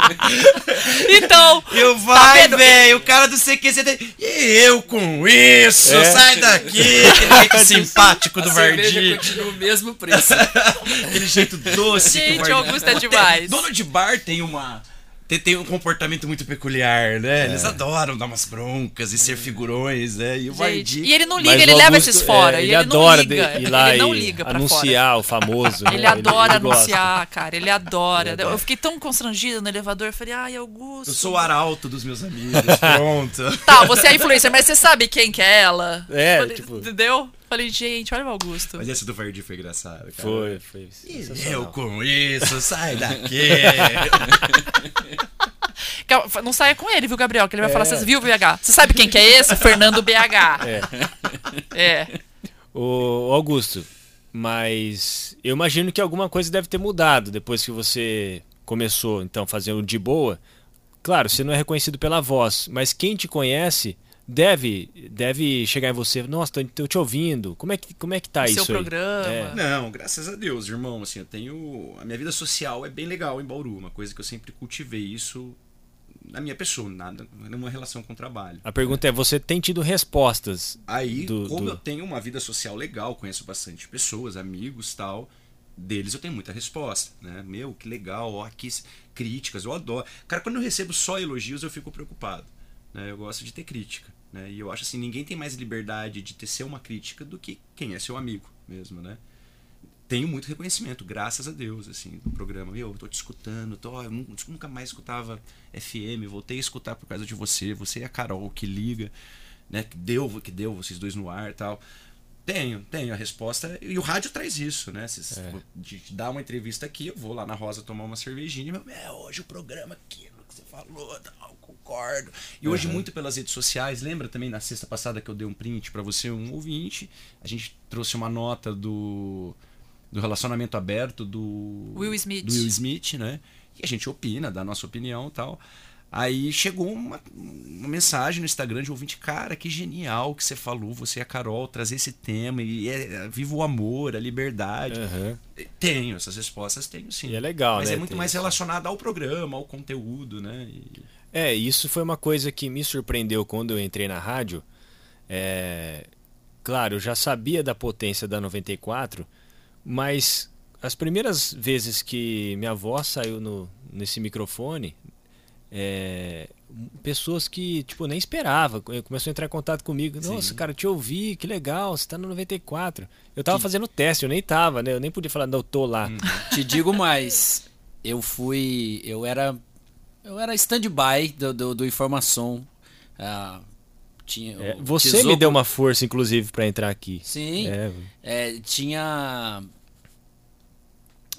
[SPEAKER 3] então,
[SPEAKER 4] Eu vai,
[SPEAKER 3] vendo?
[SPEAKER 4] velho, o cara do CQC. tem- E eu com isso,
[SPEAKER 1] É.
[SPEAKER 4] sai daqui. Aquele jeito simpático do
[SPEAKER 2] a cerveja
[SPEAKER 4] Vardi.
[SPEAKER 2] continua o mesmo preço.
[SPEAKER 4] Aquele jeito doce. que
[SPEAKER 3] Gente, o Augusto é demais.
[SPEAKER 4] Dono de bar tem uma. Tem, tem um comportamento muito peculiar, né? Eles adoram dar umas broncas e ser figurões, né? E o Vardi.
[SPEAKER 3] e ele não liga,
[SPEAKER 1] Mas
[SPEAKER 3] ele leva
[SPEAKER 1] Augusto,
[SPEAKER 3] esses fora.
[SPEAKER 1] é,
[SPEAKER 3] e
[SPEAKER 1] ele
[SPEAKER 3] ele
[SPEAKER 1] adora
[SPEAKER 3] não liga.
[SPEAKER 1] de- ir lá
[SPEAKER 3] ele não
[SPEAKER 1] e
[SPEAKER 3] liga pra fora.
[SPEAKER 1] anunciar o famoso. né?
[SPEAKER 3] Ele adora
[SPEAKER 1] ele gosta.
[SPEAKER 3] anunciar, cara. Ele adora.
[SPEAKER 1] Ele adora.
[SPEAKER 3] Eu fiquei tão constrangida no elevador. Eu falei, ai, Augusto.
[SPEAKER 4] Eu sou o arauto dos meus amigos, pronto.
[SPEAKER 3] Tá, você é influencer, mas você sabe quem que é ela?
[SPEAKER 1] É,
[SPEAKER 3] Falei,
[SPEAKER 1] tipo-
[SPEAKER 3] Entendeu? Falei, gente, olha o Augusto.
[SPEAKER 4] Mas esse do Vardi foi engraçado, cara.
[SPEAKER 1] Foi, foi.
[SPEAKER 4] E eu com isso, sai daqui.
[SPEAKER 3] Não saia com ele, viu, Gabriel? Que ele vai
[SPEAKER 1] É.
[SPEAKER 3] falar, vocês viu o BH? Você sabe quem que é esse? Fernando BH.
[SPEAKER 1] É.
[SPEAKER 3] É.
[SPEAKER 1] Ô, Augusto, mas eu imagino que alguma coisa deve ter mudado depois que você começou, então, fazendo de boa. Claro, você não é reconhecido pela voz, mas quem te conhece deve deve chegar em você, nossa, tô, te ouvindo. Como é que como é que tá
[SPEAKER 3] O
[SPEAKER 1] isso
[SPEAKER 3] seu
[SPEAKER 1] aí?
[SPEAKER 3] programa.
[SPEAKER 1] É.
[SPEAKER 4] Não, graças a Deus, irmão. Assim, eu tenho. A minha vida social é bem legal em Bauru. Uma coisa que eu sempre cultivei isso na minha pessoa, nada, numa relação com o trabalho.
[SPEAKER 1] A pergunta é, você tem tido respostas?
[SPEAKER 4] Aí,
[SPEAKER 1] Do-
[SPEAKER 4] como
[SPEAKER 1] do-
[SPEAKER 4] eu tenho uma vida social legal, conheço bastante pessoas, amigos tal, deles eu tenho muita resposta, né? Meu, que legal, ó, s- críticas, eu adoro. Cara, quando eu recebo só elogios, eu fico preocupado, né? Eu gosto de ter crítica, né? E eu acho assim, ninguém tem mais liberdade de tecer uma crítica do que quem é seu amigo mesmo, né? Tenho muito reconhecimento, graças a Deus, assim, do programa. Meu, eu tô te escutando, tô, eu nu- nunca mais escutava FM, voltei a escutar por causa de você, você e a Carol que liga, né, que deu, que deu vocês dois no ar e tal. Tenho, tenho a resposta. E o rádio traz isso, né? Se
[SPEAKER 1] É.
[SPEAKER 4] dar uma entrevista aqui, eu vou lá na Rosa tomar uma cervejinha. Meu, é, hoje o programa aquilo que você falou, tal, concordo. E hoje, muito pelas redes sociais, lembra também na sexta passada que eu dei um print pra você, um ouvinte? A gente trouxe uma nota do, do relacionamento aberto do
[SPEAKER 3] Will Smith.
[SPEAKER 4] do Will Smith, né? E a gente opina, dá a nossa opinião e tal. Aí chegou uma, uma mensagem no Instagram de um ouvinte, cara, que genial que você falou, você e a Carol, trazer esse tema, e é, é, viva o amor, a liberdade.
[SPEAKER 1] Aham.
[SPEAKER 4] Tenho, essas respostas tenho sim.
[SPEAKER 1] E é legal,
[SPEAKER 4] Mas
[SPEAKER 1] né,
[SPEAKER 4] é muito
[SPEAKER 1] ter
[SPEAKER 4] mais
[SPEAKER 1] isso.
[SPEAKER 4] relacionado ao programa, ao conteúdo, né? E-
[SPEAKER 1] É, isso foi uma coisa que me surpreendeu quando eu entrei na rádio. É, claro, eu já sabia da potência da 94, mas as primeiras vezes que minha voz saiu no, nesse microfone, é, pessoas que tipo nem esperava eh, começou a entrar em contato comigo. Nossa
[SPEAKER 4] Sim.
[SPEAKER 1] cara te ouvi que legal você tá no 94 eu tava fazendo teste eu nem tava né? Eu nem podia falar não eu tô lá.
[SPEAKER 2] Te digo mais, eu fui, eu era, eu era stand-by do, do, do informação. Ah, tinha,
[SPEAKER 1] É, você me deu uma força inclusive pra entrar aqui
[SPEAKER 2] Sim.
[SPEAKER 1] é,
[SPEAKER 2] É, tinha.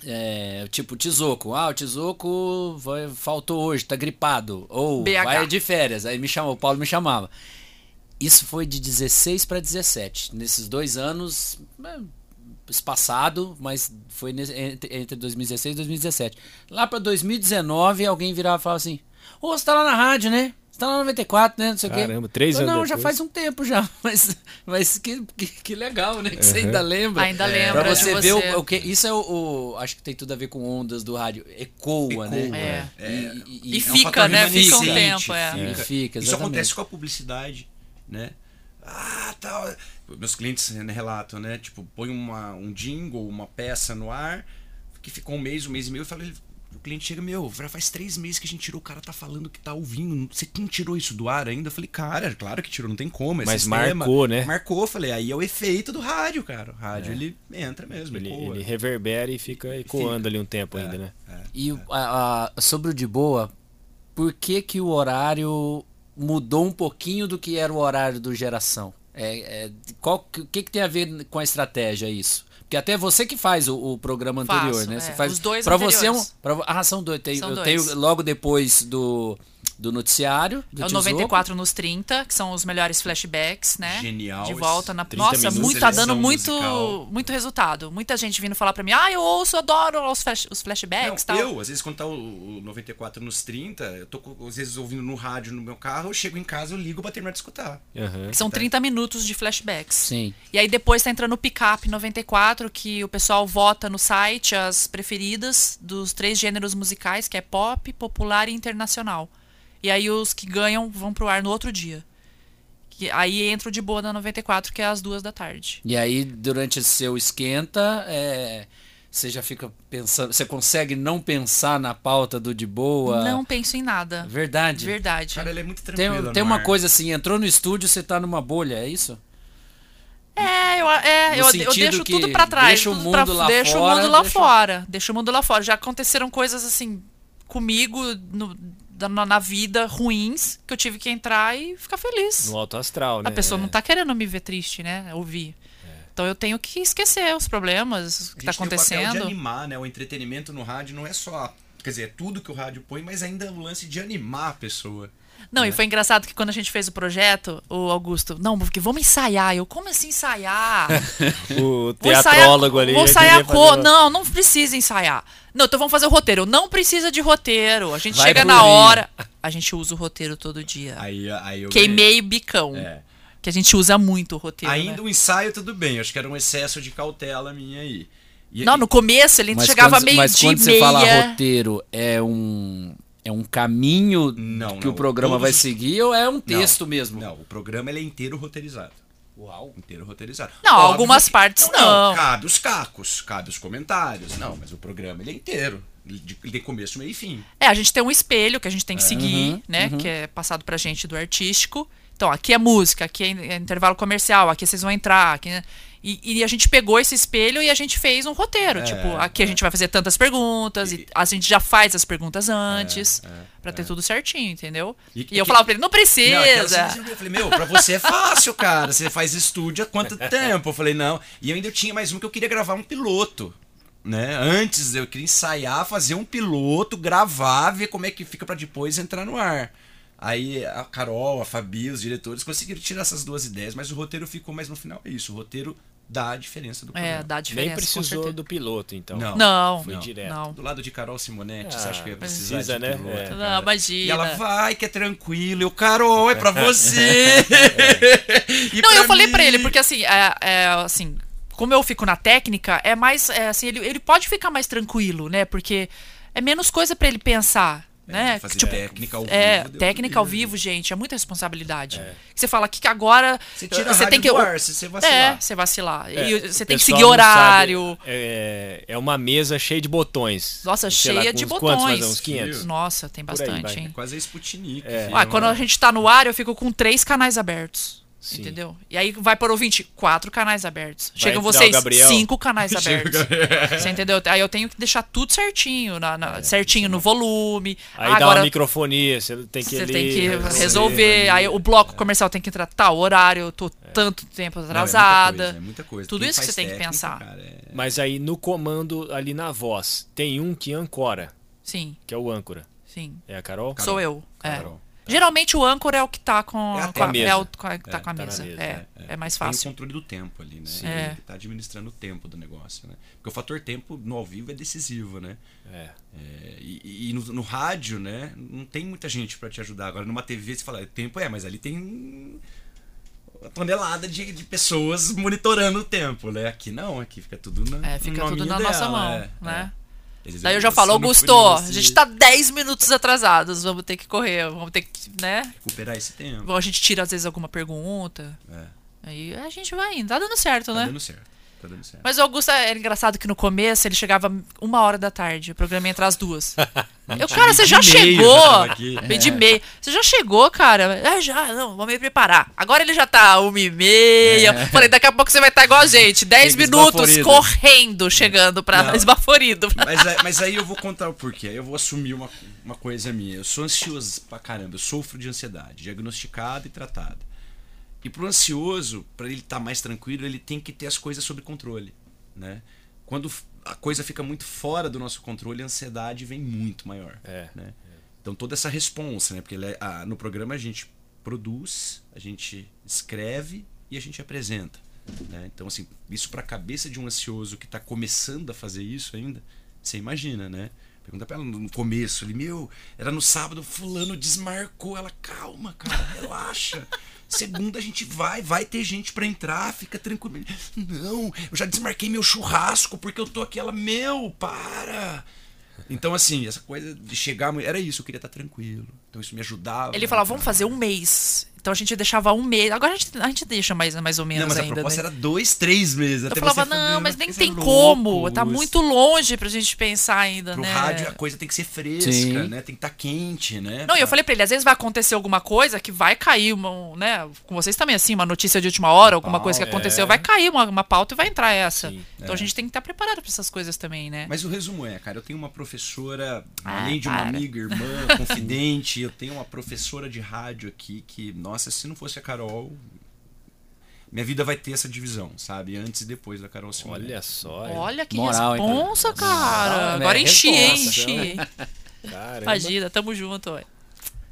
[SPEAKER 2] É, tipo, Tizoco. Ah, o Tizoco vai, faltou hoje, tá gripado. Ou
[SPEAKER 3] BH.
[SPEAKER 2] vai de férias. Aí me chamou, o Paulo me chamava. Isso foi de 16 para 17. Nesses dois anos, é, espaçado, mas foi entre, entre 2016 e 2017. Lá para 2019, alguém virava e falava assim: Ô, você tá lá na rádio, né? Você tá na 94, né? Não sei o quê.
[SPEAKER 1] Caramba, três
[SPEAKER 2] Eu,
[SPEAKER 1] anos
[SPEAKER 2] Não, já
[SPEAKER 1] depois.
[SPEAKER 2] faz um tempo já. Mas, mas que, que, que legal, né? Que você
[SPEAKER 1] Uhum.
[SPEAKER 2] ainda lembra.
[SPEAKER 3] Ainda lembra
[SPEAKER 2] Pra
[SPEAKER 3] de
[SPEAKER 2] você
[SPEAKER 3] você.
[SPEAKER 2] ver o, o que. Isso é o, o- Acho que tem tudo a ver com ondas do rádio. Ecoa, né?
[SPEAKER 4] Ecoa,
[SPEAKER 3] É.
[SPEAKER 2] E,
[SPEAKER 3] E
[SPEAKER 4] É um
[SPEAKER 3] fica,
[SPEAKER 4] fator
[SPEAKER 3] né? Fica um tempo, é.
[SPEAKER 2] E fica,
[SPEAKER 4] Isso acontece com a publicidade, né? Ah, tal. Meus clientes relatam, né? Tipo, põe uma, um jingle, uma peça no ar, que ficou um mês, um mês e meio, e fala, o cliente chega, meu, já faz três meses que a gente tirou, o cara tá falando que tá ouvindo. Você não tirou isso do ar ainda? Eu falei, cara, claro que tirou, não tem como. É
[SPEAKER 1] Mas
[SPEAKER 4] sistema.
[SPEAKER 1] marcou, né?
[SPEAKER 4] Marcou, falei, aí é o efeito do rádio, cara. O rádio, ele entra mesmo,
[SPEAKER 1] Ele, ele reverbera e fica ecoando ali um tempo ainda, né?
[SPEAKER 2] E o- a- a- sobre o de boa, por que, que o horário mudou um pouquinho do que era o horário do geração? É, é, qual, o que, que tem a ver com a estratégia isso? Porque até você que faz o, o programa
[SPEAKER 3] Faço,
[SPEAKER 2] anterior, né?
[SPEAKER 3] é.
[SPEAKER 2] Você faz,
[SPEAKER 3] Os dois
[SPEAKER 2] pra você é um, pra, ah, são dois. Tem,
[SPEAKER 3] São
[SPEAKER 2] eu
[SPEAKER 3] dois.
[SPEAKER 2] tenho logo depois do, do noticiário. Do
[SPEAKER 3] É o
[SPEAKER 2] Tio
[SPEAKER 3] 94 nos 30, que são os melhores flashbacks, né?
[SPEAKER 4] Genial
[SPEAKER 3] De volta na.
[SPEAKER 1] 30
[SPEAKER 3] Nossa, muito, tá dando muito,
[SPEAKER 4] musical.
[SPEAKER 3] muito resultado. Muita gente vindo falar pra mim, ah, eu ouço, adoro os, flash, os flashbacks
[SPEAKER 4] Não,
[SPEAKER 3] tal.
[SPEAKER 4] eu, às vezes, quando tá o, o 94 nos 30, eu tô às vezes ouvindo no rádio no meu carro, eu chego em casa, eu ligo pra terminar de escutar.
[SPEAKER 3] Que são 30 minutos de flashbacks.
[SPEAKER 2] Sim.
[SPEAKER 3] E aí depois tá entrando o Pickup 94, que o pessoal vota no site as preferidas dos três gêneros musicais, que é pop, popular e internacional. E aí os que ganham vão pro ar no outro dia. Que aí entra o de boa da 94, que é às duas da tarde.
[SPEAKER 2] E aí, durante esse seu esquenta, é, você já fica pensando. Você consegue não pensar na pauta do de boa?
[SPEAKER 3] Não penso em nada.
[SPEAKER 2] Verdade.
[SPEAKER 3] Verdade.
[SPEAKER 4] Cara, ele é muito
[SPEAKER 2] Tem,
[SPEAKER 4] tranquilo.
[SPEAKER 2] tem
[SPEAKER 4] no
[SPEAKER 2] uma
[SPEAKER 4] ar.
[SPEAKER 2] coisa assim, entrou no estúdio, você tá numa bolha, é isso?
[SPEAKER 3] É, eu, é, eu, eu deixo
[SPEAKER 2] que
[SPEAKER 3] tudo pra trás.
[SPEAKER 2] deixa o mundo
[SPEAKER 3] pra,
[SPEAKER 2] lá
[SPEAKER 3] deixa
[SPEAKER 2] fora,
[SPEAKER 3] o mundo lá
[SPEAKER 2] deixa-
[SPEAKER 3] fora. Deixa o mundo lá fora. Já aconteceram coisas assim comigo no- na, na vida ruins que eu tive que entrar e ficar feliz.
[SPEAKER 1] No alto astral, né?
[SPEAKER 3] A pessoa
[SPEAKER 1] É.
[SPEAKER 3] não tá querendo me ver triste, né? Ouvir. Então eu tenho que esquecer os problemas, o que
[SPEAKER 4] A
[SPEAKER 3] tá
[SPEAKER 4] gente tem o papel de
[SPEAKER 3] acontecendo.
[SPEAKER 4] animar, né? O entretenimento no rádio não é só. Quer dizer, é tudo que o rádio põe, mas ainda o lance de animar a pessoa.
[SPEAKER 3] Não, e foi engraçado que quando a gente fez o projeto, o Augusto, não, porque vamos ensaiar. Eu, como assim ensaiar?
[SPEAKER 1] O
[SPEAKER 3] Vou ensaiar-
[SPEAKER 1] teatrólogo ali.
[SPEAKER 3] Vou ensaiar
[SPEAKER 1] queria
[SPEAKER 3] co...
[SPEAKER 1] fazer uma-
[SPEAKER 3] Não, não precisa ensaiar. Não, então vamos fazer o roteiro. Não precisa de roteiro. A gente
[SPEAKER 2] Vai
[SPEAKER 3] chega na
[SPEAKER 2] mim.
[SPEAKER 3] hora. A gente usa o roteiro todo dia.
[SPEAKER 4] Aí, aí eu
[SPEAKER 3] Queimei o bicão.
[SPEAKER 4] É.
[SPEAKER 3] Que a gente usa muito o roteiro.
[SPEAKER 4] Ainda
[SPEAKER 3] né?
[SPEAKER 4] o ensaio, tudo bem. Acho que era um excesso de cautela minha aí. E-
[SPEAKER 3] Não, no começo ele
[SPEAKER 2] Mas
[SPEAKER 3] chegava
[SPEAKER 2] quando,
[SPEAKER 3] meio
[SPEAKER 2] mas quando você
[SPEAKER 3] meia.
[SPEAKER 2] fala roteiro, é um é um caminho
[SPEAKER 4] Não,
[SPEAKER 2] que
[SPEAKER 4] não.
[SPEAKER 2] o programa
[SPEAKER 4] Todos
[SPEAKER 2] vai
[SPEAKER 4] os-
[SPEAKER 2] seguir ou é um
[SPEAKER 4] Não,
[SPEAKER 2] texto mesmo?
[SPEAKER 4] Não, o programa ele é inteiro roteirizado. Uau. Inteiro roteirizado.
[SPEAKER 3] Não,
[SPEAKER 4] Óbvio
[SPEAKER 3] algumas
[SPEAKER 4] que-
[SPEAKER 3] partes não.
[SPEAKER 4] Cabe os cacos, cabe os comentários. Não, mas o programa ele é inteiro. De- tem começo, meio e fim.
[SPEAKER 3] É, a gente tem um espelho que a gente tem que seguir,
[SPEAKER 2] Uhum,
[SPEAKER 3] né? Que é passado pra gente do artístico. Então, aqui é música, aqui é é intervalo comercial, aqui vocês vão entrar. Aqui, né? e, e a gente pegou esse espelho e a gente fez um roteiro. tipo, aqui a gente vai fazer tantas perguntas, e a gente já faz as perguntas antes, pra ter tudo certinho, entendeu?
[SPEAKER 4] E-
[SPEAKER 3] E,
[SPEAKER 4] e
[SPEAKER 3] eu
[SPEAKER 4] que-
[SPEAKER 3] falava pra ele, não precisa.
[SPEAKER 4] Não, eu falei, meu, pra você é fácil, cara. Você faz estúdio há quanto tempo? Eu falei, não. E eu ainda tinha mais um que eu queria gravar um piloto. Né? Antes eu queria ensaiar, fazer um piloto, gravar, ver como é que fica pra depois entrar no ar. Aí a Carol, a Fabi, os diretores conseguiram tirar essas duas ideias, mas o roteiro ficou mais no final. É isso, o roteiro dá a diferença do programa.
[SPEAKER 3] É, dá diferença.
[SPEAKER 1] Nem precisou do piloto, então.
[SPEAKER 4] Não.
[SPEAKER 3] Não,
[SPEAKER 1] Foi
[SPEAKER 3] não,
[SPEAKER 1] direto.
[SPEAKER 3] não.
[SPEAKER 4] Do lado de Carol Simonetti,
[SPEAKER 1] Ah,
[SPEAKER 4] você acha que ia precisar
[SPEAKER 1] precisa,
[SPEAKER 4] de
[SPEAKER 1] né?
[SPEAKER 4] piloto,
[SPEAKER 1] É.
[SPEAKER 4] cara?
[SPEAKER 3] Não, imagina.
[SPEAKER 4] E ela vai, que é tranquilo. Eu, Carol, é pra você. E
[SPEAKER 3] Não, eu
[SPEAKER 4] pra
[SPEAKER 3] falei
[SPEAKER 4] mim-
[SPEAKER 3] pra ele, porque assim, é, é, assim, como eu fico na técnica, é mais, é, assim, ele, ele pode ficar mais tranquilo, né? Porque é menos coisa pra ele pensar, né?
[SPEAKER 4] fazer
[SPEAKER 3] Tipo,
[SPEAKER 4] técnica ao
[SPEAKER 3] é,
[SPEAKER 4] vivo, deu
[SPEAKER 3] técnica ao vivo, gente, é muita responsabilidade. Você fala aqui que agora
[SPEAKER 4] Você tira a
[SPEAKER 3] você tem que
[SPEAKER 4] do ar, se você vacilar.
[SPEAKER 3] É, você vacilar.
[SPEAKER 1] É,
[SPEAKER 3] e você tem que seguir horário.
[SPEAKER 1] é, é uma mesa cheia de botões.
[SPEAKER 3] Nossa,
[SPEAKER 1] Sei lá,
[SPEAKER 3] cheia
[SPEAKER 1] com
[SPEAKER 3] de botões.
[SPEAKER 1] Quantos, mais uns 500?
[SPEAKER 3] Nossa, tem
[SPEAKER 1] aí
[SPEAKER 3] bastante,
[SPEAKER 1] vai.
[SPEAKER 3] hein?
[SPEAKER 4] Quase a Sputnik.
[SPEAKER 1] É.
[SPEAKER 4] filho.
[SPEAKER 3] Ah, quando a gente tá no ar, eu fico com três canais abertos.
[SPEAKER 1] Sim.
[SPEAKER 3] Entendeu? E aí vai para ouvinte, quatro canais abertos.
[SPEAKER 1] Vai
[SPEAKER 3] Chegam
[SPEAKER 1] o
[SPEAKER 3] vocês, cinco canais abertos. Você entendeu? Aí eu tenho que deixar tudo certinho, na, na- certinho no volume.
[SPEAKER 1] É, Aí dá
[SPEAKER 3] Agora
[SPEAKER 1] uma microfonia, você tem que
[SPEAKER 3] você
[SPEAKER 1] ali
[SPEAKER 3] tem que
[SPEAKER 1] resolver.
[SPEAKER 3] resolver. Aí o bloco comercial tem que entrar tal horário, eu tô tanto tempo
[SPEAKER 4] Não, é muita
[SPEAKER 3] atrasada.
[SPEAKER 4] coisa, é muita coisa.
[SPEAKER 3] Tudo
[SPEAKER 4] Quem
[SPEAKER 3] isso que você tem que
[SPEAKER 4] técnica,
[SPEAKER 3] pensar.
[SPEAKER 4] cara, é-
[SPEAKER 1] Mas aí no comando, ali na voz, tem um que ancora,
[SPEAKER 3] Sim,
[SPEAKER 1] que é o âncora.
[SPEAKER 3] sim.
[SPEAKER 1] É a Carol?
[SPEAKER 3] Sou eu. É.
[SPEAKER 4] Carol.
[SPEAKER 3] Geralmente o âncora é o que tá com,
[SPEAKER 4] É a
[SPEAKER 3] com a,
[SPEAKER 1] mesa.
[SPEAKER 3] é o com a- que tá
[SPEAKER 1] É,
[SPEAKER 3] com a
[SPEAKER 1] tá
[SPEAKER 3] mesa.
[SPEAKER 1] mesa,
[SPEAKER 3] é, é, mais
[SPEAKER 4] Tem o
[SPEAKER 3] fácil.
[SPEAKER 4] controle do tempo ali, né?
[SPEAKER 3] É.
[SPEAKER 4] Ele tá administrando o tempo do negócio, né? Porque o fator tempo no ao vivo é decisivo, né?
[SPEAKER 1] É.
[SPEAKER 4] É, e e no, no rádio, né? Não tem muita gente pra te ajudar. Agora, numa TV, você fala, tempo é, mas ali tem uma tonelada de, de pessoas monitorando o tempo, né? Aqui não, aqui fica tudo na
[SPEAKER 3] É, fica tudo na nossa
[SPEAKER 4] dela,
[SPEAKER 3] mão,
[SPEAKER 4] é,
[SPEAKER 3] né?
[SPEAKER 4] Eles
[SPEAKER 3] Daí eu já falo, Augusto, a
[SPEAKER 4] e
[SPEAKER 3] gente tá 10 minutos atrasados, vamos ter que correr, vamos ter que, né?
[SPEAKER 4] Recuperar esse tempo.
[SPEAKER 3] Bom, a gente tira às vezes alguma pergunta,
[SPEAKER 4] É,
[SPEAKER 3] aí a gente vai indo, tá dando certo,
[SPEAKER 4] tá
[SPEAKER 3] né?
[SPEAKER 4] dando certo. Tá dando certo.
[SPEAKER 3] Mas o Augusto era engraçado que no começo ele chegava uma hora da tarde, o programa ia entrar às duas. Eu, cara, você já chegou!
[SPEAKER 4] aqui.
[SPEAKER 3] Meio de meio. Você já chegou, cara? É, já, não, vamos me preparar. Agora ele já tá uma e meia. Falei, daqui a pouco você vai estar igual a gente. Dez
[SPEAKER 2] Chega
[SPEAKER 3] minutos
[SPEAKER 2] esbaforido.
[SPEAKER 3] correndo, chegando pra
[SPEAKER 4] Não.
[SPEAKER 3] esbaforido.
[SPEAKER 4] Mas, aí- mas aí eu vou contar o porquê. Eu vou assumir uma, uma coisa minha. Eu sou ansioso pra caramba. Eu sofro de ansiedade, diagnosticada e tratada. E pro ansioso, pra ele estar mais tranquilo, ele tem que ter as coisas sob controle, né? Quando a coisa fica muito fora do nosso controle, a ansiedade vem muito maior,
[SPEAKER 1] É.
[SPEAKER 4] né? Então toda essa responsa, né? Porque ele é- ah, no programa a gente produz, a gente escreve e a gente apresenta. Né? Então, assim, isso pra cabeça de um ansioso que tá começando a fazer isso ainda, você imagina, né? Pergunta pra ela no começo, ele, meu, era no sábado, fulano desmarcou. Ela, calma, cara, relaxa. Segunda a gente vai, vai ter gente pra entrar, fica tranquilo. Não, eu já desmarquei meu churrasco porque eu tô aqui. Ela, meu, para. Então, assim, essa coisa de chegar. Era isso, eu queria estar tranquilo. Então, isso me ajudava.
[SPEAKER 3] Ele falava, vamos fazer um mês. Então a gente deixava um mês. Agora a gente, a gente deixa mais, mais ou menos
[SPEAKER 4] Não, mas a
[SPEAKER 3] ainda.
[SPEAKER 4] proposta
[SPEAKER 3] né?
[SPEAKER 4] era dois, três meses.
[SPEAKER 3] Eu
[SPEAKER 4] até
[SPEAKER 3] falava, não, mas nem tem
[SPEAKER 4] é
[SPEAKER 3] como.
[SPEAKER 4] louco,
[SPEAKER 3] Tá muito longe pra gente pensar ainda,
[SPEAKER 4] Pro
[SPEAKER 3] né?
[SPEAKER 4] rádio a coisa tem que ser fresca,
[SPEAKER 2] Sim.
[SPEAKER 4] né? Tem que estar quente, né?
[SPEAKER 3] Não, e eu
[SPEAKER 4] Pra-
[SPEAKER 3] falei pra ele, às vezes vai acontecer alguma coisa que vai cair, uma, né? Com vocês também, assim, uma notícia de última hora, alguma coisa que
[SPEAKER 1] é.
[SPEAKER 3] aconteceu, vai cair uma, uma pauta e vai entrar essa.
[SPEAKER 1] Sim,
[SPEAKER 3] então a gente tem que estar preparado pra essas coisas também, né?
[SPEAKER 4] Mas o resumo é, cara, eu tenho uma professora,
[SPEAKER 3] Ah,
[SPEAKER 4] além de uma
[SPEAKER 3] para.
[SPEAKER 4] amiga, irmã, confidente, eu tenho uma professora de rádio aqui que, nossa, se não fosse a Carol, minha vida vai ter essa divisão, sabe? Antes e depois da Carol Simone.
[SPEAKER 1] Olha só.
[SPEAKER 3] Olha que
[SPEAKER 2] Moral, hein, cara?
[SPEAKER 3] responsa, cara.
[SPEAKER 2] Moral, né?
[SPEAKER 3] Agora enchi, hein?
[SPEAKER 2] Responsa.
[SPEAKER 3] Enchi, hein?
[SPEAKER 1] Caramba.
[SPEAKER 3] Imagina, tamo junto, ué.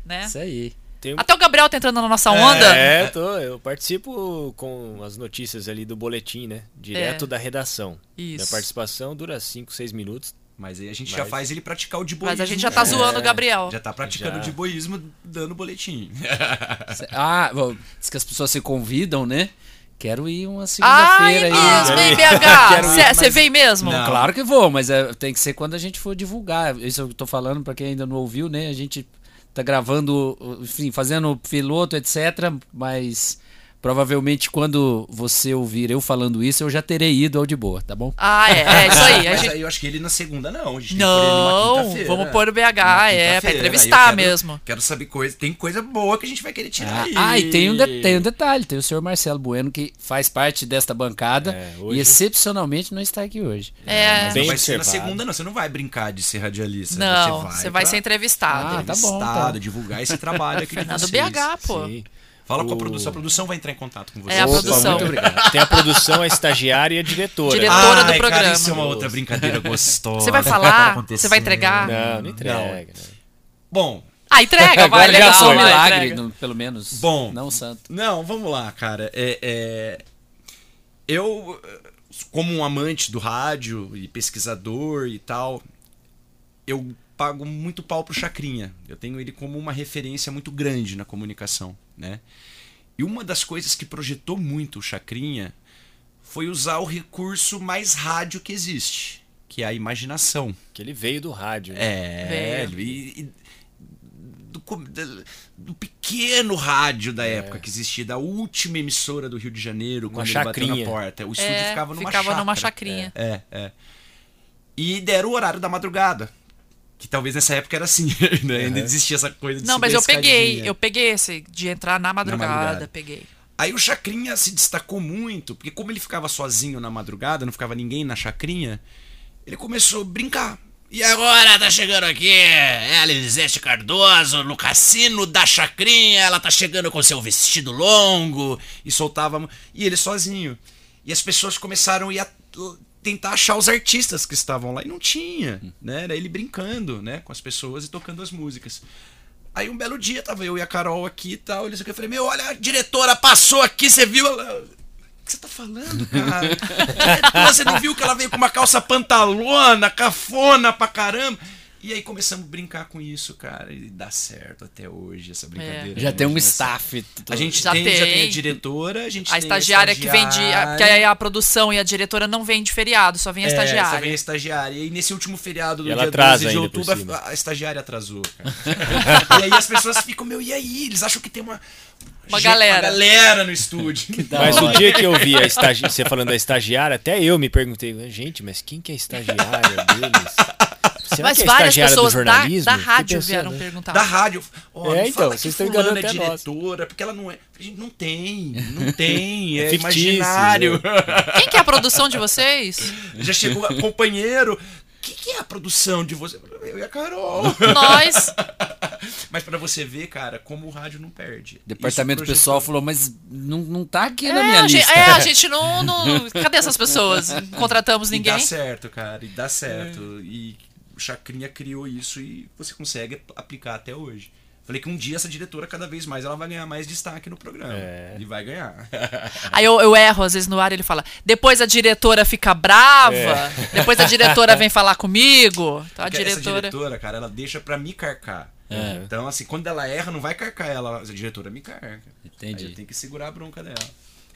[SPEAKER 3] Né?
[SPEAKER 2] Isso aí.
[SPEAKER 1] Tem
[SPEAKER 3] Até o Gabriel tá entrando na nossa onda.
[SPEAKER 1] É, tô, eu participo com as notícias ali do boletim, né? Direto
[SPEAKER 3] É.
[SPEAKER 1] da redação.
[SPEAKER 3] Isso.
[SPEAKER 1] Minha participação dura 5, 6 minutos.
[SPEAKER 4] Mas aí a gente
[SPEAKER 1] Mas-
[SPEAKER 4] já faz ele praticar o de boísmo.
[SPEAKER 3] Mas a gente já tá
[SPEAKER 4] É,
[SPEAKER 3] zoando o Gabriel.
[SPEAKER 4] Já tá praticando
[SPEAKER 1] Já.
[SPEAKER 4] o de boísmo dando boletim.
[SPEAKER 2] Ah, bom, diz que as pessoas se convidam, né? Quero ir uma segunda-feira aí.
[SPEAKER 3] mesmo, hein,
[SPEAKER 1] Quero
[SPEAKER 3] BH? Você vem mesmo?
[SPEAKER 4] Não.
[SPEAKER 2] Claro que vou, mas é, tem que ser quando a gente for divulgar. Isso eu tô falando pra quem ainda não ouviu, né? A gente tá gravando, enfim, fazendo piloto, etc. Mas provavelmente quando você ouvir eu falando isso, eu já terei ido ao de boa, tá bom?
[SPEAKER 3] Ah, é, é isso aí. A
[SPEAKER 4] Mas
[SPEAKER 3] gente...
[SPEAKER 4] aí eu acho que ele na segunda não. A gente tem que pôr ele numa
[SPEAKER 3] Não,
[SPEAKER 4] quinta-feira.
[SPEAKER 3] vamos pôr o BH, é, pra entrevistar
[SPEAKER 4] quero-
[SPEAKER 3] mesmo.
[SPEAKER 4] Quero saber coisa. Tem coisa boa que a gente vai querer tirar
[SPEAKER 2] Ah,
[SPEAKER 4] aí.
[SPEAKER 2] ah, e tem um, de- tem um detalhe, tem o senhor Marcelo Bueno que faz parte desta bancada
[SPEAKER 1] É, hoje-
[SPEAKER 2] e excepcionalmente não está aqui hoje.
[SPEAKER 3] É.
[SPEAKER 4] Mas
[SPEAKER 1] Bem
[SPEAKER 4] não vai ser na segunda, não. Você não vai brincar de ser radialista.
[SPEAKER 3] Não,
[SPEAKER 4] você vai,
[SPEAKER 3] você vai
[SPEAKER 4] pra
[SPEAKER 3] ser entrevistado.
[SPEAKER 2] Ah, tá bom,
[SPEAKER 4] entrevistado,
[SPEAKER 2] tá.
[SPEAKER 4] divulgar esse trabalho aqui de
[SPEAKER 3] Fernando
[SPEAKER 4] vocês.
[SPEAKER 3] BH, pô.
[SPEAKER 1] Sim.
[SPEAKER 4] Fala com a
[SPEAKER 1] O-
[SPEAKER 4] produção. A produção vai entrar em contato com vocês.
[SPEAKER 3] É a
[SPEAKER 1] Opa,
[SPEAKER 3] produção.
[SPEAKER 1] muito obrigado. Tem a produção, a estagiária e a diretora.
[SPEAKER 3] Diretora. do
[SPEAKER 4] Ai,
[SPEAKER 3] programa.
[SPEAKER 4] Cara, isso é uma outra brincadeira gostosa.
[SPEAKER 3] Você vai falar? Você vai entregar?
[SPEAKER 1] Não, não entrega. né?
[SPEAKER 4] Bom,
[SPEAKER 3] Ah, entrega, vai,
[SPEAKER 2] Agora já
[SPEAKER 3] legal.
[SPEAKER 2] sou um
[SPEAKER 3] vai,
[SPEAKER 2] milagre,
[SPEAKER 3] entrega.
[SPEAKER 2] no- pelo menos.
[SPEAKER 4] Bom.
[SPEAKER 2] Não santo.
[SPEAKER 4] Não, vamos lá, cara. É, é, Eu, como um amante do rádio e pesquisador e tal, eu pago muito pau pro Chacrinha. Eu tenho ele como uma referência muito grande na comunicação, né? E uma das coisas que projetou muito o Chacrinha foi usar o recurso mais rádio que existe, que é a imaginação.
[SPEAKER 1] Que ele veio do rádio. né?
[SPEAKER 4] É,
[SPEAKER 3] Veio.
[SPEAKER 4] e, e do, do pequeno rádio da época que existia, da última emissora do Rio de Janeiro, quando ele bateu
[SPEAKER 1] chacrinha.
[SPEAKER 4] na porta. O estúdio
[SPEAKER 3] É,
[SPEAKER 4] ficava numa
[SPEAKER 3] ficava
[SPEAKER 4] chácara.
[SPEAKER 3] numa chacrinha.
[SPEAKER 4] É, é. E deram o horário da madrugada. Que talvez nessa época era assim, né? Ainda existia essa coisa de
[SPEAKER 3] Não, mas eu peguei, eu peguei esse de entrar na madrugada,
[SPEAKER 4] madrugada.
[SPEAKER 3] peguei.
[SPEAKER 4] Aí o Chacrinha se destacou muito, porque como ele ficava sozinho na madrugada, não ficava ninguém na Chacrinha, ele começou a brincar. E agora tá chegando aqui ela, Elisete Cardoso, no cassino da Chacrinha, ela tá chegando com seu vestido longo, e soltava. E ele sozinho. E as pessoas começaram a ir a- tentar achar os artistas que estavam lá, e não tinha, né? Era ele brincando, né, com as pessoas e tocando as músicas. Aí um belo dia, tava eu e a Carol aqui e tal. Eles eu falei, meu, olha, a diretora passou aqui, você viu? O que você tá falando, cara? você não viu que ela veio com uma calça pantalona, cafona pra caramba? E aí começamos a brincar com isso, cara. E dá certo até hoje essa brincadeira.
[SPEAKER 2] Já tem um staff.
[SPEAKER 4] essa- A gente
[SPEAKER 3] Já
[SPEAKER 4] tem, já tem
[SPEAKER 3] tem.
[SPEAKER 4] a diretora, a gente
[SPEAKER 3] A
[SPEAKER 4] tem
[SPEAKER 3] estagiária que vem de. a- Que aí
[SPEAKER 4] estagiária.
[SPEAKER 3] a produção e a diretora não vem de feriado, só vem a
[SPEAKER 4] É,
[SPEAKER 3] estagiária.
[SPEAKER 4] só vem a estagiária. E nesse último feriado do
[SPEAKER 1] E
[SPEAKER 4] dia
[SPEAKER 1] atrasa
[SPEAKER 4] 12 de outubro, a, a estagiária atrasou, e aí as pessoas ficam, meu, e aí? Eles acham que tem uma.
[SPEAKER 3] Uma
[SPEAKER 4] gente-
[SPEAKER 3] galera.
[SPEAKER 4] Uma galera no estúdio.
[SPEAKER 1] Mas o dia que eu vi a estagi... você falando da estagiária, até eu me perguntei, gente, mas quem que é a estagiária deles? Será
[SPEAKER 3] Mas
[SPEAKER 1] que é
[SPEAKER 3] várias pessoas
[SPEAKER 1] do
[SPEAKER 3] da, da rádio vieram
[SPEAKER 1] né?
[SPEAKER 3] perguntar.
[SPEAKER 4] Da rádio. Ó,
[SPEAKER 1] É, então,
[SPEAKER 4] fala
[SPEAKER 1] vocês estão
[SPEAKER 4] fulana
[SPEAKER 1] enganando
[SPEAKER 4] é
[SPEAKER 1] até nós.
[SPEAKER 4] diretora, porque ela não é. Gente, Não tem, não tem. É,
[SPEAKER 1] É fictício,
[SPEAKER 4] imaginário.
[SPEAKER 3] Quem que é a produção de vocês?
[SPEAKER 4] Já chegou companheiro. O que, que é a produção de você? Eu e a Carol.
[SPEAKER 3] Nós.
[SPEAKER 4] Mas pra você ver, cara, como o rádio não perde.
[SPEAKER 2] Departamento
[SPEAKER 4] Isso
[SPEAKER 2] pessoal
[SPEAKER 4] projetou-
[SPEAKER 2] falou, mas não, não tá aqui
[SPEAKER 3] É,
[SPEAKER 2] na minha
[SPEAKER 3] a gente,
[SPEAKER 2] lista.
[SPEAKER 3] é, a gente não, não- Cadê essas pessoas? Não contratamos
[SPEAKER 4] E dá
[SPEAKER 3] ninguém?
[SPEAKER 4] certo, cara, e dá certo. E o Chacrinha criou isso e você consegue aplicar até hoje. Falei que um dia essa diretora, cada vez mais, ela vai ganhar mais destaque no programa.
[SPEAKER 1] É.
[SPEAKER 4] E vai ganhar.
[SPEAKER 3] Aí eu, eu erro, às vezes no ar ele fala. Depois a diretora fica brava. Depois a diretora vem falar comigo. Então a
[SPEAKER 4] Porque Essa
[SPEAKER 3] diretora.
[SPEAKER 4] diretora, cara, ela deixa pra me carcar.
[SPEAKER 2] É.
[SPEAKER 4] Então, assim, quando ela erra, não vai carcar ela. A diretora me carca.
[SPEAKER 2] Entendi.
[SPEAKER 4] Aí eu tenho que segurar a bronca dela.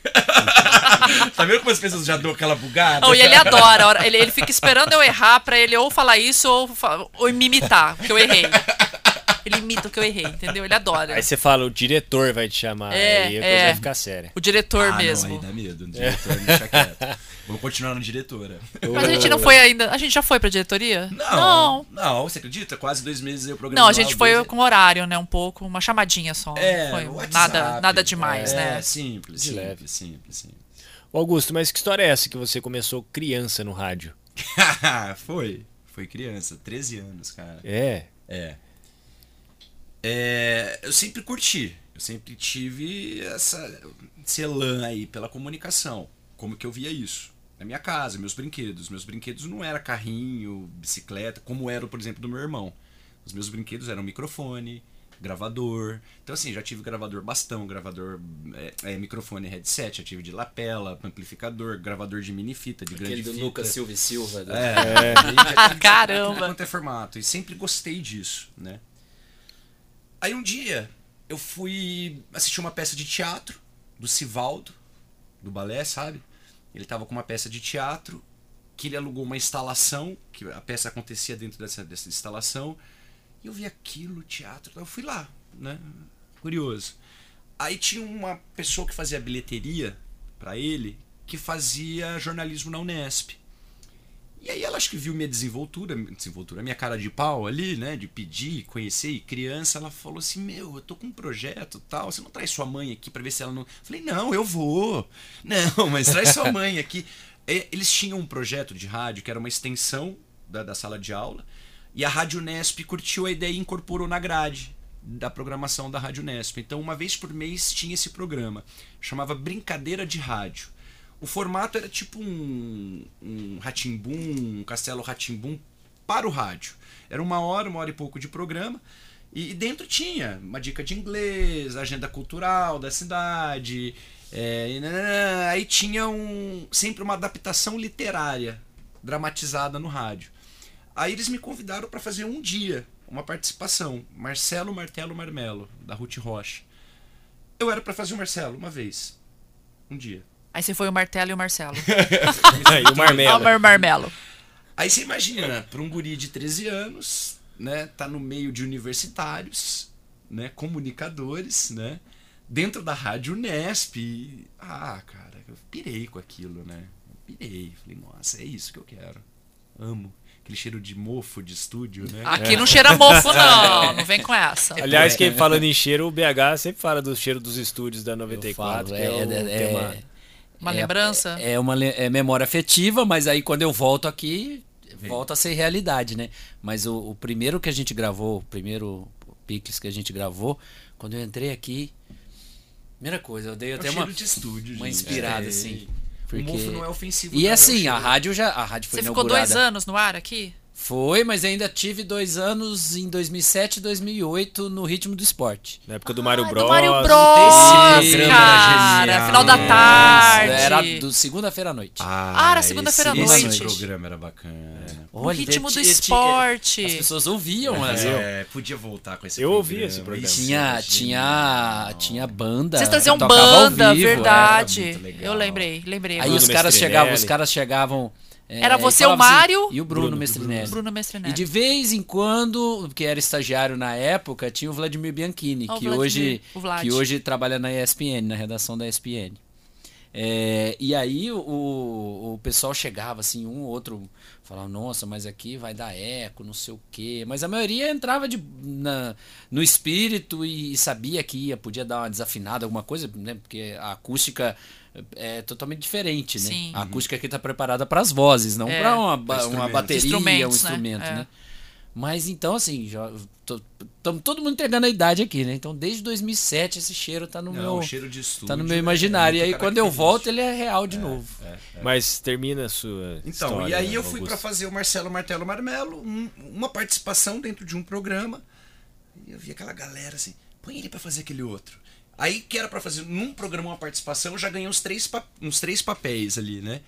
[SPEAKER 4] tá vendo como as pessoas já dão aquela bugada?
[SPEAKER 3] E ele adora. Ele, ele fica esperando eu errar pra ele ou falar isso ou, ou me imitar, que eu errei. Ele imita o que eu errei, entendeu? Ele adora.
[SPEAKER 1] Aí você fala, o diretor vai te chamar,
[SPEAKER 3] É,
[SPEAKER 1] aí a coisa
[SPEAKER 3] é.
[SPEAKER 1] vai ficar séria.
[SPEAKER 3] O diretor
[SPEAKER 4] Ah,
[SPEAKER 3] mesmo.
[SPEAKER 4] Não, aí dá medo. No diretor, deixa quieto. Vamos continuar no diretora.
[SPEAKER 3] Mas a gente não foi ainda. A gente já foi pra diretoria?
[SPEAKER 4] Não, não, você acredita? Quase dois meses aí o programa.
[SPEAKER 3] Não, a gente foi
[SPEAKER 4] Dois-
[SPEAKER 3] com horário, né? Um pouco, uma chamadinha só.
[SPEAKER 4] É,
[SPEAKER 3] foi
[SPEAKER 4] o WhatsApp,
[SPEAKER 3] nada, nada demais,
[SPEAKER 4] é,
[SPEAKER 3] né?
[SPEAKER 4] simples,
[SPEAKER 1] De
[SPEAKER 4] simples,
[SPEAKER 1] leve.
[SPEAKER 4] simples, simples.
[SPEAKER 1] Ô, Augusto, mas que história é essa que você começou criança no rádio?
[SPEAKER 4] foi, foi criança, 13 anos, cara.
[SPEAKER 1] É.
[SPEAKER 4] É. É, eu sempre curti, eu sempre tive essa esse elan aí pela comunicação. Como que eu via isso? Na minha casa, meus brinquedos. Meus brinquedos não era carrinho, bicicleta, como era, por exemplo, do meu irmão. Os meus brinquedos eram microfone, gravador. Então, assim, já tive gravador bastão, gravador, é, é, microfone headset, já tive de lapela, amplificador, gravador de mini fita, de
[SPEAKER 2] Aquele
[SPEAKER 4] grande
[SPEAKER 2] do
[SPEAKER 4] fita.
[SPEAKER 2] Lucas Silva e Silva. né?
[SPEAKER 4] É, de
[SPEAKER 3] Caramba.
[SPEAKER 4] quanto é formato. E sempre gostei disso, né? Aí um dia eu fui assistir uma peça de teatro do Sivaldo, do balé, sabe? Ele tava com uma peça de teatro que ele alugou uma instalação, que a peça acontecia dentro dessa, dessa instalação. E eu vi aquilo, teatro, eu fui lá, né? Curioso. Aí tinha uma pessoa que fazia bilheteria pra ele, que fazia jornalismo na Unesp. E aí ela acho que viu minha desenvoltura, desenvoltura, minha cara de pau ali, né? De pedir, conhecer, e criança, ela falou assim, meu, eu tô com um projeto tal, você não traz sua mãe aqui pra ver se ela não. Falei, não, eu vou. Não, mas traz sua mãe aqui. É, Eles tinham um projeto de rádio que era uma extensão da, da sala de aula, e a Rádio Nesp curtiu a ideia e incorporou na grade da programação da Rádio Nesp. Então, uma vez por mês tinha esse programa. Chamava Brincadeira de Rádio. O formato era tipo um, um Ratimbum, um Castelo Ratimbum para o rádio. Era uma hora, uma hora e pouco de programa. E, e dentro tinha uma dica de inglês, agenda cultural da cidade. é, aí tinha um, sempre uma adaptação literária dramatizada no rádio. Aí eles me convidaram para fazer um dia, uma participação. Marcelo Martelo Marmelo, da Ruth Rocha. Eu era para fazer o Marcelo uma vez. Um dia.
[SPEAKER 3] Aí você foi o Martelo e o Marcelo.
[SPEAKER 1] Aí, o Marmelo.
[SPEAKER 3] Ah, o Marmelo.
[SPEAKER 4] Aí você imagina, para um guri de 13 anos, né, tá no meio de universitários, né, comunicadores, né, dentro da rádio Nesp. e- Ah, cara, eu pirei com aquilo, né? Eu pirei. Falei, nossa, é isso que eu quero. Amo. Aquele cheiro de mofo de estúdio, né?
[SPEAKER 3] Aqui não cheira mofo, não. Não vem com essa.
[SPEAKER 1] Aliás, quem falando em cheiro, o BH sempre fala do cheiro dos estúdios da 94,
[SPEAKER 2] falo,
[SPEAKER 1] que é,
[SPEAKER 2] é-
[SPEAKER 1] o
[SPEAKER 2] é-
[SPEAKER 1] tema...
[SPEAKER 3] Uma
[SPEAKER 2] É-
[SPEAKER 3] lembrança?
[SPEAKER 2] É, uma le- é memória afetiva, mas aí quando eu volto aqui, volta a ser realidade, né? Mas o, o primeiro que a gente gravou, o primeiro Pix que a gente gravou, quando eu entrei aqui, primeira coisa, eu dei
[SPEAKER 4] É o
[SPEAKER 2] até uma,
[SPEAKER 4] de estúdio,
[SPEAKER 2] uma inspirada,
[SPEAKER 4] É.
[SPEAKER 2] assim.
[SPEAKER 4] O
[SPEAKER 2] Porque...
[SPEAKER 4] mofo não é ofensivo.
[SPEAKER 2] E
[SPEAKER 4] não, é o
[SPEAKER 2] assim, a rádio já, a rádio foi
[SPEAKER 3] Você ficou
[SPEAKER 2] inaugurada.
[SPEAKER 3] dois anos no ar aqui?
[SPEAKER 2] Foi, mas ainda tive dois anos em 2007 e 2008 no ritmo do esporte.
[SPEAKER 1] Na época do Mario
[SPEAKER 3] Ah,
[SPEAKER 1] Bros.
[SPEAKER 3] Do Mario
[SPEAKER 4] Esse
[SPEAKER 3] Bros,
[SPEAKER 4] programa era
[SPEAKER 3] cara.
[SPEAKER 4] genial.
[SPEAKER 3] Final da tarde.
[SPEAKER 2] Era do segunda-feira à noite.
[SPEAKER 3] Ah, era segunda-feira à
[SPEAKER 4] esse,
[SPEAKER 3] noite.
[SPEAKER 4] Esse programa era bacana.
[SPEAKER 3] O ritmo do esporte.
[SPEAKER 2] As pessoas ouviam, mas
[SPEAKER 4] É, podia voltar com esse
[SPEAKER 1] Eu ouvi
[SPEAKER 4] programa.
[SPEAKER 1] esse programa.
[SPEAKER 2] Tinha,
[SPEAKER 4] era
[SPEAKER 2] tinha, tinha banda.
[SPEAKER 3] Vocês traziam banda,
[SPEAKER 2] vivo,
[SPEAKER 3] verdade.
[SPEAKER 4] era.
[SPEAKER 3] Eu lembrei, lembrei.
[SPEAKER 2] Aí os caras chegavam, os caras chegavam. É,
[SPEAKER 3] Era
[SPEAKER 2] e
[SPEAKER 3] você, o
[SPEAKER 2] falavam assim,
[SPEAKER 3] Mário?
[SPEAKER 2] e o Bruno,
[SPEAKER 1] Bruno,
[SPEAKER 2] Mestrinelli.
[SPEAKER 3] Bruno
[SPEAKER 2] E de vez em quando, que era estagiário na época, tinha o Vladimir Bianchini,
[SPEAKER 3] Ah, o
[SPEAKER 2] que,
[SPEAKER 3] Vladimir,
[SPEAKER 2] hoje,
[SPEAKER 3] o Vlad.
[SPEAKER 2] que hoje trabalha na ESPN, na redação da ESPN. É, e aí o, o pessoal chegava assim, um ou outro falava, nossa, mas aqui vai dar eco, não sei o quê. Mas a maioria entrava de, na- no espírito e, sabia que ia, podia dar uma desafinada, alguma coisa, né? Porque a acústica é totalmente diferente, né?
[SPEAKER 3] Sim.
[SPEAKER 2] A acústica aqui está preparada para as vozes, não
[SPEAKER 3] É.
[SPEAKER 2] para uma, ba- uma bateria, um
[SPEAKER 3] né?
[SPEAKER 2] instrumento,
[SPEAKER 3] É.
[SPEAKER 2] né? Mas então, assim, já estamos todo mundo entregando a idade aqui, né? Então, desde 2007, esse cheiro tá no
[SPEAKER 4] Não,
[SPEAKER 2] meu
[SPEAKER 4] cheiro de estúdio.
[SPEAKER 2] tá no meu
[SPEAKER 4] é
[SPEAKER 2] imaginário. e
[SPEAKER 4] muito
[SPEAKER 2] aí, quando eu volto, ele é real de novo.
[SPEAKER 1] Mas termina a sua
[SPEAKER 4] Então,
[SPEAKER 1] história,
[SPEAKER 4] e aí eu fui
[SPEAKER 1] Augusto.
[SPEAKER 4] pra fazer o Marcelo Martelo Marmelo, um- uma participação dentro de um programa. E eu vi aquela galera assim, põe ele pra fazer aquele outro. Aí que era pra fazer num programa uma participação, eu já ganhei uns três, uns três papéis ali, né?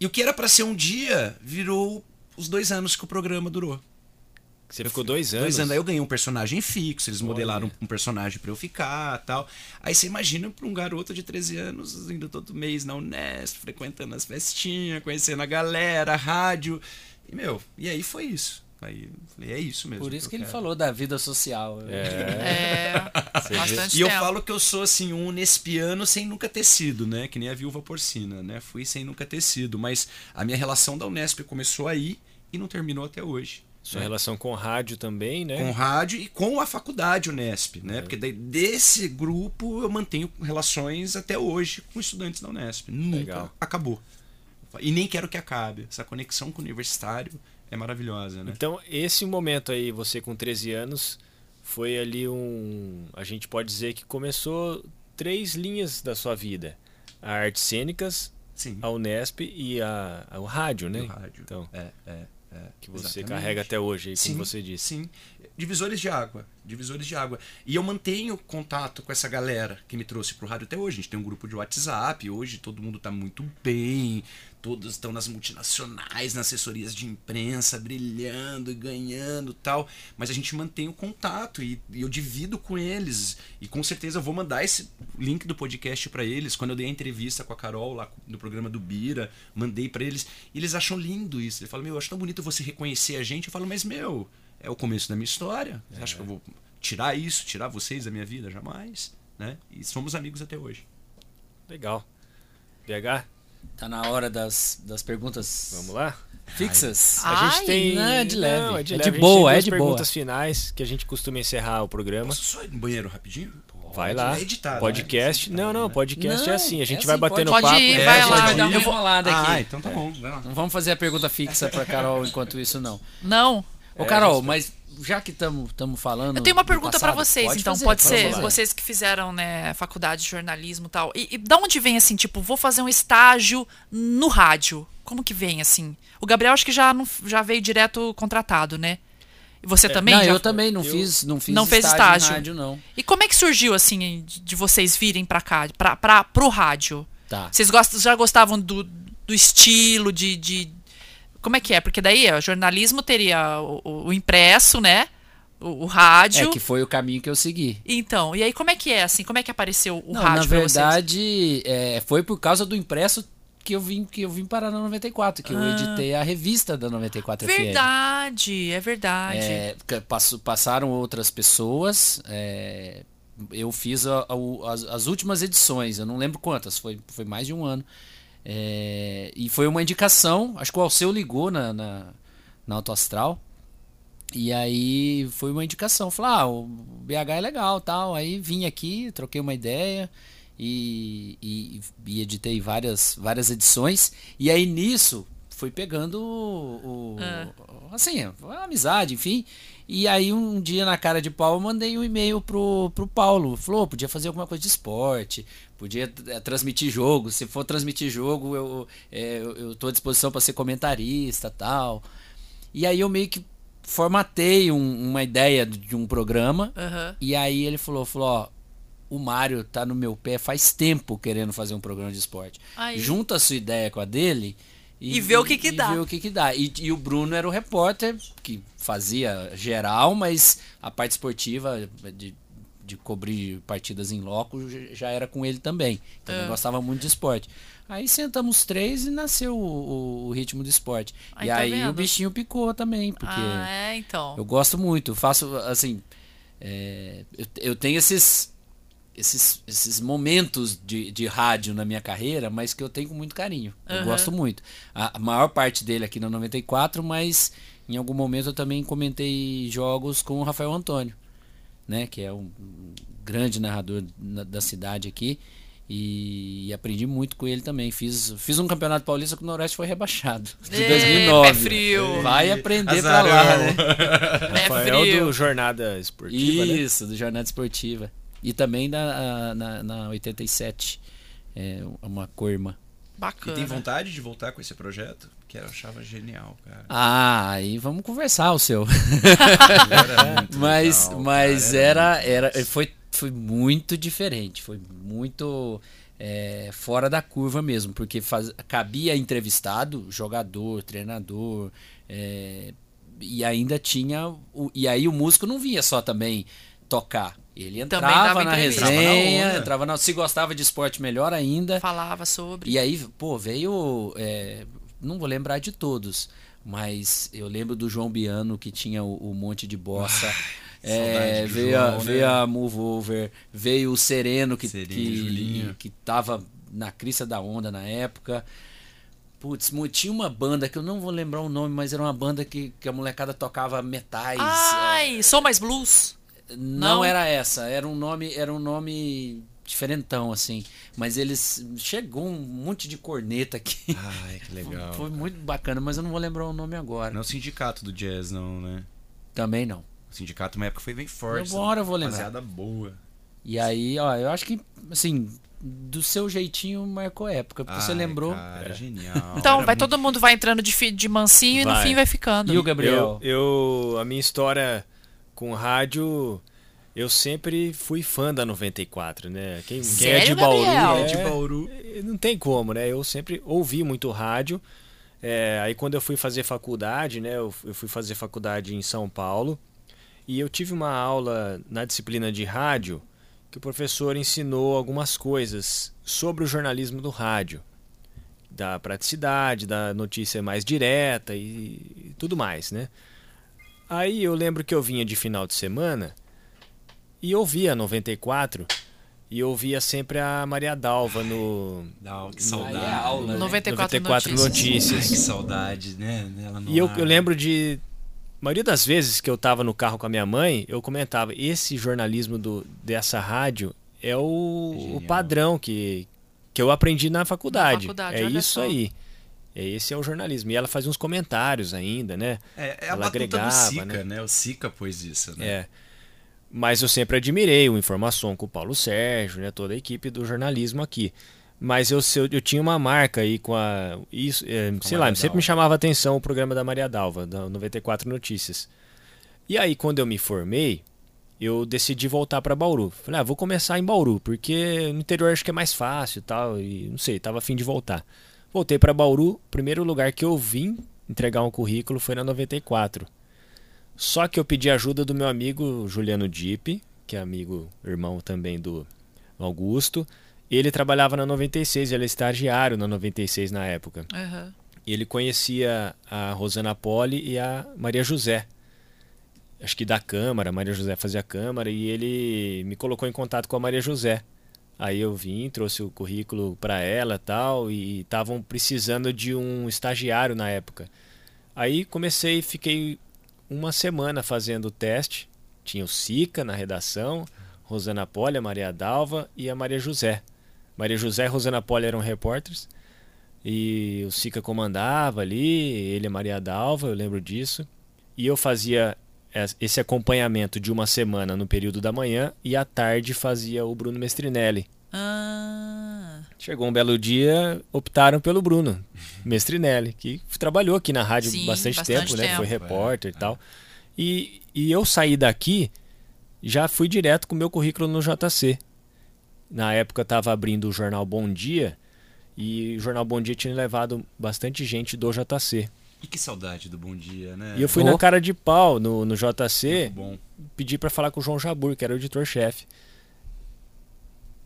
[SPEAKER 4] E o que era pra ser um dia, virou os dois anos que o programa durou.
[SPEAKER 1] Você ficou dois anos.
[SPEAKER 4] Dois anos. Aí eu ganhei um personagem fixo, eles modelaram um personagem pra eu ficar tal. Aí você imagina pra um garoto de 13 anos indo todo mês na Unesp, frequentando as festinhas, conhecendo a galera, a rádio. E, meu, e aí foi isso. Aí eu falei, é isso mesmo.
[SPEAKER 2] Por isso que
[SPEAKER 4] eu
[SPEAKER 2] ele
[SPEAKER 4] quero.
[SPEAKER 2] falou da vida social.
[SPEAKER 3] É, bastante
[SPEAKER 4] E eu
[SPEAKER 3] tempo.
[SPEAKER 4] falo que eu sou assim, um nespiano sem nunca ter sido, né? Que nem a viúva porcina, né? Fui sem nunca ter sido. Mas a minha relação da Unesp começou aí e não terminou até hoje.
[SPEAKER 1] Sua
[SPEAKER 4] né?
[SPEAKER 1] relação com rádio também, né?
[SPEAKER 4] com rádio e com a faculdade Unesp,
[SPEAKER 1] É.
[SPEAKER 4] né? Porque daí, desse grupo eu mantenho relações até hoje com estudantes da Unesp. Nunca
[SPEAKER 1] Legal.
[SPEAKER 4] acabou. E nem quero que acabe. Essa conexão com o universitário é maravilhosa, né?
[SPEAKER 1] Então, esse momento aí, você com 13 anos, foi ali um. A gente pode dizer que começou três linhas da sua vida: a artes cênicas,
[SPEAKER 4] Sim.
[SPEAKER 1] a Unesp e a, a- o rádio, né?
[SPEAKER 4] O rádio.
[SPEAKER 1] Então,
[SPEAKER 4] É, é, é.
[SPEAKER 1] que você
[SPEAKER 4] exatamente.
[SPEAKER 1] carrega até hoje, aí, como
[SPEAKER 4] Sim,
[SPEAKER 1] você disse.
[SPEAKER 4] Sim. Divisores de água. Divisores de água. E eu mantenho contato com essa galera que me trouxe pro rádio até hoje. A gente tem um grupo de WhatsApp. Hoje todo mundo tá muito bem. Todos estão nas multinacionais, nas assessorias de imprensa, brilhando e ganhando tal. Mas a gente mantém o contato e, e eu divido com eles. E com certeza eu vou mandar esse link do podcast para eles. Quando eu dei a entrevista com a Carol lá no programa do Bira, mandei para eles. E eles acham lindo isso. Eles falam, meu, eu acho tão bonito você reconhecer a gente. Eu falo, mas meu, é o começo da minha história. Você acha que eu vou tirar isso, tirar vocês da minha vida? Jamais. Né? E somos amigos até hoje.
[SPEAKER 1] Legal. BH,
[SPEAKER 2] Tá na hora das, das perguntas
[SPEAKER 1] vamos lá?
[SPEAKER 2] fixas.
[SPEAKER 3] Ai,
[SPEAKER 1] a gente tem.
[SPEAKER 2] não, é de leve.
[SPEAKER 1] Não, é de,
[SPEAKER 2] É
[SPEAKER 1] leve.
[SPEAKER 2] de
[SPEAKER 1] A gente
[SPEAKER 2] boa,
[SPEAKER 1] tem
[SPEAKER 2] é
[SPEAKER 1] duas
[SPEAKER 2] de boa.
[SPEAKER 1] perguntas finais que a gente costuma encerrar o programa.
[SPEAKER 4] Posso só ir no banheiro rapidinho?
[SPEAKER 1] Vai
[SPEAKER 4] Pode.
[SPEAKER 1] lá.
[SPEAKER 4] É editado,
[SPEAKER 1] podcast.
[SPEAKER 4] né?
[SPEAKER 1] Não, não, podcast
[SPEAKER 2] Não,
[SPEAKER 1] é assim. A gente
[SPEAKER 2] é
[SPEAKER 1] vai
[SPEAKER 2] assim,
[SPEAKER 1] batendo
[SPEAKER 3] pode
[SPEAKER 1] papo.
[SPEAKER 3] ir,
[SPEAKER 1] É,
[SPEAKER 3] vai
[SPEAKER 1] pode
[SPEAKER 3] lá.
[SPEAKER 1] ir.
[SPEAKER 2] Vai dar uma
[SPEAKER 3] Eu vou-
[SPEAKER 2] enrolada aqui.
[SPEAKER 4] Ah, então tá bom. Vai lá.
[SPEAKER 2] Não vamos fazer a pergunta fixa pra Carol enquanto isso, não.
[SPEAKER 3] Não.
[SPEAKER 2] Ô,
[SPEAKER 1] É,
[SPEAKER 2] Carol,
[SPEAKER 1] respe-
[SPEAKER 2] mas já que estamos falando.
[SPEAKER 3] Eu tenho uma pergunta pra
[SPEAKER 2] passado,
[SPEAKER 3] vocês,
[SPEAKER 2] pode
[SPEAKER 3] então.
[SPEAKER 2] fazer,
[SPEAKER 3] pode ser? Vocês que fizeram, né, faculdade de jornalismo e tal. E, e da onde vem, assim, tipo, vou fazer um estágio no rádio? Como que vem, assim? O Gabriel acho que já, não, já veio direto contratado, né? E você também?
[SPEAKER 2] É, Não,
[SPEAKER 3] já-
[SPEAKER 2] eu também não
[SPEAKER 1] eu-
[SPEAKER 2] fiz, não fiz
[SPEAKER 3] Não fez
[SPEAKER 2] estágio,
[SPEAKER 3] estágio.
[SPEAKER 2] em rádio, não.
[SPEAKER 3] E como é que surgiu, assim, de, de vocês virem pra cá, pra, pra, pro rádio?
[SPEAKER 2] Tá.
[SPEAKER 3] Vocês gostam, já gostavam do, do estilo, de, de. Como é que é? Porque daí, ó, jornalismo teria o, o- o impresso, né? O, o rádio.
[SPEAKER 2] É que foi o caminho que eu segui.
[SPEAKER 3] Então, e aí como é que é, assim? Como é que apareceu o
[SPEAKER 2] Não,
[SPEAKER 3] rádio
[SPEAKER 2] na verdade, é, foi por causa do impresso que eu vim que eu vim parar na 94, que eu
[SPEAKER 3] Ah.
[SPEAKER 2] editei a revista da 94 FM.
[SPEAKER 3] Verdade, é verdade.
[SPEAKER 2] É, passaram outras pessoas. é, eu fiz a- a- o- as, as últimas edições, eu não lembro quantas, foi, foi mais de um ano. É, e foi uma indicação, acho que o Alceu ligou na, na, na Auto Astral. E aí foi uma indicação. Falei, ah, o BH é legal tal. Aí vim aqui, troquei uma ideia e, e, e editei várias, várias edições. E aí nisso fui pegando o, o-
[SPEAKER 3] Ah.
[SPEAKER 2] assim, a amizade, enfim. E aí um dia na cara de pau eu mandei um e-mail pro, pro Paulo. Falou, podia fazer alguma coisa de esporte, podia eh, transmitir jogo. Se for transmitir jogo, eu, eh, eu, tô à disposição para ser comentarista tal. E aí eu meio que formatei um- uma ideia de um programa.
[SPEAKER 3] Aham.
[SPEAKER 2] E aí ele falou, falou, ó, o Mário tá no meu pé faz tempo querendo fazer um programa de esporte.
[SPEAKER 3] Aí.
[SPEAKER 2] Junta a sua ideia com a dele
[SPEAKER 5] E vê o que que
[SPEAKER 2] e
[SPEAKER 5] dá.
[SPEAKER 2] vê o que que dá. E, e o Bruno era o repórter que fazia geral, mas a parte esportiva de, de cobrir partidas em loco já era com ele também. Também
[SPEAKER 3] É.
[SPEAKER 2] gostava muito de esporte. Aí sentamos os três e nasceu o, o- o ritmo do esporte.
[SPEAKER 3] Aí
[SPEAKER 2] e
[SPEAKER 3] tá
[SPEAKER 2] aí o
[SPEAKER 3] vendo?
[SPEAKER 2] bichinho picou também, porque
[SPEAKER 3] Ah, é, então.
[SPEAKER 2] eu gosto muito, faço assim. é, eu, eu tenho esses, esses, esses momentos de, de rádio na minha carreira, mas que eu tenho com muito carinho. Eu gosto muito. A, a maior parte dele aqui na 94, mas em algum momento eu também comentei jogos com o Rafael Antônio, né? Que é um, um grande narrador na- da cidade aqui. E, aprendi muito com ele também. Fiz, fiz um campeonato paulista que o Noroeste foi rebaixado. De
[SPEAKER 3] Ê,
[SPEAKER 2] 2009.
[SPEAKER 3] pé frio.
[SPEAKER 2] Vai aprender
[SPEAKER 4] Azarão.
[SPEAKER 2] pra lá, né?
[SPEAKER 3] Pé
[SPEAKER 1] Rafael
[SPEAKER 3] frio.
[SPEAKER 1] do Jornada Esportiva, né?
[SPEAKER 2] Isso, do Jornada Esportiva. E também na, na, na 87, é, uma co-irmã.
[SPEAKER 4] E
[SPEAKER 3] Bacana.
[SPEAKER 4] tem vontade de voltar com esse projeto? Que eu achava genial, cara.
[SPEAKER 2] Ah, aí vamos conversar o seu. Mas
[SPEAKER 4] legal,
[SPEAKER 2] mas
[SPEAKER 4] cara,
[SPEAKER 2] era, era, foi, foi muito diferente, foi muito é, fora da curva mesmo, porque faz, cabia entrevistado, jogador, treinador, é, e ainda tinha. O, e aí o músico não vinha só também tocar. Ele entrava na resenha,
[SPEAKER 4] Entrava na onda.
[SPEAKER 2] entrava na, se gostava de esporte melhor ainda.
[SPEAKER 3] Falava sobre.
[SPEAKER 2] E aí, pô, veio. é, não vou lembrar de todos, mas eu lembro do João Biano que tinha o, o monte de bossa. É,
[SPEAKER 4] saudade do
[SPEAKER 2] veio, a,
[SPEAKER 4] João, né?
[SPEAKER 2] veio a Move Over, veio o Sereno que,
[SPEAKER 4] Sereno,
[SPEAKER 2] que, que tava na crista da onda na época. Putz, tinha uma banda que eu não vou lembrar o nome, mas era uma banda que, que a molecada tocava metais.
[SPEAKER 3] Ai, sou mais blues.
[SPEAKER 2] Não,
[SPEAKER 3] Não?
[SPEAKER 2] era essa, era um nome, era um nome diferentão assim, mas eles chegou um monte de corneta aqui.
[SPEAKER 4] Ai, que legal.
[SPEAKER 2] Foi muito bacana, mas eu não vou lembrar o nome agora.
[SPEAKER 4] Não é o sindicato do jazz, não, né?
[SPEAKER 2] Também não.
[SPEAKER 4] O sindicato, uma época, foi bem forte.
[SPEAKER 2] Uma hora eu vou lembrar.
[SPEAKER 4] Rapaziada boa.
[SPEAKER 2] E aí, ó, eu acho que assim, do seu jeitinho marcou época, porque você
[SPEAKER 4] Ai,
[SPEAKER 2] lembrou.
[SPEAKER 4] Cara, genial.
[SPEAKER 3] Então,
[SPEAKER 4] Era
[SPEAKER 3] vai
[SPEAKER 4] muito-
[SPEAKER 3] todo mundo vai entrando de, fi- de mansinho e no
[SPEAKER 1] Vai.
[SPEAKER 3] fim vai ficando.
[SPEAKER 2] E o Gabriel?
[SPEAKER 1] Eu, eu, a minha história com rádio, eu sempre fui fã da 94, né? Quem, quem é
[SPEAKER 3] Sério,
[SPEAKER 1] de Bauru, é,
[SPEAKER 4] de Bauru.
[SPEAKER 1] não tem como, né? Eu sempre ouvi muito rádio. É, aí quando eu fui fazer faculdade, né? Eu, eu fui fazer faculdade em São Paulo e eu tive uma aula na disciplina de rádio que o professor ensinou algumas coisas sobre o jornalismo do rádio, da praticidade, da notícia mais direta e, e tudo mais, né? Aí eu lembro que eu vinha de final de semana e ouvia 94 e ouvia sempre a Maria Dalva no
[SPEAKER 4] Não, que saudade.
[SPEAKER 2] aula, né?
[SPEAKER 3] 94,
[SPEAKER 1] 94
[SPEAKER 3] notícias.
[SPEAKER 1] notícias.
[SPEAKER 4] Ai, que saudade, né?
[SPEAKER 1] E eu, eu lembro de. A maioria das vezes que eu tava no carro com a minha mãe, eu comentava: esse jornalismo do, dessa rádio é o, o padrão que, que eu aprendi na faculdade.
[SPEAKER 3] faculdade,
[SPEAKER 1] é isso
[SPEAKER 3] só.
[SPEAKER 1] aí. É, esse é o jornalismo. E ela fazia uns comentários ainda, né?
[SPEAKER 4] É, é a
[SPEAKER 1] Ela agregava,
[SPEAKER 4] Sica,
[SPEAKER 1] né?
[SPEAKER 4] né? O Sica pôs isso, né?
[SPEAKER 1] É. Mas eu sempre admirei o Informação com o Paulo Sérgio, né? Toda a equipe do jornalismo aqui. Mas eu, eu, eu tinha uma marca aí com a. Isso, é, sei lá,
[SPEAKER 4] Maria
[SPEAKER 1] sempre
[SPEAKER 4] Dalva.
[SPEAKER 1] me chamava a atenção o programa da Maria Dalva, da 94 Notícias. E aí, quando eu me formei, eu decidi voltar para Bauru. Falei, ah, vou começar em Bauru, porque no interior acho que é mais fácil e tal. E não sei, tava afim de voltar. Voltei para Bauru, primeiro lugar que eu vim entregar um currículo foi na 94. Só que eu pedi ajuda do meu amigo Juliano Dipe, que é amigo, irmão também do Augusto. Ele trabalhava na 96, ele é estagiário na 96 na época. E ele conhecia a Rosana Poli e a Maria José. Acho que da Câmara, a Maria José fazia Câmara, e ele me colocou em contato com a Maria José. Aí eu vim, trouxe o currículo para ela tal, e estavam precisando de um estagiário na época. Aí comecei, fiquei uma semana fazendo o teste. Tinha o Sica na redação, Rosana Poli, a Maria Dalva e a Maria José. Maria José e Rosana Poli eram repórteres. E o Sica comandava ali, ele e a Maria Dalva, eu lembro disso. E eu fazia esse acompanhamento de uma semana no período da manhã e à tarde fazia o Bruno Mestrinelli.
[SPEAKER 3] Ah,
[SPEAKER 1] Chegou um belo dia, optaram pelo Bruno Mestrinelli, que trabalhou aqui na rádio
[SPEAKER 3] Sim,
[SPEAKER 1] bastante,
[SPEAKER 3] bastante
[SPEAKER 1] tempo, né?
[SPEAKER 3] tempo.
[SPEAKER 1] Foi repórter e tal. E, e eu saí daqui, já fui direto com o meu currículo no JC. Na época estava abrindo o jornal Bom Dia e o jornal Bom Dia tinha levado bastante gente do JC.
[SPEAKER 4] E que saudade do Bom Dia, né?
[SPEAKER 1] E eu fui
[SPEAKER 2] Oh.
[SPEAKER 1] na cara de pau no, no JC, pedi para falar com o João Jabur, que era o editor-chefe.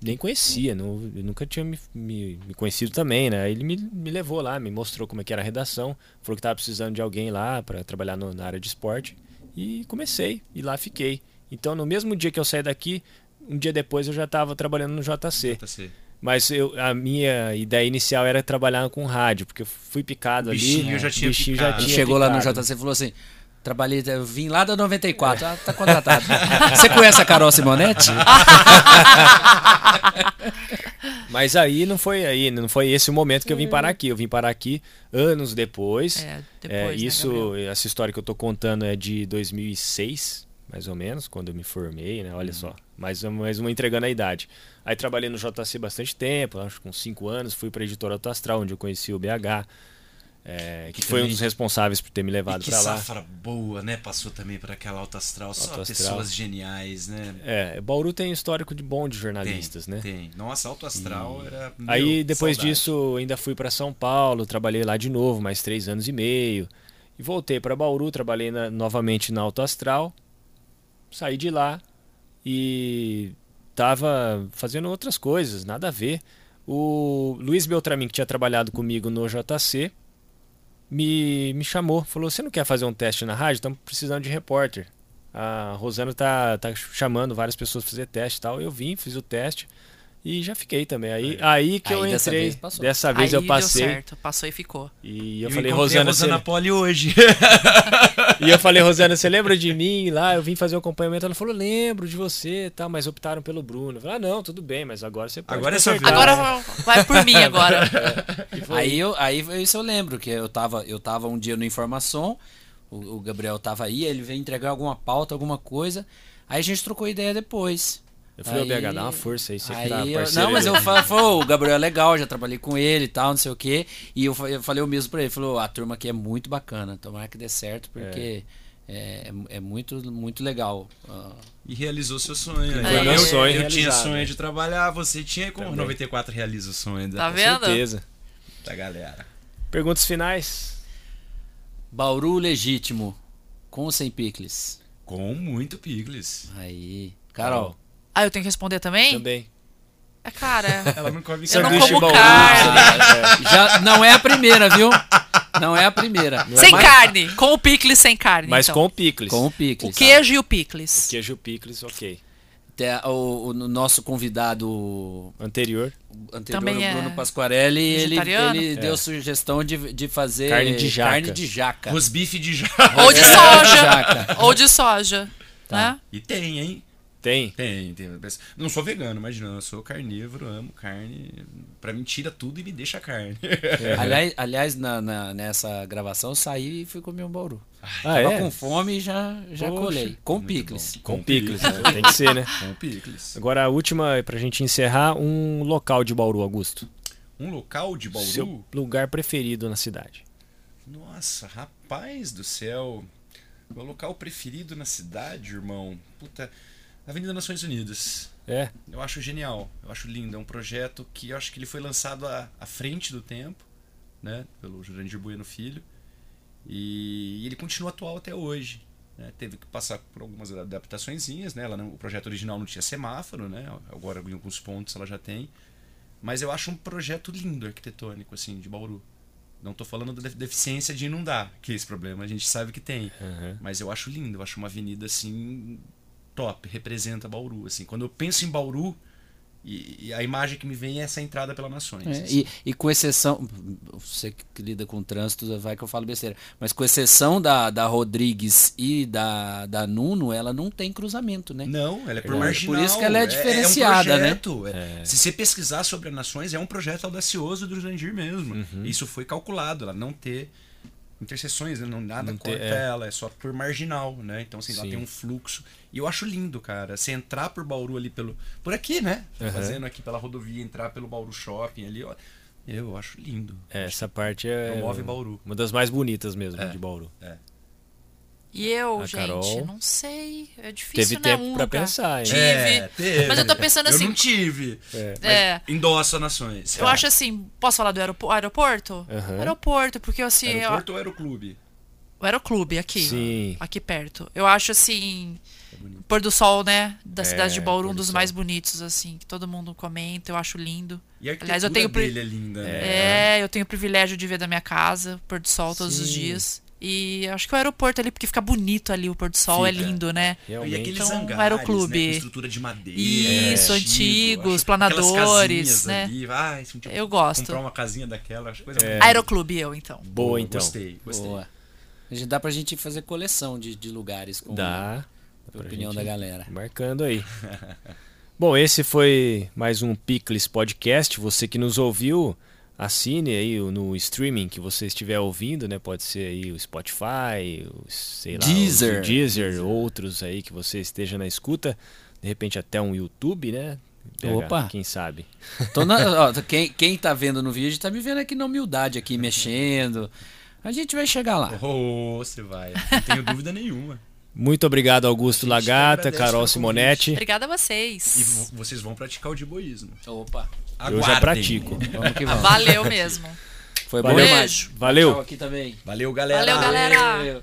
[SPEAKER 1] Nem conhecia, não, eu nunca tinha me, me- me conhecido também, né? Ele me, me levou lá, me mostrou como é que era a redação, falou que estava precisando de alguém lá para trabalhar no- na área de esporte e comecei e lá fiquei. Então, no mesmo dia que eu saí daqui, um dia depois eu já estava trabalhando no JC.
[SPEAKER 4] JC.
[SPEAKER 1] Mas eu, a minha ideia inicial era trabalhar com rádio, porque eu fui picado
[SPEAKER 4] O
[SPEAKER 1] ali.
[SPEAKER 4] bichinho já tinha
[SPEAKER 1] bichinho
[SPEAKER 4] picado.
[SPEAKER 2] Ele
[SPEAKER 1] tinha
[SPEAKER 2] chegou lá no
[SPEAKER 1] picado.
[SPEAKER 2] JC e falou assim: trabalhei, eu vim lá da 94, ah, tá contratado. Você conhece a Carol Simonetti?
[SPEAKER 1] Mas aí não foi aí, não foi esse o momento que eu vim parar aqui. Eu vim parar aqui anos depois.
[SPEAKER 3] É,
[SPEAKER 1] É,
[SPEAKER 3] depois, né,
[SPEAKER 1] isso,
[SPEAKER 3] Gabriel?
[SPEAKER 1] essa história que eu tô contando é de 2006, mais ou menos, quando eu me formei, né?
[SPEAKER 3] Uhum.
[SPEAKER 1] Olha só, mais, uma- mais uma entregando a idade. Aí trabalhei no JC bastante tempo, acho que com 5 anos, fui para a editora Auto Astral, onde eu conheci o BH, é, que,
[SPEAKER 4] Que
[SPEAKER 1] foi um dos responsáveis por ter me levado
[SPEAKER 4] que
[SPEAKER 1] para lá.
[SPEAKER 4] safra boa, né? Passou também para aquela alta astral. Só
[SPEAKER 1] Alta Astral.
[SPEAKER 4] pessoas geniais, né?
[SPEAKER 1] É, Bauru tem histórico de bom de
[SPEAKER 4] Tem,
[SPEAKER 1] jornalistas, né?
[SPEAKER 4] Tem. Nossa, alto astral era. meu,
[SPEAKER 1] Aí depois
[SPEAKER 4] saudade.
[SPEAKER 1] disso ainda fui para São Paulo, trabalhei lá de novo, mais três anos e meio. E voltei para Bauru, trabalhei na- novamente na Alto Astral. Saí de lá e tava fazendo outras coisas, nada a ver. O Luiz Beltramin, que tinha trabalhado comigo no JC, me, me chamou, falou: Você não quer fazer um teste na rádio? Estamos precisando de repórter. A Rosana tá, tá chamando várias pessoas para fazer teste e tal. Eu vim, fiz o teste e já fiquei também. Aí, aí que
[SPEAKER 2] Aí
[SPEAKER 1] eu
[SPEAKER 2] dessa
[SPEAKER 1] entrei.
[SPEAKER 2] vez passou.
[SPEAKER 1] Dessa vez eu
[SPEAKER 3] Aí
[SPEAKER 1] passei.
[SPEAKER 3] Deu certo, passou e ficou.
[SPEAKER 1] E eu,
[SPEAKER 4] Eu
[SPEAKER 1] falei, Rosana,
[SPEAKER 4] a Rosana
[SPEAKER 1] você...
[SPEAKER 4] Poli hoje.
[SPEAKER 1] e eu falei, Rosana, você lembra de mim lá? Eu vim fazer um acompanhamento. Ela falou, lembro de você, e tal, mas optaram pelo Bruno. Eu falei, ah, não, tudo bem, mas agora você pode
[SPEAKER 4] Agora é vez.
[SPEAKER 3] Agora vai por mim agora.
[SPEAKER 1] Foi-
[SPEAKER 2] Aí, eu, aí isso eu lembro, que eu tava, eu tava um dia no Informação, o, o Gabriel tava aí, ele veio entregar alguma pauta, alguma coisa, aí a gente trocou ideia depois.
[SPEAKER 1] Eu falei, ô
[SPEAKER 2] Aí-
[SPEAKER 1] BH, dá uma força aí, você que
[SPEAKER 2] Aí
[SPEAKER 1] tá
[SPEAKER 2] eu-
[SPEAKER 1] parceiro.
[SPEAKER 2] não, mas
[SPEAKER 1] aí.
[SPEAKER 2] eu falei, o Gabriel é legal, já trabalhei com ele e tal, não sei o quê. E eu, fa- eu falei o mesmo pra ele, falou, a turma aqui é muito bacana, tomara que dê certo, porque é, é, é muito, muito legal.
[SPEAKER 4] E realizou seu sonho.
[SPEAKER 3] Foi
[SPEAKER 4] eu,
[SPEAKER 3] meu
[SPEAKER 4] eu-
[SPEAKER 1] sonho
[SPEAKER 4] eu tinha sonho
[SPEAKER 1] né?
[SPEAKER 4] de trabalhar, você tinha como
[SPEAKER 1] Também.
[SPEAKER 4] 94 realiza o sonho da,
[SPEAKER 3] Tá
[SPEAKER 1] Com
[SPEAKER 3] vendo?
[SPEAKER 1] certeza.
[SPEAKER 4] da galera.
[SPEAKER 1] Perguntas finais?
[SPEAKER 2] Bauru legítimo, com ou sem picles?
[SPEAKER 4] Com muito picles.
[SPEAKER 2] Aí, Carol.
[SPEAKER 3] Ah, eu tenho que responder também?
[SPEAKER 1] Também.
[SPEAKER 3] É, cara.
[SPEAKER 4] Ela não come
[SPEAKER 3] Eu não como
[SPEAKER 1] Bauru,
[SPEAKER 3] carne.
[SPEAKER 1] sanduíche-
[SPEAKER 2] Já não é a primeira, viu? Não é a primeira.
[SPEAKER 3] sem
[SPEAKER 2] Mas-
[SPEAKER 3] carne. Com o picles sem carne.
[SPEAKER 1] Mas
[SPEAKER 3] então.
[SPEAKER 1] com o picles.
[SPEAKER 2] Com o
[SPEAKER 3] o
[SPEAKER 2] picles.
[SPEAKER 3] queijo e o picles.
[SPEAKER 1] Queijo picles, ok.
[SPEAKER 2] O, o nosso convidado
[SPEAKER 1] Anterior.
[SPEAKER 2] anterior,
[SPEAKER 3] Também
[SPEAKER 2] o
[SPEAKER 3] é
[SPEAKER 2] Bruno Pasquarelli, ele, ele deu sugestão de, de fazer
[SPEAKER 1] Carne de jaca.
[SPEAKER 2] carne de jaca.
[SPEAKER 4] Rosbife de já.
[SPEAKER 3] Ou de
[SPEAKER 2] É,
[SPEAKER 3] soja.
[SPEAKER 2] jaca.
[SPEAKER 3] Ou de soja.
[SPEAKER 2] Tá.
[SPEAKER 3] Né?
[SPEAKER 4] E tem, hein?
[SPEAKER 1] Tem.
[SPEAKER 4] Tem, tem. Não sou vegano, imagina. Eu sou carnívoro, amo carne. Pra mim, tira tudo e me deixa carne.
[SPEAKER 2] Aliás, aliás na, na- nessa gravação eu saí e fui comer um bauru.
[SPEAKER 1] Ah,
[SPEAKER 2] Tava
[SPEAKER 1] é?
[SPEAKER 2] com fome e já, já
[SPEAKER 1] Poxa,
[SPEAKER 2] colei. Com
[SPEAKER 4] muito
[SPEAKER 2] picles.
[SPEAKER 4] bom.
[SPEAKER 1] Com picles, né? tem que ser, né?
[SPEAKER 4] Com picles.
[SPEAKER 1] Agora a última, pra gente encerrar, um local de Bauru, Augusto.
[SPEAKER 4] Um local de Bauru.
[SPEAKER 1] Seu lugar preferido na cidade.
[SPEAKER 4] Nossa, rapaz do céu. Meu local preferido na cidade, irmão. Puta. Avenida Nações Unidas.
[SPEAKER 1] É,
[SPEAKER 4] Eu acho genial, eu acho lindo. É um projeto que eu acho que ele foi lançado à, à frente do tempo, né? Pelo Jurandir Bueno Filho. E, ele continua atual até hoje. né? Teve que passar por algumas adaptações, né? Não- o projeto original não tinha semáforo, né? Agora em alguns pontos ela já tem. Mas eu acho um projeto lindo arquitetônico, assim, de Bauru. Não estou falando da def- deficiência de inundar, que esse problema a gente sabe que tem.
[SPEAKER 1] Uhum.
[SPEAKER 4] Mas eu acho lindo, eu acho uma avenida assim top, representa Bauru. Assim, quando eu penso em Bauru, e, e a imagem que me vem é essa entrada pela Nações.
[SPEAKER 2] É,
[SPEAKER 4] assim.
[SPEAKER 2] e, e com exceção, você que lida com trânsito, vai que eu falo besteira, mas com exceção da, da Rodrigues e da, da Nuno, ela não tem cruzamento, né?
[SPEAKER 4] Não, ela é por
[SPEAKER 1] É,
[SPEAKER 4] marginal.
[SPEAKER 2] por isso que ela é
[SPEAKER 4] um
[SPEAKER 2] diferenciada, né?
[SPEAKER 4] projeto, é. Se você pesquisar sobre a Nações, é um projeto audacioso do Jurandir mesmo.
[SPEAKER 1] Uhum.
[SPEAKER 4] Isso foi calculado, ela não ter interseções, né? não nada
[SPEAKER 1] Não
[SPEAKER 4] corta
[SPEAKER 1] é.
[SPEAKER 4] ela, é só por marginal, né? Então assim, lá
[SPEAKER 1] Sim.
[SPEAKER 4] tem um fluxo. E eu acho lindo, cara. Você entrar por Bauru ali pelo por aqui, né?
[SPEAKER 1] Aham.
[SPEAKER 4] Fazendo aqui pela rodovia, entrar pelo Bauru Shopping ali, ó. Eu acho lindo.
[SPEAKER 1] É, essa parte é
[SPEAKER 4] Promove Bauru.
[SPEAKER 1] uma das mais bonitas mesmo
[SPEAKER 4] É.
[SPEAKER 1] de Bauru.
[SPEAKER 3] E eu,
[SPEAKER 1] A
[SPEAKER 3] gente,
[SPEAKER 1] Carol
[SPEAKER 3] não sei. É difícil,
[SPEAKER 1] Teve
[SPEAKER 3] né?
[SPEAKER 1] tempo
[SPEAKER 3] um
[SPEAKER 1] pra
[SPEAKER 3] lugar.
[SPEAKER 1] pensar, hein?
[SPEAKER 3] Tive.
[SPEAKER 4] É, teve.
[SPEAKER 3] Mas eu tô pensando assim-
[SPEAKER 4] Eu não tive.
[SPEAKER 1] É.
[SPEAKER 4] Mas
[SPEAKER 3] É.
[SPEAKER 4] Endossa nações.
[SPEAKER 3] Eu acho assim, posso falar do aeropo- aeroporto?
[SPEAKER 1] Aham.
[SPEAKER 3] Aeroporto, porque assim, eu-
[SPEAKER 4] Aeroporto ou Aeroclube?
[SPEAKER 3] o aeroclube aqui,
[SPEAKER 1] Sim.
[SPEAKER 3] aqui perto. Eu acho assim,
[SPEAKER 4] É
[SPEAKER 3] pôr do sol, né, da
[SPEAKER 1] É,
[SPEAKER 3] cidade de Bauru, um
[SPEAKER 1] do
[SPEAKER 3] dos mais bonitos assim, que todo mundo comenta, eu acho lindo.
[SPEAKER 4] E a
[SPEAKER 3] Aliás, eu tenho pri-
[SPEAKER 4] dele é linda, né?
[SPEAKER 3] É, eu tenho o privilégio de ver da minha casa, pôr do sol todos os
[SPEAKER 1] Sim.
[SPEAKER 3] dias. E acho que o aeroporto ali, porque fica bonito ali, o pôr do sol é
[SPEAKER 4] Fica.
[SPEAKER 3] lindo, né?
[SPEAKER 4] E
[SPEAKER 1] Realmente.
[SPEAKER 4] aqueles
[SPEAKER 3] Então,
[SPEAKER 4] hangares,
[SPEAKER 3] aeroclube.
[SPEAKER 4] né, estrutura de madeira.
[SPEAKER 3] Isso,
[SPEAKER 4] antigo,
[SPEAKER 3] antigos, planadores, né?
[SPEAKER 4] Ali. Ai, se dia
[SPEAKER 3] Eu gosto.
[SPEAKER 4] Comprar uma casinha daquela, acho coisa
[SPEAKER 1] É.
[SPEAKER 3] Aeroclube eu, então.
[SPEAKER 1] Boa, então.
[SPEAKER 4] Gostei, gostei.
[SPEAKER 2] Boa. A gente- Dá pra gente fazer coleção de, de lugares com
[SPEAKER 1] Dá.
[SPEAKER 2] a opinião da galera.
[SPEAKER 1] Marcando aí. Bom, esse foi mais um Picles Podcast. Você que nos ouviu, assine aí no streaming que você estiver ouvindo, né? Pode ser aí o Spotify, o, sei lá,
[SPEAKER 2] Deezer.
[SPEAKER 1] o Deezer, outros aí que você esteja na escuta. De repente até um YouTube, né? PH,
[SPEAKER 2] Opa.
[SPEAKER 1] Quem sabe?
[SPEAKER 2] Tô na- ó, quem, quem tá vendo no vídeo tá me vendo aqui na humildade, aqui mexendo. A gente vai chegar lá.
[SPEAKER 4] Oh, você vai. Não tenho dúvida nenhuma.
[SPEAKER 1] Muito obrigado, Augusto Lagata, Carol Simonetti.
[SPEAKER 3] Obrigada a
[SPEAKER 4] E
[SPEAKER 3] vocês.
[SPEAKER 4] vo- vocês vão praticar o diboísmo.
[SPEAKER 2] Opa,
[SPEAKER 1] Eu já
[SPEAKER 4] Aguardem.
[SPEAKER 1] pratico.
[SPEAKER 2] vamos que vamos.
[SPEAKER 3] Valeu mesmo.
[SPEAKER 2] Foi bom
[SPEAKER 1] Valeu.
[SPEAKER 2] demais.
[SPEAKER 3] Beijo.
[SPEAKER 1] Valeu.
[SPEAKER 2] Tchau aqui também.
[SPEAKER 4] Valeu, galera.
[SPEAKER 3] Valeu, galera.
[SPEAKER 2] Valeu.